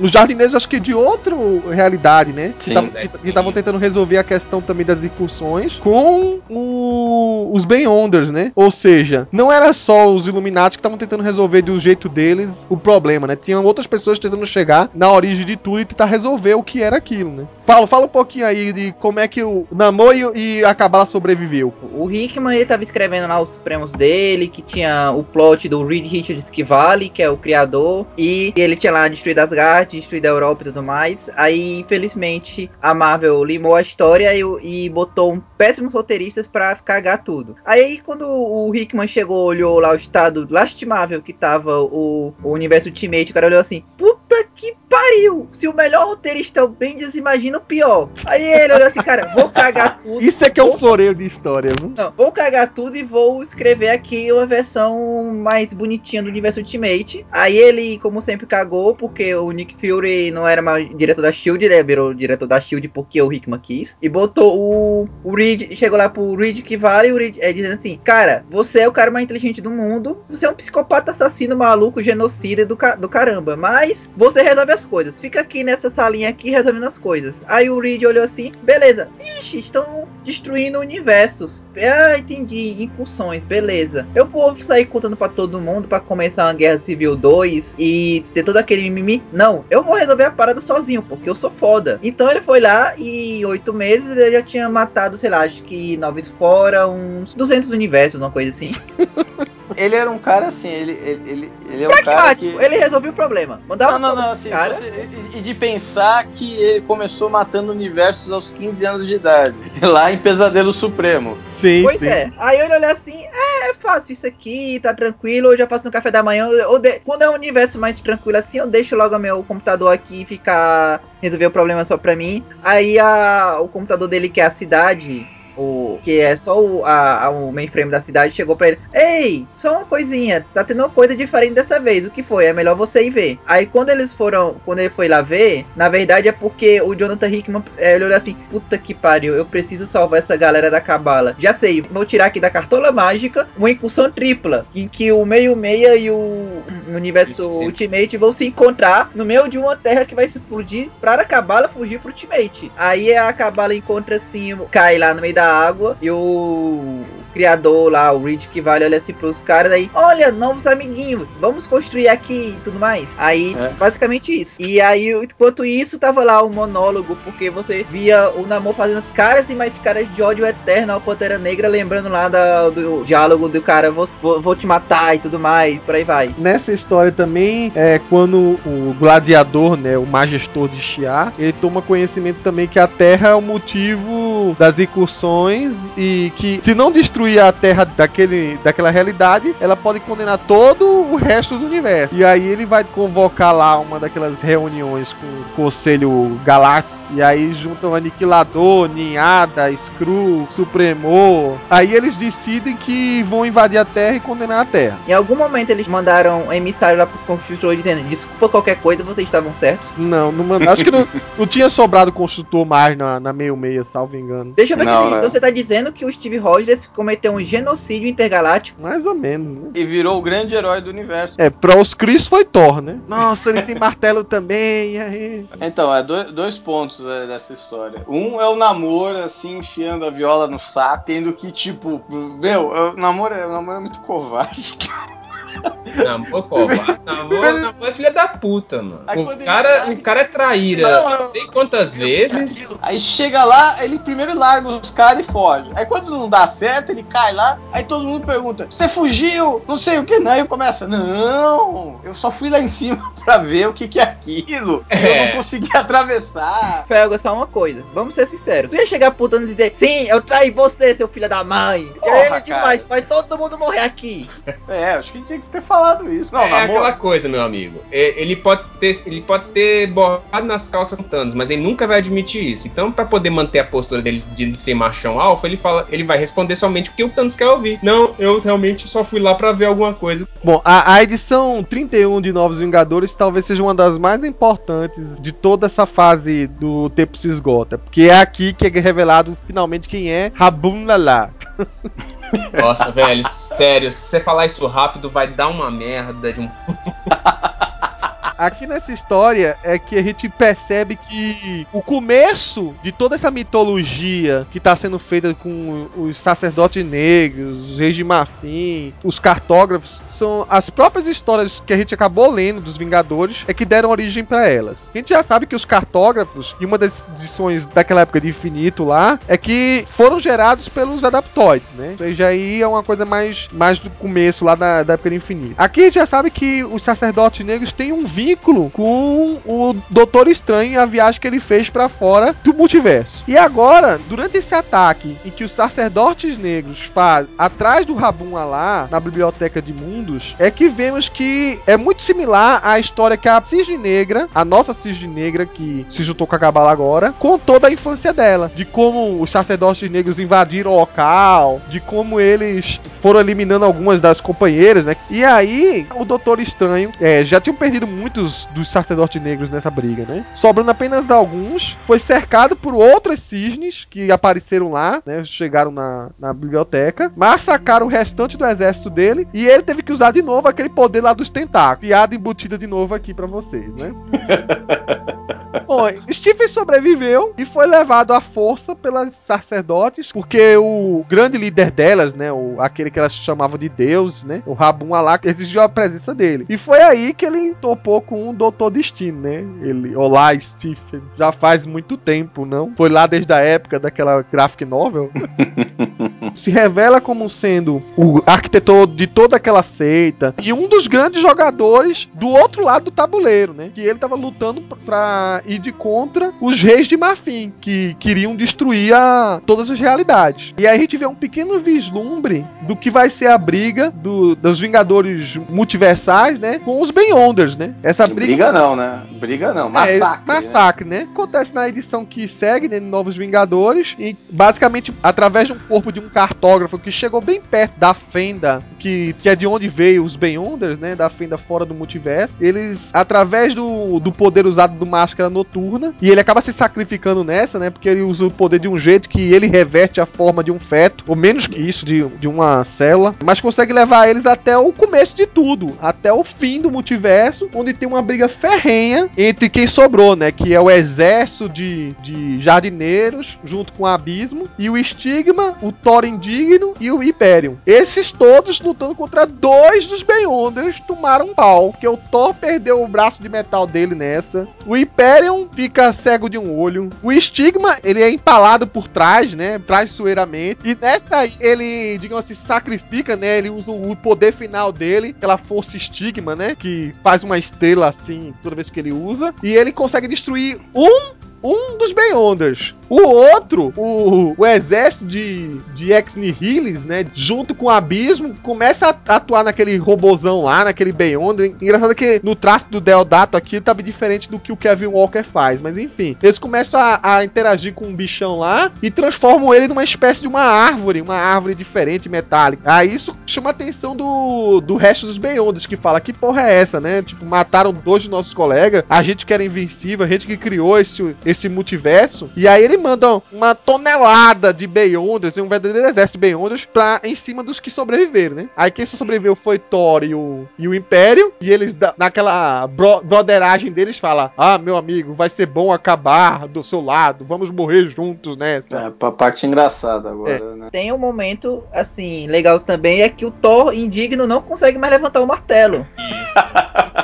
Os jardineiros, acho que de outra realidade, né? Que Sim, que estavam tentando resolver a questão também das incursões com o- os Beyonders, né? Ou seja, não era só os Illuminati que estavam tentando resolver do jeito deles o problema, né? Tinham outras pessoas tentando chegar na origem de tudo e tentar resolver o que era aquilo, né? Paulo, fala um pouquinho aí de como é que o Namor e, e a Kabbalah sobreviveu. O Hickman ele tava escrevendo lá os Supremos dele, que tinha o plot do Reed Richards que vale, que é o criador, e ele tinha lá destruído Asgard, destruído a Europa e tudo mais. Aí, infelizmente, a Marvel limou a história e, e botou um péssimos roteiristas pra cagar tudo. Aí, quando o Hickman chegou, olhou lá o estado lastimável que tava o, o universo Ultimate, o cara olhou assim: puta que pariu! Se o melhor roteirista é o Bendis, imagina o pior. Aí ele olhou assim, cara, vou cagar tudo. Isso é que é um floreio de história, viu? não, vou cagar tudo e vou escrever aqui uma versão mais bonitinha do universo Ultimate. Aí ele, como sempre, cagou, porque o Nick Fury não era mais diretor da Shield, ele virou diretor da Shield porque o Hickman quis. E botou o, o Reed, chegou lá pro Reed que vale, o Reed é dizendo assim: Cara, você é o cara mais inteligente do mundo, você é um psicopata assassino maluco, genocida do, ca- do caramba, mas você resolve as as coisas. Fica aqui nessa salinha aqui resolvendo as coisas. Aí o Reed olhou assim, beleza. Ixi, estão destruindo universos. Ah, entendi. Incursões, beleza. Eu vou sair contando pra todo mundo pra começar uma Guerra Civil 2 e ter todo aquele mimimi. Não, eu vou resolver a parada sozinho, porque eu sou foda. Então ele foi lá e em oito meses ele já tinha matado, sei lá, acho que noves fora, uns 200 universos, uma coisa assim. Ele era um cara assim, ele, ele, ele, ele é um cara Pragmático, que... ele resolveu o problema. Mandava Não, não, não, assim, cara. você- e- de pensar que ele começou matando universos aos 15 anos de idade, lá em Pesadelo Supremo. Sim, Pois sim. é. Aí ele olha assim, é, é fácil isso aqui, tá tranquilo, eu já faço no café da manhã. Eu, eu de- Quando é um universo mais tranquilo assim, eu deixo logo meu computador aqui e ficar. resolver o problema só pra mim. Aí a, o computador dele, que é a cidade. O, que é só o, a, a- o mainframe da cidade, chegou pra ele: Ei, só uma coisinha, tá tendo uma coisa diferente dessa vez. O que foi? É melhor você ir ver. Aí quando eles foram, quando ele foi lá ver, na verdade é porque o Jonathan Hickman é, ele olhou assim: Puta que pariu, eu preciso salvar essa galera da cabala. Já sei, vou tirar aqui da cartola mágica uma incursão tripla, em que o meio-meia e o universo Sim, sim. Ultimate vão se encontrar no meio de uma terra que vai se explodir para a cabala fugir pro Ultimate. Aí a cabala encontra assim, cai lá no meio da água e o criador lá, o Reed que vale, olha assim pros caras aí, olha, novos amiguinhos, vamos construir aqui e tudo mais. Aí, É. basicamente isso. E aí, enquanto isso, tava lá o monólogo, porque você via o Namor fazendo caras e mais caras de ódio eterno ao Pantera Negra, lembrando lá da- do diálogo do cara, vou, vou- te matar e tudo mais, por aí vai. Nessa história também, é quando o gladiador, né, o majestor de Shiar, ele toma conhecimento também que a Terra é o motivo das incursões e que se não destruir a Terra daquele, daquela realidade, ela pode condenar todo o resto do universo. E aí ele vai convocar lá uma daquelas reuniões com o Conselho Galáctico e aí juntam Aniquilador, Ninhada, Screw, Supremo. Aí eles decidem que vão invadir a Terra e condenar a Terra. Em algum momento eles mandaram um emissário lá pros construtores dizendo, desculpa qualquer coisa, vocês estavam certos. Não, não manda- acho que não, não tinha sobrado construtor mais na, na meio meia, salvo engano. Deixa eu ver Não, se é. você tá dizendo que o Steve Rogers cometeu um genocídio intergaláctico. Mais ou menos, né? E virou o grande herói do universo. É, pra os Chris foi Thor, né? Nossa, ele tem martelo também, e aí? Então, é dois, dois pontos é, dessa história. Um é o namoro, assim, enfiando a viola no saco, tendo que, tipo, meu, o namoro é, o namoro é muito covarde, cara. Namor covarde. Namor, namor é filha da puta, mano. Aí O ele cara, o cara é traíra Não, não sei quantas vezes. Aí chega lá, ele primeiro larga os caras e foge. Aí quando não dá certo, ele cai lá, aí todo mundo pergunta: Você fugiu? Não sei o que, não. Aí começa: Não, eu só fui lá em cima pra ver o que, que é aquilo. Eu É. não consegui atravessar. Felga, só uma coisa, vamos ser sinceros. Tu ia chegar putando e dizer, sim, eu traí você, seu filho da mãe. Porra, é demais, cara. vai todo mundo morrer aqui. É, acho que tinha que ter falado isso. Não, é namoro. aquela coisa, meu amigo. É, Ele pode ter, ele pode ter borrado nas calças com o Thanos, mas ele nunca vai admitir isso. Então, pra poder manter a postura dele de ser machão alfa, ele fala, ele vai responder somente o que o Thanos quer ouvir. Não, eu realmente só fui lá pra ver alguma coisa. Bom, a, a edição 31 de Novos Vingadores talvez seja uma das mais importantes de toda essa fase do tempo se esgota. Porque é aqui que é revelado finalmente quem é Rabun Lala. Nossa, velho, sério, se você falar isso rápido, vai dar uma merda de um. Aqui nessa história é que a gente percebe que o começo de toda essa mitologia que está sendo feita com os sacerdotes negros, os reis de Marfim, os cartógrafos, são as próprias histórias que a gente acabou lendo dos Vingadores é que deram origem para elas. A gente já sabe que os cartógrafos, e uma das edições daquela época de Infinito lá, é que foram gerados pelos adaptoides, né? Ou seja, aí é uma coisa mais, mais do começo lá da, da época do Infinito. Aqui a gente já sabe que os sacerdotes negros têm um vínculo com o Doutor Estranho a viagem que ele fez pra fora do multiverso. E agora, durante esse ataque em que os sacerdotes negros fazem atrás do Rabun Alá, na biblioteca de mundos, é que vemos que é muito similar à história que a Cisne Negra, a nossa Cisne Negra que se juntou com a Cabala agora, contou da infância dela, de como os sacerdotes negros invadiram o local, de como eles foram eliminando algumas das companheiras, né? E aí, o Doutor Estranho é, já tinham perdido muitas muitos dos sacerdotes negros nessa briga, né? Sobrando apenas alguns, foi cercado por outras cisnes que apareceram lá, né? Chegaram na, na biblioteca, massacraram o restante do exército dele e ele teve que usar de novo aquele poder lá dos tentáculos. Piada embutida de novo aqui pra vocês, né? Bom, Stephen sobreviveu e foi levado à força pelas sacerdotes, porque o grande líder delas, né, o, aquele que elas chamavam de Deus, né, o Rabun Alak, exigiu a presença dele. E foi aí que ele topou com o Doutor Destino, né? Ele, olá, Stephen, já faz muito tempo, não? Foi lá desde a época daquela graphic novel. Se revela como sendo o arquitetor de toda aquela seita e um dos grandes jogadores do outro lado do tabuleiro, né? Que ele tava lutando pra ir de contra os reis de Marfim, que queriam destruir a, todas as realidades. E aí a gente vê um pequeno vislumbre do que vai ser a briga do, dos Vingadores multiversais, né? Com os Beyonders, né? Essa briga. Briga não, né? Briga não, É, massacre. né? massacre, né? Acontece na edição que segue, né, Novos Vingadores, e basicamente através de um corpo de um cartógrafo que chegou bem perto da fenda, que, que é de onde veio os Beyonders, né? Da fenda fora do multiverso. Eles, através do, do poder usado do Máscara Noturna, e ele acaba se sacrificando nessa, né? Porque ele usa o poder de um jeito que ele reverte a forma de um feto, ou menos que isso, de, de uma célula, mas consegue levar eles até o começo de tudo, até o fim do multiverso, onde tem uma briga ferrenha entre quem sobrou, né? Que é o exército de, de jardineiros, junto com o Abismo, e o Estigma, o Thor Indigno e o Hyperion. Esses todos lutando contra dois dos Beyonders tomaram um pau, porque o Thor perdeu o braço de metal dele nessa, o Hyperion fica cego de um olho, o Estigma, ele é empalado por trás, né? Traiçoeiramente, e nessa ele, digamos assim, sacrifica, né? Ele usa o poder final dele, aquela força Estigma, né? Que faz uma estrela assim toda vez que ele usa, e ele consegue destruir um um dos Beyonders. O outro, o, o exército de, de ex-nihilis, né? Junto com o Abismo, começa a atuar naquele robozão lá, naquele Beyonder. Engraçado que no traço do Deodato aqui tava diferente do que o Kevin Walker faz. Mas enfim, eles começam a, a interagir com um bichão lá e transformam ele numa espécie de uma árvore, uma árvore diferente, metálica. Aí isso chama a atenção do, do resto dos Beyonders, que fala, que porra é essa, né? Tipo, mataram dois de nossos colegas, a gente que era invencível, a gente que criou esse, esse multiverso. E aí ele manda uma tonelada de Beyonders, um verdadeiro exército de Beyonders, pra, em cima dos que sobreviveram, né? Aí quem só sobreviveu foi Thor e o, e o Império. E eles, naquela bro, broderagem deles, falam: Ah, meu amigo, vai ser bom acabar do seu lado, vamos morrer juntos nessa. É, pra parte engraçada agora, né? Tem um momento, assim, legal também, é que o Thor indigno não consegue mais levantar o martelo. Isso.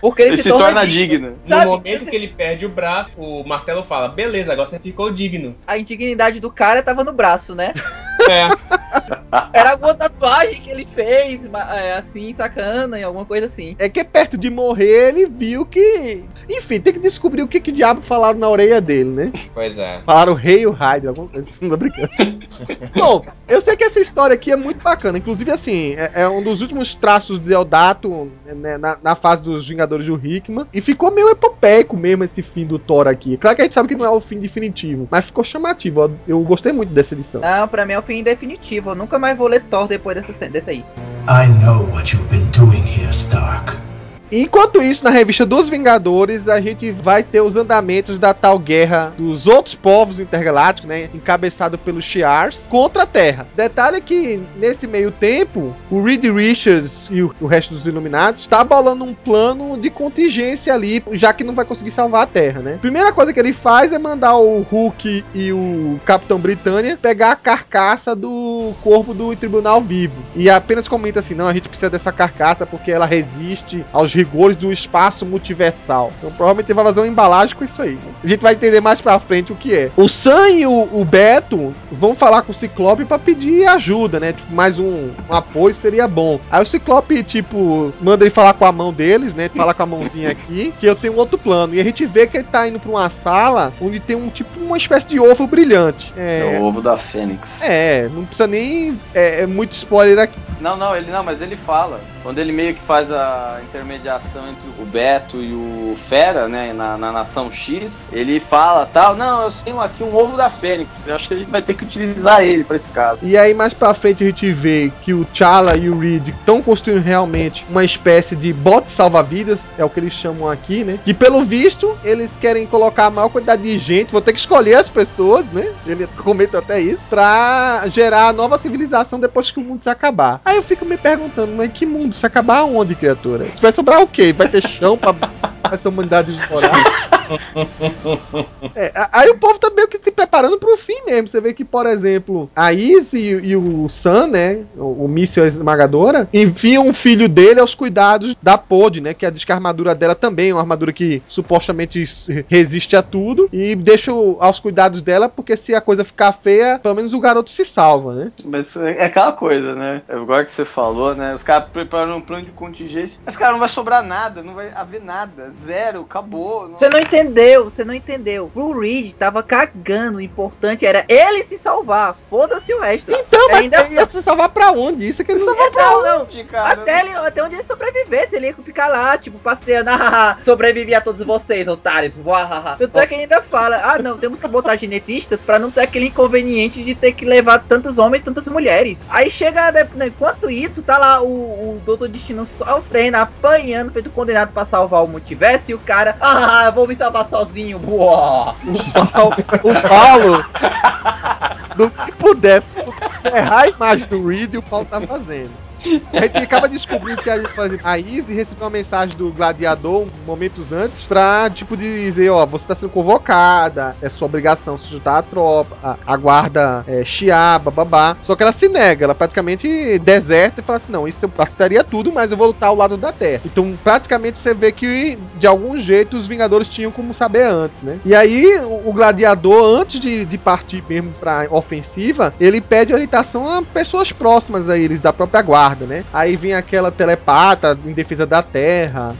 Porque ele, Ele se torna digno. No Sabe, momento que ele perde o braço, o martelo fala: beleza, agora você ficou digno. A indignidade do cara tava no braço, né? É. Era alguma tatuagem que ele fez, é, assim, sacana, e alguma coisa assim. É que perto de morrer, ele viu que. Enfim, tem que descobrir o que, que diabo falaram na orelha dele, né? Pois é. Falaram rei ou raio, alguma coisa assim, não tô brincando. Bom, eu sei que essa história aqui é muito bacana. Inclusive, assim, é, é um dos últimos traços de Deodato né, na, na fase dos Vingadores do Hickman. E ficou meio epopeico mesmo esse fim do Thor aqui. Claro que a gente sabe que não é o fim definitivo, mas ficou chamativo. Eu gostei muito dessa edição. Não, pra mim é o fim definitivo. Eu nunca mais vou ler Thor depois dessa, dessa aí. I know what you've been doing here, Stark. Enquanto isso, na revista dos Vingadores, a gente vai ter os andamentos da tal guerra dos outros povos intergalácticos, né? Encabeçado pelos Shi'ars, contra a Terra. Detalhe que, nesse meio tempo, o Reed Richards e o, o resto dos Iluminados tá bolando um plano de contingência ali, já que não vai conseguir salvar a Terra, né? Primeira coisa que ele faz é mandar o Hulk e o Capitão Britânia pegar a carcaça do corpo do Tribunal vivo. E apenas comenta assim: não, a gente precisa dessa carcaça porque ela resiste aos rigores do espaço multiversal. Então provavelmente vai fazer uma embalagem com isso aí. né? A gente vai entender mais pra frente o que é. O Sam e o, o Beto vão falar com o Ciclope pra pedir ajuda, né? Tipo, mais um, um apoio seria bom. Aí o Ciclope, tipo, manda ele falar com a mão deles, né? Falar com a mãozinha aqui, que eu tenho outro plano. E a gente vê que ele tá indo pra uma sala onde tem um tipo, uma espécie de ovo brilhante. É É, o ovo da Fênix. é, não precisa nem. É, é muito spoiler aqui. Não, não, ele não, mas ele fala. Quando ele meio que faz a intermediação entre o Beto e o Fera, né, na, na Nação X, ele fala tal, não, eu tenho aqui um ovo da Fênix. Eu acho que a gente vai ter que utilizar ele pra esse caso. E aí mais pra frente a gente vê que o T'Challa e o Reed estão construindo realmente uma espécie de bote salva-vidas, é o que eles chamam aqui, né? E pelo visto, eles querem colocar a maior quantidade de gente, vou ter que escolher as pessoas, né? Ele comenta até isso, pra gerar a nova civilização depois que o mundo se acabar. Aí eu fico me perguntando, mas que mundo se acabar onde, criatura? Vai sobrar o quê? Vai ter chão pra essa humanidade morar? É, aí o povo tá meio que se preparando pro fim mesmo. Você vê que, por exemplo, a Izzy e, o Sam, né? O, o míssil esmagadora, enviam o filho dele aos cuidados da Pod, né? Que a descarmadura dela também é uma armadura que supostamente resiste a tudo. E deixa aos cuidados dela, porque se a coisa ficar feia, pelo menos o garoto se salva, né? Mas é aquela coisa, né? Agora que você falou, né? Os caras preparam um plano de contingência. Mas, cara, não vai sobrar nada, não vai haver nada. Zero, acabou. Você não entendeu, você não entendeu. O Reed tava cagando, o importante era ele se salvar. Foda-se o resto. Então, mas Ainda- ia se salvar pra onde? Isso é que ele salvar pra Não, não. onde, cara? Até, ele, até onde ele sobrevivesse, ele ia ficar lá, tipo, passeando. "Ah, Sobrevivi a todos vocês, otários. Uahaha." Tanto é que ainda fala: ah, não, temos que botar genetistas pra não ter aquele inconveniente de ter que levar tantos homens e tantas mulheres. Aí chega, né, enquanto isso, tá lá o, o Doutor Destino sofrendo, apanhando, feito condenado pra salvar o multiverso. E o cara, ah, eu vou me salvar sozinho. Boa. O Paulo, do que puder errar a imagem do Reed, o Paulo tá fazendo. A gente acaba descobrindo que a, a Izzy recebeu uma mensagem do gladiador momentos antes pra, tipo, dizer, ó, você tá sendo convocada, é sua obrigação se juntar à tropa, a, a guarda é, chiar, bababá. Só que ela se nega, ela praticamente deserta e fala assim, não, isso eu aceitaria tudo, mas eu vou lutar ao lado da Terra. Então, praticamente você vê que, de algum jeito, os Vingadores tinham como saber antes, né? E aí, o, o gladiador, antes de, de partir mesmo pra ofensiva, ele pede orientação a pessoas próximas a eles, da própria guarda, né? Aí vem aquela telepata em defesa da Terra.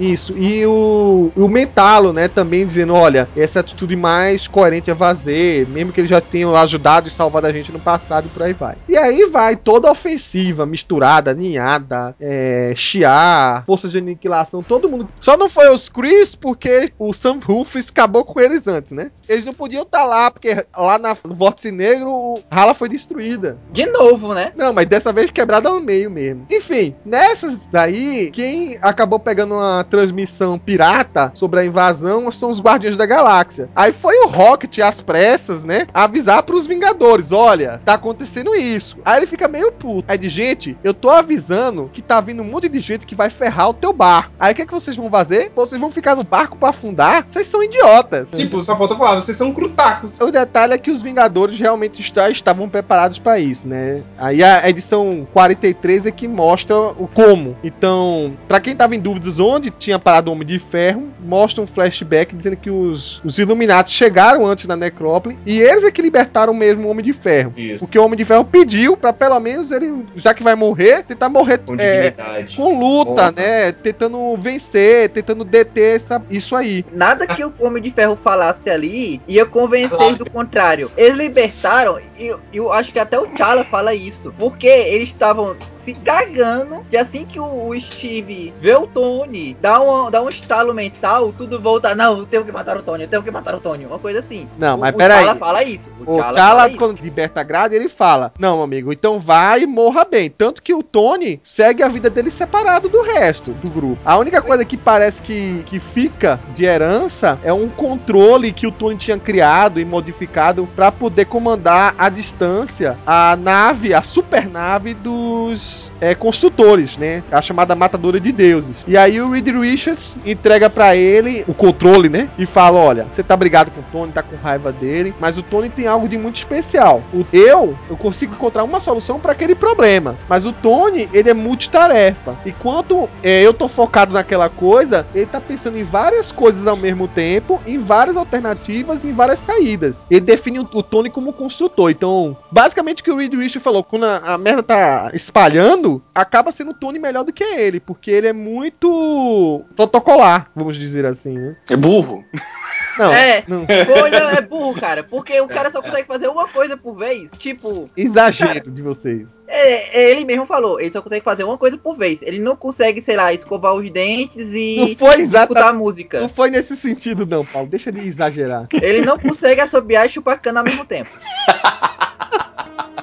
Isso, e o, o Mentalo, né, também dizendo, olha, essa atitude mais coerente é fazer, mesmo que ele já tenha ajudado e salvado a gente no passado e por aí vai. E aí vai toda a ofensiva, misturada, ninhada, é, chiar, força de aniquilação, todo mundo. Só não foi os Chris porque o Sam Rufus acabou com eles antes, né? Eles não podiam estar lá, porque lá na, no Vórtice Negro, o Hala foi destruída. De novo, né? Não, mas dessa vez quebrada ao meio mesmo. Enfim, nessas daí, quem acabou pegando uma transmissão pirata sobre a invasão são os Guardiões da Galáxia. Aí foi o Rocket, às pressas, né? Avisar pros Vingadores: olha, tá acontecendo isso. Aí ele fica meio puto. Aí de gente, eu tô avisando que tá vindo um monte de gente que vai ferrar o teu barco. Aí o que, é que vocês vão fazer? Vocês vão ficar no barco pra afundar? Vocês são idiotas. Tipo, só falta falar, vocês são crutacos. O detalhe é que os Vingadores realmente está- estavam preparados para isso, né? Aí a edição 43 é que mostra o como. Então, pra quem tava em dúvidas onde tinha parado o Homem de Ferro, mostra um flashback dizendo que os, os Illuminati chegaram antes da Necrópole e eles é que libertaram mesmo o Homem de Ferro. Isso. Porque o Homem de Ferro pediu pra pelo menos ele, já que vai morrer, tentar morrer Com é, com luta, né? Tentando vencer, tentando deter essa, isso aí. Nada que o Homem de Ferro falasse ali ia convencer eles do contrário. Eles libertaram, e eu, eu acho que até o T'Challa fala isso. Porque eles estavam se cagando que assim que o, o Steve vê o Tony, dá um, dá um estalo mental, tudo volta. Não, eu tenho que matar o Tony, eu tenho que matar o Tony. Uma coisa assim. Não, o, mas o peraí. T'Challa fala isso. O O isso. quando liberta a grade, ele fala: Não, amigo, então vai e morra bem. Tanto que o Tony segue a vida dele separado do resto do grupo. A única coisa que parece que, que fica de herança é um controle que o Tony tinha criado e modificado pra poder comandar à distância a nave, a super nave dos é, construtores, né? A chamada Matadora de Deuses. E aí o Reed Richards entrega pra ele o controle, né? E fala: Olha, você tá brigado com o Tony, tá com raiva dele, mas o Tony tem algo de muito especial. O eu, eu consigo encontrar uma solução pra aquele problema, mas o Tony, ele é multitarefa. Enquanto é, eu tô focado naquela coisa, ele tá pensando em várias coisas ao mesmo tempo, em várias alternativas, em várias saídas. Ele define o, o Tony como construtor. Então, basicamente o que o Reed Richards falou, quando a, a merda tá espalhando, acaba sendo o Tony melhor do que ele, porque ele é muito protocolar, vamos dizer assim, né? É burro. Não, é, não. é burro, cara. Porque o cara só consegue fazer uma coisa por vez. Tipo, Exagero de vocês. é, é, ele mesmo falou, ele só consegue fazer uma coisa por vez. Ele não consegue, sei lá, escovar os dentes e Não foi exata- escutar música. Não foi nesse sentido, não, Paulo. Deixa de exagerar. Ele não consegue assobiar e chupar cana ao mesmo tempo.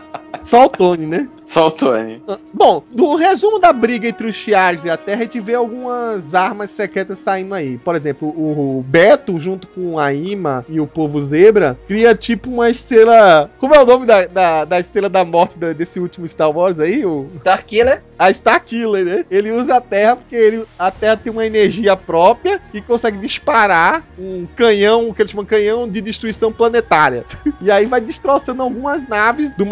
Só o Tony, né? Só o Tony. Bom, no resumo da briga entre os Chiares e a Terra, a gente vê algumas armas secretas saindo aí. Por exemplo, o Beto, junto com a Ima e o povo Zebra, cria tipo uma estrela. Como é o nome da, da, da estrela da morte da- desse último Star Wars aí? O... Starkiller, A Starkiller, né? Ele usa a Terra porque ele, a Terra tem uma energia própria e consegue disparar um canhão, o que eles chamam de canhão de destruição planetária. E aí vai destroçando algumas naves do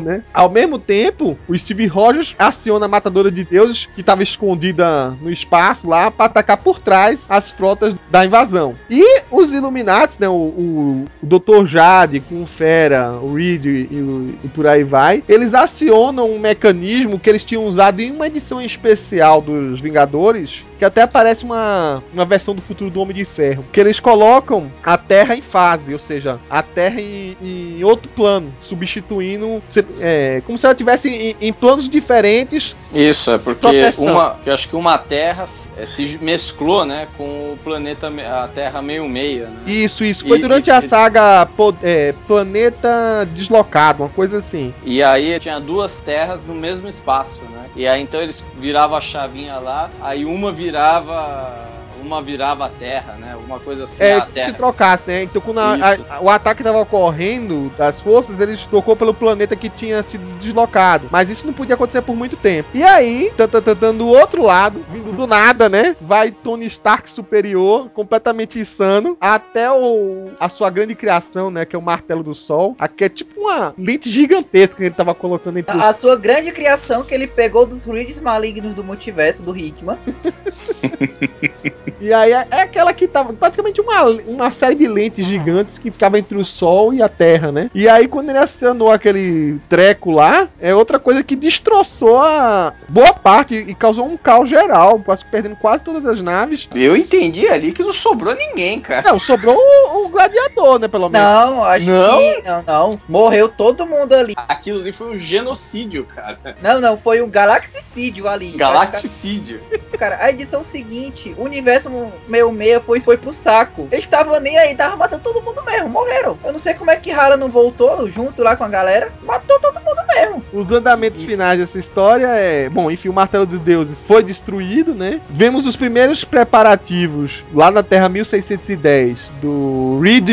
Né? Ao mesmo tempo, o Steve Rogers aciona a Matadora de Deuses, que estava escondida no espaço lá, para atacar por trás as frotas da invasão. E os Illuminati, né? O, o, o Dr. Jade com o Fera, o Reed e, o- e por aí vai, eles acionam um mecanismo que eles tinham usado em uma edição especial dos Vingadores, que até parece uma, uma versão do futuro do Homem de Ferro. Que eles colocam a Terra em fase, ou seja, a Terra em, em outro plano, substituindo. se- é, como se ela estivesse em, em planos diferentes. Isso, é porque Proteção. uma. Que eu acho que uma Terra eh, se mesclou, né, com o planeta, a Terra meio meia, né? Isso, isso. Foi E- durante e- a saga é, Planeta Deslocado, uma coisa assim. E aí tinha duas terras no mesmo espaço, né? E aí então eles viravam a chavinha lá, aí uma virava. Uma virava a terra, né? Alguma coisa assim, É, a se trocasse, né? Então, quando a- a- o ataque tava ocorrendo das forças, eles tocou pelo planeta que tinha sido deslocado. Mas isso não podia acontecer por muito tempo. E aí, do outro lado, vindo do nada, né? Vai Tony Stark superior, completamente insano, até o, a sua grande criação, né? Que é o Martelo do Sol. Aqui é tipo uma lente gigantesca que ele tava colocando entre a, a os... sua grande criação que ele pegou dos reads malignos do multiverso do Hitman. E aí é é aquela que tava praticamente uma, uma série de lentes gigantes que ficava entre o Sol e a Terra, né? E aí quando ele acionou aquele treco lá, é outra coisa que destroçou a boa parte e causou um caos geral, quase perdendo quase todas as naves. Eu entendi ali que não sobrou ninguém, cara. Não, sobrou o, o gladiador, né, pelo menos. Não, acho Não? que. Não, não. Morreu todo mundo ali. Aquilo ali foi um genocídio, cara. Não, não, foi um Galaxicídio ali. Galacticídio. Cara, a edição seguinte, o universo 66 foi, foi pro saco. Eles estavam nem aí, tava matando todo mundo mesmo, morreram. Eu não sei como é que Hala não voltou junto lá com a galera, matou todo mundo mesmo. Os andamentos finais dessa história é. Bom, enfim, o Martelo dos Deuses foi destruído, né? Vemos os primeiros preparativos lá na Terra 1610 do Reed,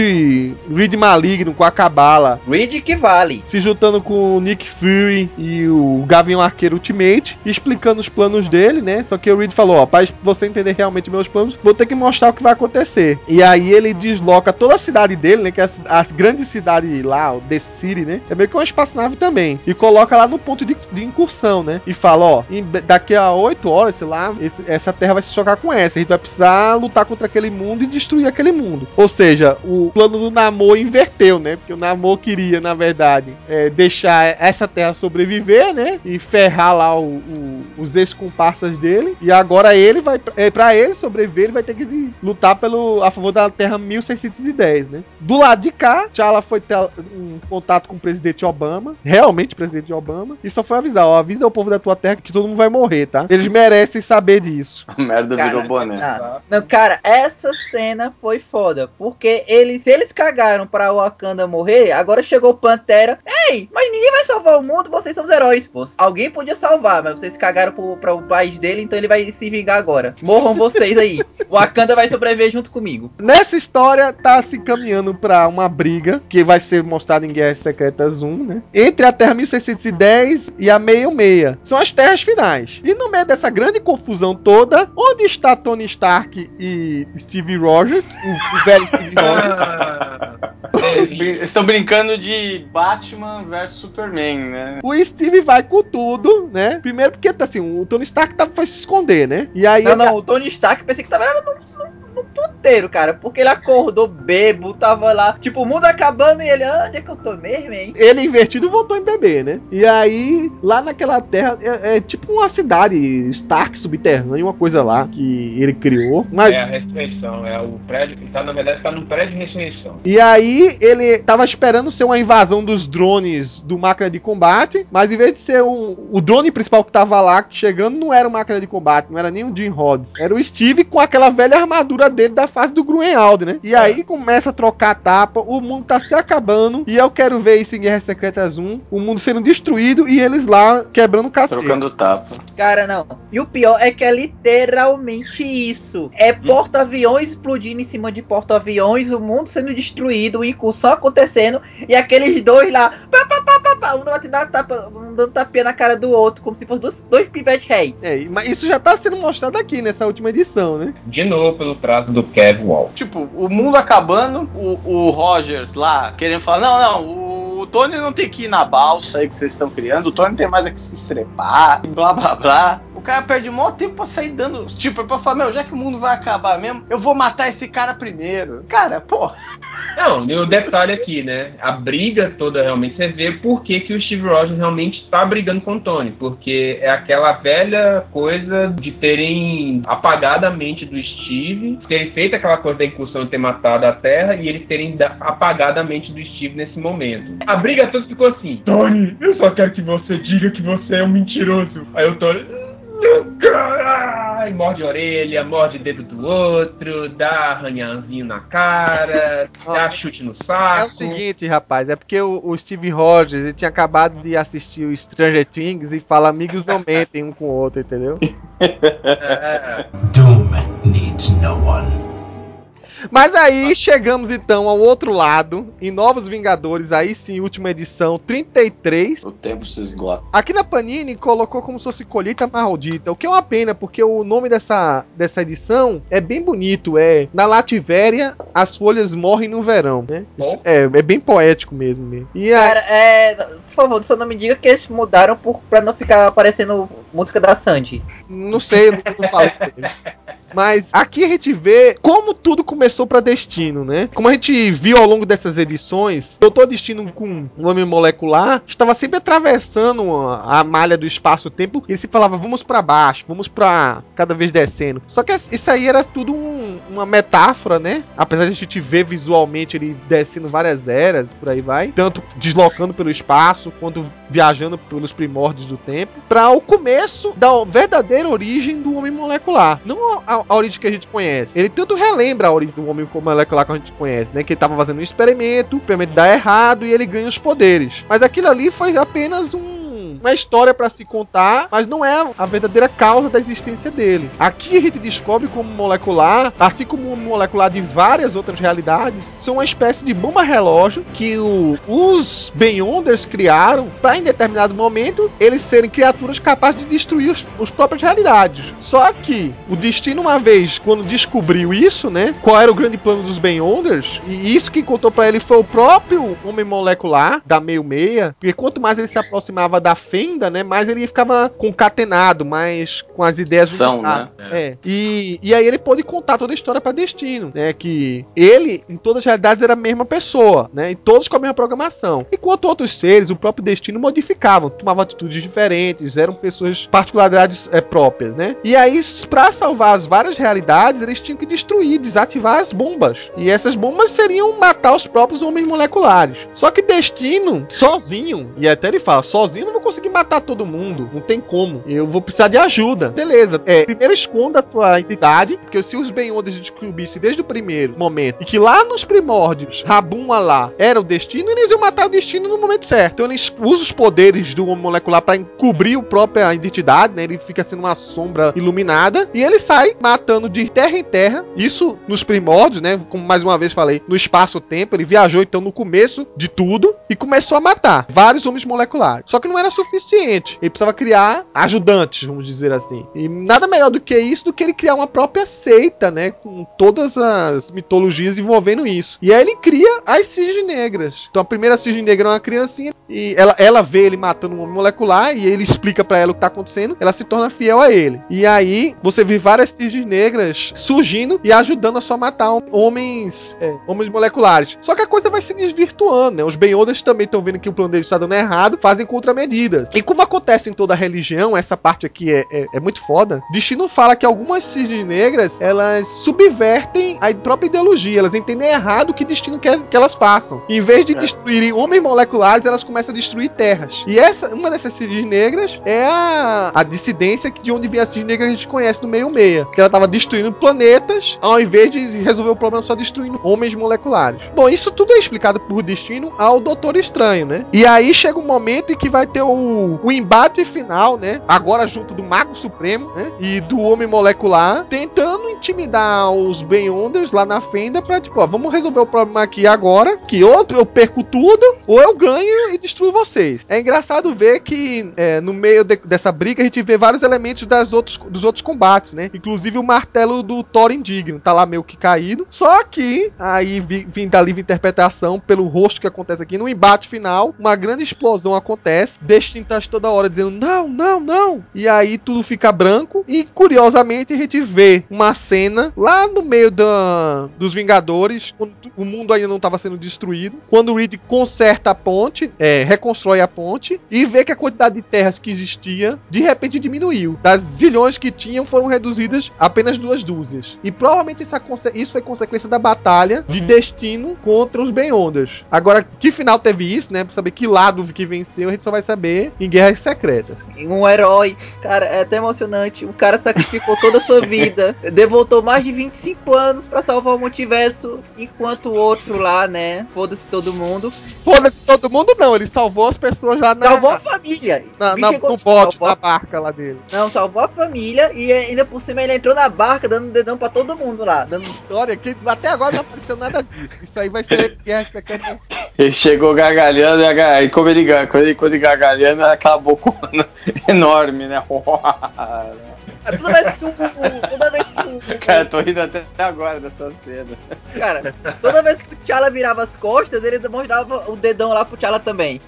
Reed Maligno com a Cabala. Reed que vale. Se juntando com o Nick Fury e o Gavião Arqueiro Ultimate, explicando os planos dele, né? Só que o Reed falou: Ó, pra você entender realmente meus planos, vou ter que mostrar o que vai acontecer. E aí ele desloca toda a cidade dele, né? Que é a, a grande cidade lá, o The City, né? É meio que uma espaçonave também. E coloca lá no ponto de, de incursão, né? E fala: Ó, em- daqui a 8 horas, sei lá, esse- essa terra vai se chocar com essa. A gente vai precisar lutar contra aquele mundo e destruir aquele mundo. Ou seja, o plano do Namor inverteu, né? Porque o Namor queria, na verdade, é, deixar essa terra sobreviver, né? E ferrar lá o- o- os ex-comparsas dele. E agora ele vai. É, pra ele sobreviver, ele vai ter que lutar pelo, a favor da Terra 1610, né? Do lado de cá, T'Challa foi ter um contato com o presidente Obama. Realmente, o presidente Obama. E só foi avisar: ó, avisa o povo da tua terra que todo mundo vai morrer, tá? Eles merecem saber disso. A merda Cara, virou boné. Não, não, cara, essa cena foi foda. Porque eles, se eles cagaram pra Wakanda morrer, agora chegou Pantera. Ei, mas ninguém vai salvar o mundo, vocês são os heróis. Pô, alguém podia salvar, mas vocês cagaram pro, pra o país dele, então ele vai se vingar agora. Morram vocês aí. Wakanda vai sobreviver junto comigo. Nessa história, tá se caminhando pra uma briga, que vai ser mostrada em Guerras Secretas 1, né? Entre a Terra 1610 e a 66. São as terras finais. E no meio dessa grande confusão toda, onde está Tony Stark e Steve Rogers, o, o velho Steve Rogers? Eles estão brincando de Batman versus Superman, né? O Steve vai com tudo, né? Primeiro porque, assim, o Tony Stark tava, foi se esconder, né? E aí... Não, não, o Tony Stark pensei que tava no, no, no roteiro, cara. Porque ele acordou bebo, tava lá, tipo, o mundo acabando e ele, ah, onde é que eu tô mesmo, hein? Ele invertido voltou em bebê, né? E aí, lá naquela terra, é, é tipo uma cidade Stark subterrânea, uma coisa lá que ele criou. Mas É a ressurreição, é o prédio. Tá, na verdade, tá num prédio de ressurreição. E aí ele tava esperando ser uma invasão dos drones do máquina de combate, mas em vez de ser um, o drone principal que tava lá chegando, não era o máquina de combate, não era nem o Jim Rhodes. Era o Steve com aquela velha armadura dele da fase do Grunwald, né? E aí começa a trocar a tapa, o mundo tá se acabando, e eu quero ver isso em Guerras Secretas 1, o mundo sendo destruído e eles lá quebrando o cacete. Trocando tapa. Cara, não. E o pior é que é literalmente isso. É porta-aviões explodindo em cima de porta-aviões, o mundo sendo destruído, incursão acontecendo, e aqueles dois lá, pá, pá, pá, pá, pá, um dando tapa, um dando tapinha na cara do outro, como se fossem dois, dois pivetes rei. É, mas isso já tá sendo mostrado aqui nessa última edição, né? De novo, pelo traço do Kev Wall. Tipo, o mundo acabando, o, o Rogers lá querendo falar: não, não, o Tony não tem que ir na balsa aí que vocês estão criando, o Tony tem mais é que se estrepar, blá blá blá. O cara perde maior tempo pra sair dando. Tipo, pra falar: meu, já que o mundo vai acabar mesmo, eu vou matar esse cara primeiro. Cara, pô. Não, e o detalhe aqui, né? A briga toda realmente, você vê por que, que o Steve Rogers realmente está brigando com o Tony. Porque é aquela velha coisa de terem apagado a mente do Steve, terem feito aquela coisa da incursão de ter matado a Terra e eles terem apagado a mente do Steve nesse momento. A briga toda ficou assim: Tony, eu só quero que você diga que você é um mentiroso. Aí o Tony. Ai, morde a orelha, morde o dedo do outro, dá arranhãozinho na cara, dá chute no saco. É o seguinte, rapaz, é porque o, o Steve Rogers ele tinha acabado de assistir o Stranger Things e fala amigos não mentem um com o outro, entendeu? Doom needs no one. Mas aí chegamos então ao outro lado, em Novos Vingadores, aí sim, última edição 33. O tempo se esgota. Aqui na Panini colocou como se fosse colheita maldita, o que é uma pena, porque o nome dessa, dessa edição é bem bonito, é Na Lativéria, as folhas morrem no verão, né? É, é bem poético mesmo. mesmo. E a, Cara, é. Por favor, só não me diga que eles mudaram por, pra não ficar aparecendo música da Sandy. Não sei, eu não, falo. Mas aqui a gente vê como tudo começou pra Destino, né? Como a gente viu ao longo dessas edições, Doutor Destino com o Homem Molecular estava sempre atravessando a, malha do espaço-tempo e ele se falava, vamos pra baixo, vamos pra cada vez descendo. Só que isso aí era tudo um- uma metáfora, né? Apesar de a gente ver visualmente ele descendo várias eras, por aí vai, tanto deslocando pelo espaço quanto viajando pelos primórdios do tempo, para o começo da verdadeira origem do homem molecular. Não a, a origem que a gente conhece. Ele tanto relembra a origem do homem molecular que a gente conhece, né? Que ele tava fazendo um experimento, o experimento dá errado e ele ganha os poderes. Mas aquilo ali foi apenas um uma história para se contar, mas não é a verdadeira causa da existência dele. Aqui a gente descobre como molecular, assim como o molecular de várias outras realidades, são uma espécie de bomba relógio que o- os Beyonders criaram para em determinado momento eles serem criaturas capazes de destruir os, os próprias realidades. Só que o destino uma vez quando descobriu isso, né, qual era o grande plano dos Beyonders, e isso que contou para ele foi o próprio homem molecular da meio meia, porque quanto mais ele se aproximava da fenda, né, mais ele ficava concatenado, mais com as ideias São, né? É. E, e aí ele pôde contar toda a história para Destino, né? Que ele, em todas as realidades, era a mesma pessoa, né? E todos com a mesma programação. Enquanto outros seres, o próprio Destino modificavam, tomavam atitudes diferentes, eram pessoas particularidades é, próprias, né? E aí, para salvar as várias realidades, eles tinham que destruir, desativar as bombas. E essas bombas seriam matar os próprios homens moleculares. Só que Destino, sozinho, e até ele fala, sozinho não vou conseguir matar todo mundo, não tem como. Eu vou precisar de ajuda. Beleza. É, primeiro esconda a sua entidade, porque se os Beyonders descobrissem desde o primeiro momento e que lá nos primórdios, Rabuma lá era o destino, eles iam matar o destino no momento certo. Então eles usam os poderes do homem molecular para encobrir a própria identidade, né? Ele fica sendo uma sombra iluminada e ele sai matando de terra em terra. Isso nos primórdios, né? Como mais uma vez falei, no espaço-tempo, ele viajou então no começo de tudo e começou a matar vários homens moleculares. Só que não era suficiente suficiente. Ele precisava criar ajudantes, vamos dizer assim. E nada melhor do que isso do que ele criar uma própria seita, né? Com todas as mitologias envolvendo isso. E aí ele cria as Cisne Negras. Então a primeira Cisne Negra é uma criancinha e ela, ela vê ele matando um homem molecular e ele explica para ela o que tá acontecendo. Ela se torna fiel a ele. E aí você vê várias Cisnes Negras surgindo e ajudando a só matar homens, é, homens moleculares. Só que a coisa vai se desvirtuando, né? Os Beyonders também estão vendo que o plano deles está dando errado, fazem contramedidas. E como acontece em toda religião, essa parte aqui é, é, é muito foda. Destino fala que algumas cisnes negras elas subvertem a própria ideologia, elas entendem errado o que destino quer que elas façam. Em vez de é. destruírem homens moleculares, elas começam a destruir terras. E essa, uma dessas cisnes negras é a, a dissidência de onde vem a cisne negra que a gente conhece no meio meia, que ela estava destruindo planetas, ao invés de resolver o problema só destruindo homens moleculares. Bom, isso tudo é explicado por destino ao Doutor Estranho, né? E aí chega um momento em que vai ter o, o embate final, né? Agora junto do Mago Supremo, né? E do Homem Molecular, tentando intimidar os Beyonders lá na fenda pra, tipo, ó, vamos resolver o problema aqui agora, que ou eu perco tudo, ou eu ganho e destruo vocês. É engraçado ver que é, no meio de, dessa briga a gente vê vários elementos das outros, dos outros combates, né? Inclusive o martelo do Thor indigno, tá lá meio que caído. Só que, aí vindo da livre interpretação, pelo rosto que acontece aqui, no embate final, uma grande explosão acontece, Destiny tá toda hora dizendo não, não, não, e aí tudo fica branco, e curiosamente a gente vê uma cena lá no meio da, dos Vingadores, quando o mundo ainda não estava sendo destruído, quando o Reed conserta a ponte, é, reconstrói a ponte, e vê que a quantidade de terras que existia, de repente diminuiu. Das zilhões que tinham, foram reduzidas apenas duas dúzias. E provavelmente essa, isso foi consequência da batalha de destino contra os Beyonders. Agora, que final teve isso, né? Pra saber que lado que venceu, a gente só vai saber em Guerras Secretas. Um herói, cara, é até emocionante. O cara sacrificou toda a sua vida, devoltou mais de 25 anos para salvar o multiverso, enquanto o outro lá, né? Foda-se todo mundo. Foda-se todo mundo, não. Ele salvou as pessoas lá na. Salvou a família. Na, na, no bote, na barca lá dele. Não, salvou a família e ainda por cima ele entrou na barca dando dedão pra todo mundo lá. Dando história que até agora não apareceu nada disso. Isso aí vai ser Guerra Secreta. Ele chegou gargalhando e como ele, quando ele, quando ele gargalhando, aquela bocona enorme, né? Toda vez que o. Toda vez que o. Cara, tô rindo até agora dessa cena. Cara, toda vez que o T'Challa virava as costas, ele mostrava o dedão lá pro T'Challa também.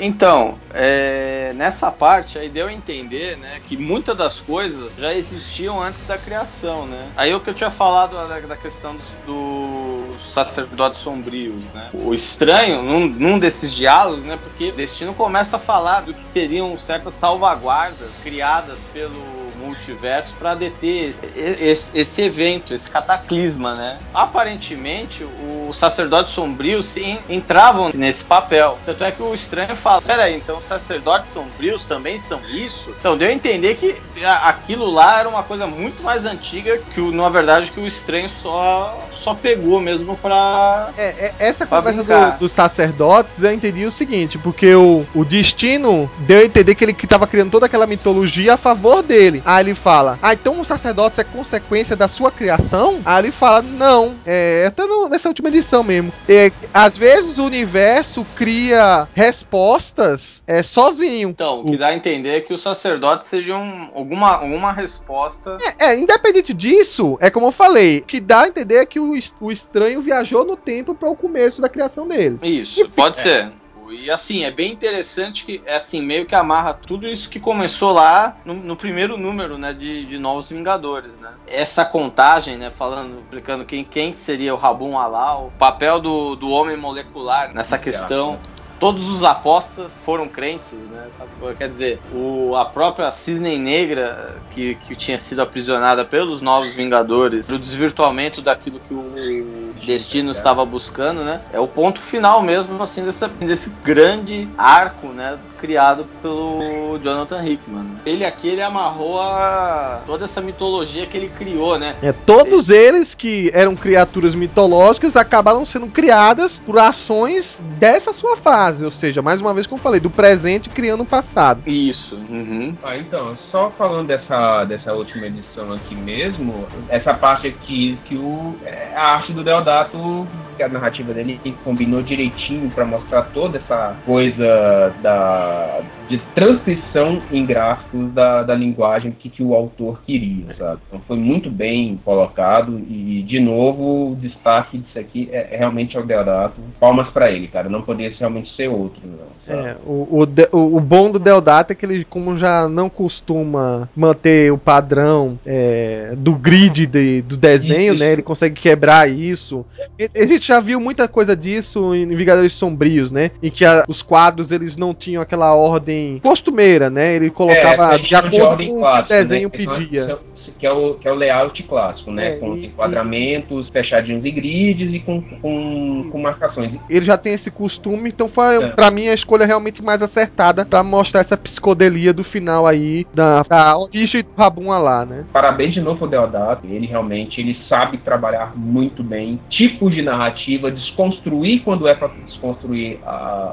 Então, é, nessa parte aí deu a entender, né, que muitas das coisas já existiam antes da criação, né? Aí o que eu tinha falado da, da questão dos, dos sacerdotes sombrios, né? O estranho, num, num, desses diálogos, né, porque o Destino começa a falar do que seriam certas salvaguardas criadas pelo multiverso para deter esse, esse, evento, esse cataclisma, né? Aparentemente, os sacerdotes sombrios sim, entravam nesse papel. Tanto é que o estranho fala: peraí, então os sacerdotes sombrios também são isso? Então deu a entender que aquilo lá era uma coisa muito mais antiga que, na verdade, que o estranho só, só pegou mesmo pra. É, é essa pra conversa do, dos sacerdotes eu entendi o seguinte: porque o, o destino deu a entender que ele que tava criando toda aquela mitologia a favor dele. Aí ele fala: Ah, então o sacerdote é consequência da sua criação? Aí ele fala: Não, é até nessa última edição mesmo. É, às vezes o universo cria respostas é, sozinho. Então, o que dá a entender é que os sacerdotes sejam alguma, alguma resposta. É, é, independente disso, é como eu falei, o que dá a entender é que o, o estranho viajou no tempo para o começo da criação dele. Isso, e, pode é. ser. E assim, é bem interessante que, é assim, meio que amarra tudo isso que começou lá no, no primeiro número, né, de, de Novos Vingadores, né? Essa contagem, né, falando, explicando quem, quem seria o Rabun Alal, o papel do, do homem molecular nessa questão todos os apostas foram crentes, né? Quer dizer, o, a própria Cisne Negra, que, que tinha sido aprisionada pelos Novos Vingadores, o desvirtuamento daquilo que o Destino estava buscando, né? É o ponto final mesmo, assim, dessa, desse grande arco, né? Criado pelo Jonathan Hickman. Ele aqui, ele amarrou a, toda essa mitologia que ele criou, né? É, todos ele... eles que eram criaturas mitológicas acabaram sendo criadas por ações dessa sua fase fase, ou seja, mais uma vez como eu falei, do presente criando o passado. Isso. Uhum. Ah, então, só falando dessa, dessa última edição aqui mesmo, essa parte aqui que o, é, a arte do Deodato que a narrativa dele combinou direitinho para mostrar toda essa coisa da de transcrição em gráficos da, da linguagem que, que o autor queria, sabe? Então foi muito bem colocado e, de novo, o destaque disso aqui é, é realmente ao Deodato. Palmas para ele, cara. Não poderia realmente ser outro. Não, é, o, o, o, o, bom do Deodato é que ele, como já não costuma manter o padrão é, do grid de, do desenho, né? Ele consegue quebrar isso. A gente já viu muita coisa disso em Vingadores Sombrios, né? Em que a, os quadros eles não tinham aquela ordem costumeira, né? Ele colocava é, de acordo de com o que o desenho né? pedia que é o, que é o layout clássico, né? É, com e, enquadramentos e... fechadinhos e grids e com, com, com, marcações. Ele já tem esse costume, então foi é. para mim a escolha realmente mais acertada para mostrar essa psicodelia do final aí da, da origem do Rabuma lá, né? Parabéns de novo ao Deodato. Ele realmente ele sabe trabalhar muito bem tipos de narrativa, desconstruir quando é para desconstruir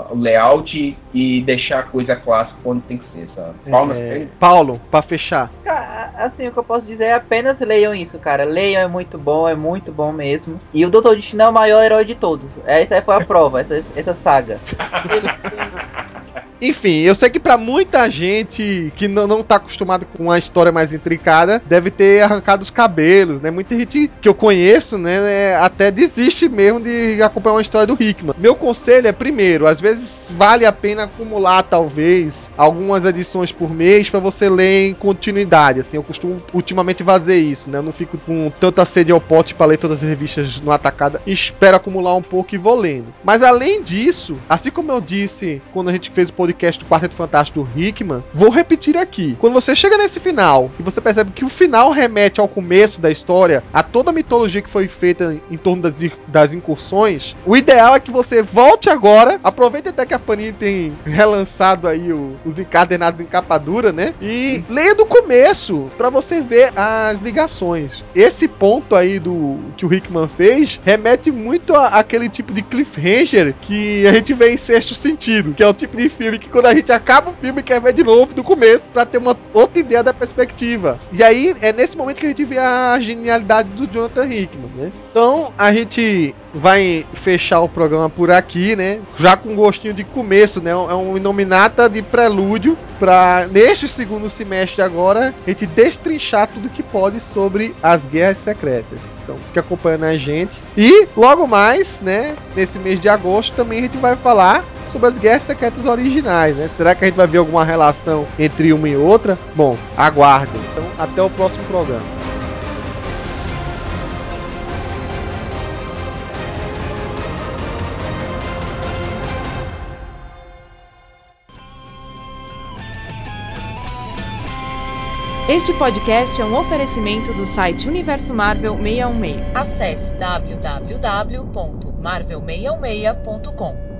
o layout e deixar a coisa clássica quando tem que ser, sabe? Paulo, é... Paulo para fechar. Assim, o que eu posso dizer é apenas leiam isso, cara. Leiam, é muito bom, é muito bom mesmo. E o Dr. Destino é o maior herói de todos. Essa foi a prova, essa, essa saga. Enfim, eu sei que para muita gente que não, não tá acostumado com uma história mais intricada, deve ter arrancado os cabelos, né? Muita gente que eu conheço, né, né, até desiste mesmo de acompanhar uma história do Hickman. Meu conselho é, primeiro, às vezes vale a pena acumular, talvez, algumas edições por mês para você ler em continuidade, assim. Eu costumo ultimamente fazer isso, né? Eu não fico com tanta sede ao pote para ler todas as revistas no atacada. Espero acumular um pouco e vou lendo. Mas além disso, assim como eu disse quando a gente fez o podcast podcast do Quarteto Fantástico do Hickman, vou repetir aqui. Quando você chega nesse final e você percebe que o final remete ao começo da história, a toda a mitologia que foi feita em torno das, das incursões, o ideal é que você volte agora, aproveite até que a Panini tem relançado aí o, os encadernados em capa dura, né? E leia do começo para você ver as ligações. Esse ponto aí do que o Hickman fez remete muito àquele tipo de cliffhanger que a gente vê em sexto sentido, que é o tipo de filme que quando a gente acaba o filme quer ver de novo do começo para ter uma outra ideia da perspectiva. E aí é nesse momento que a gente vê a genialidade do Jonathan Hickman, né? Então a gente vai fechar o programa por aqui, né? Já com um gostinho de começo, né? É um inominata de prelúdio para neste segundo semestre agora a gente destrinchar tudo que pode sobre as guerras secretas. Então fique acompanhando a gente. E logo mais, né? Nesse mês de agosto também a gente vai falar sobre as guerras secretas originais, né? Será que a gente vai ver alguma relação entre uma e outra? Bom, aguardem. Então, até o próximo programa. Este podcast é um oferecimento do site Universo Marvel 616. Acesse www.marvel616.com.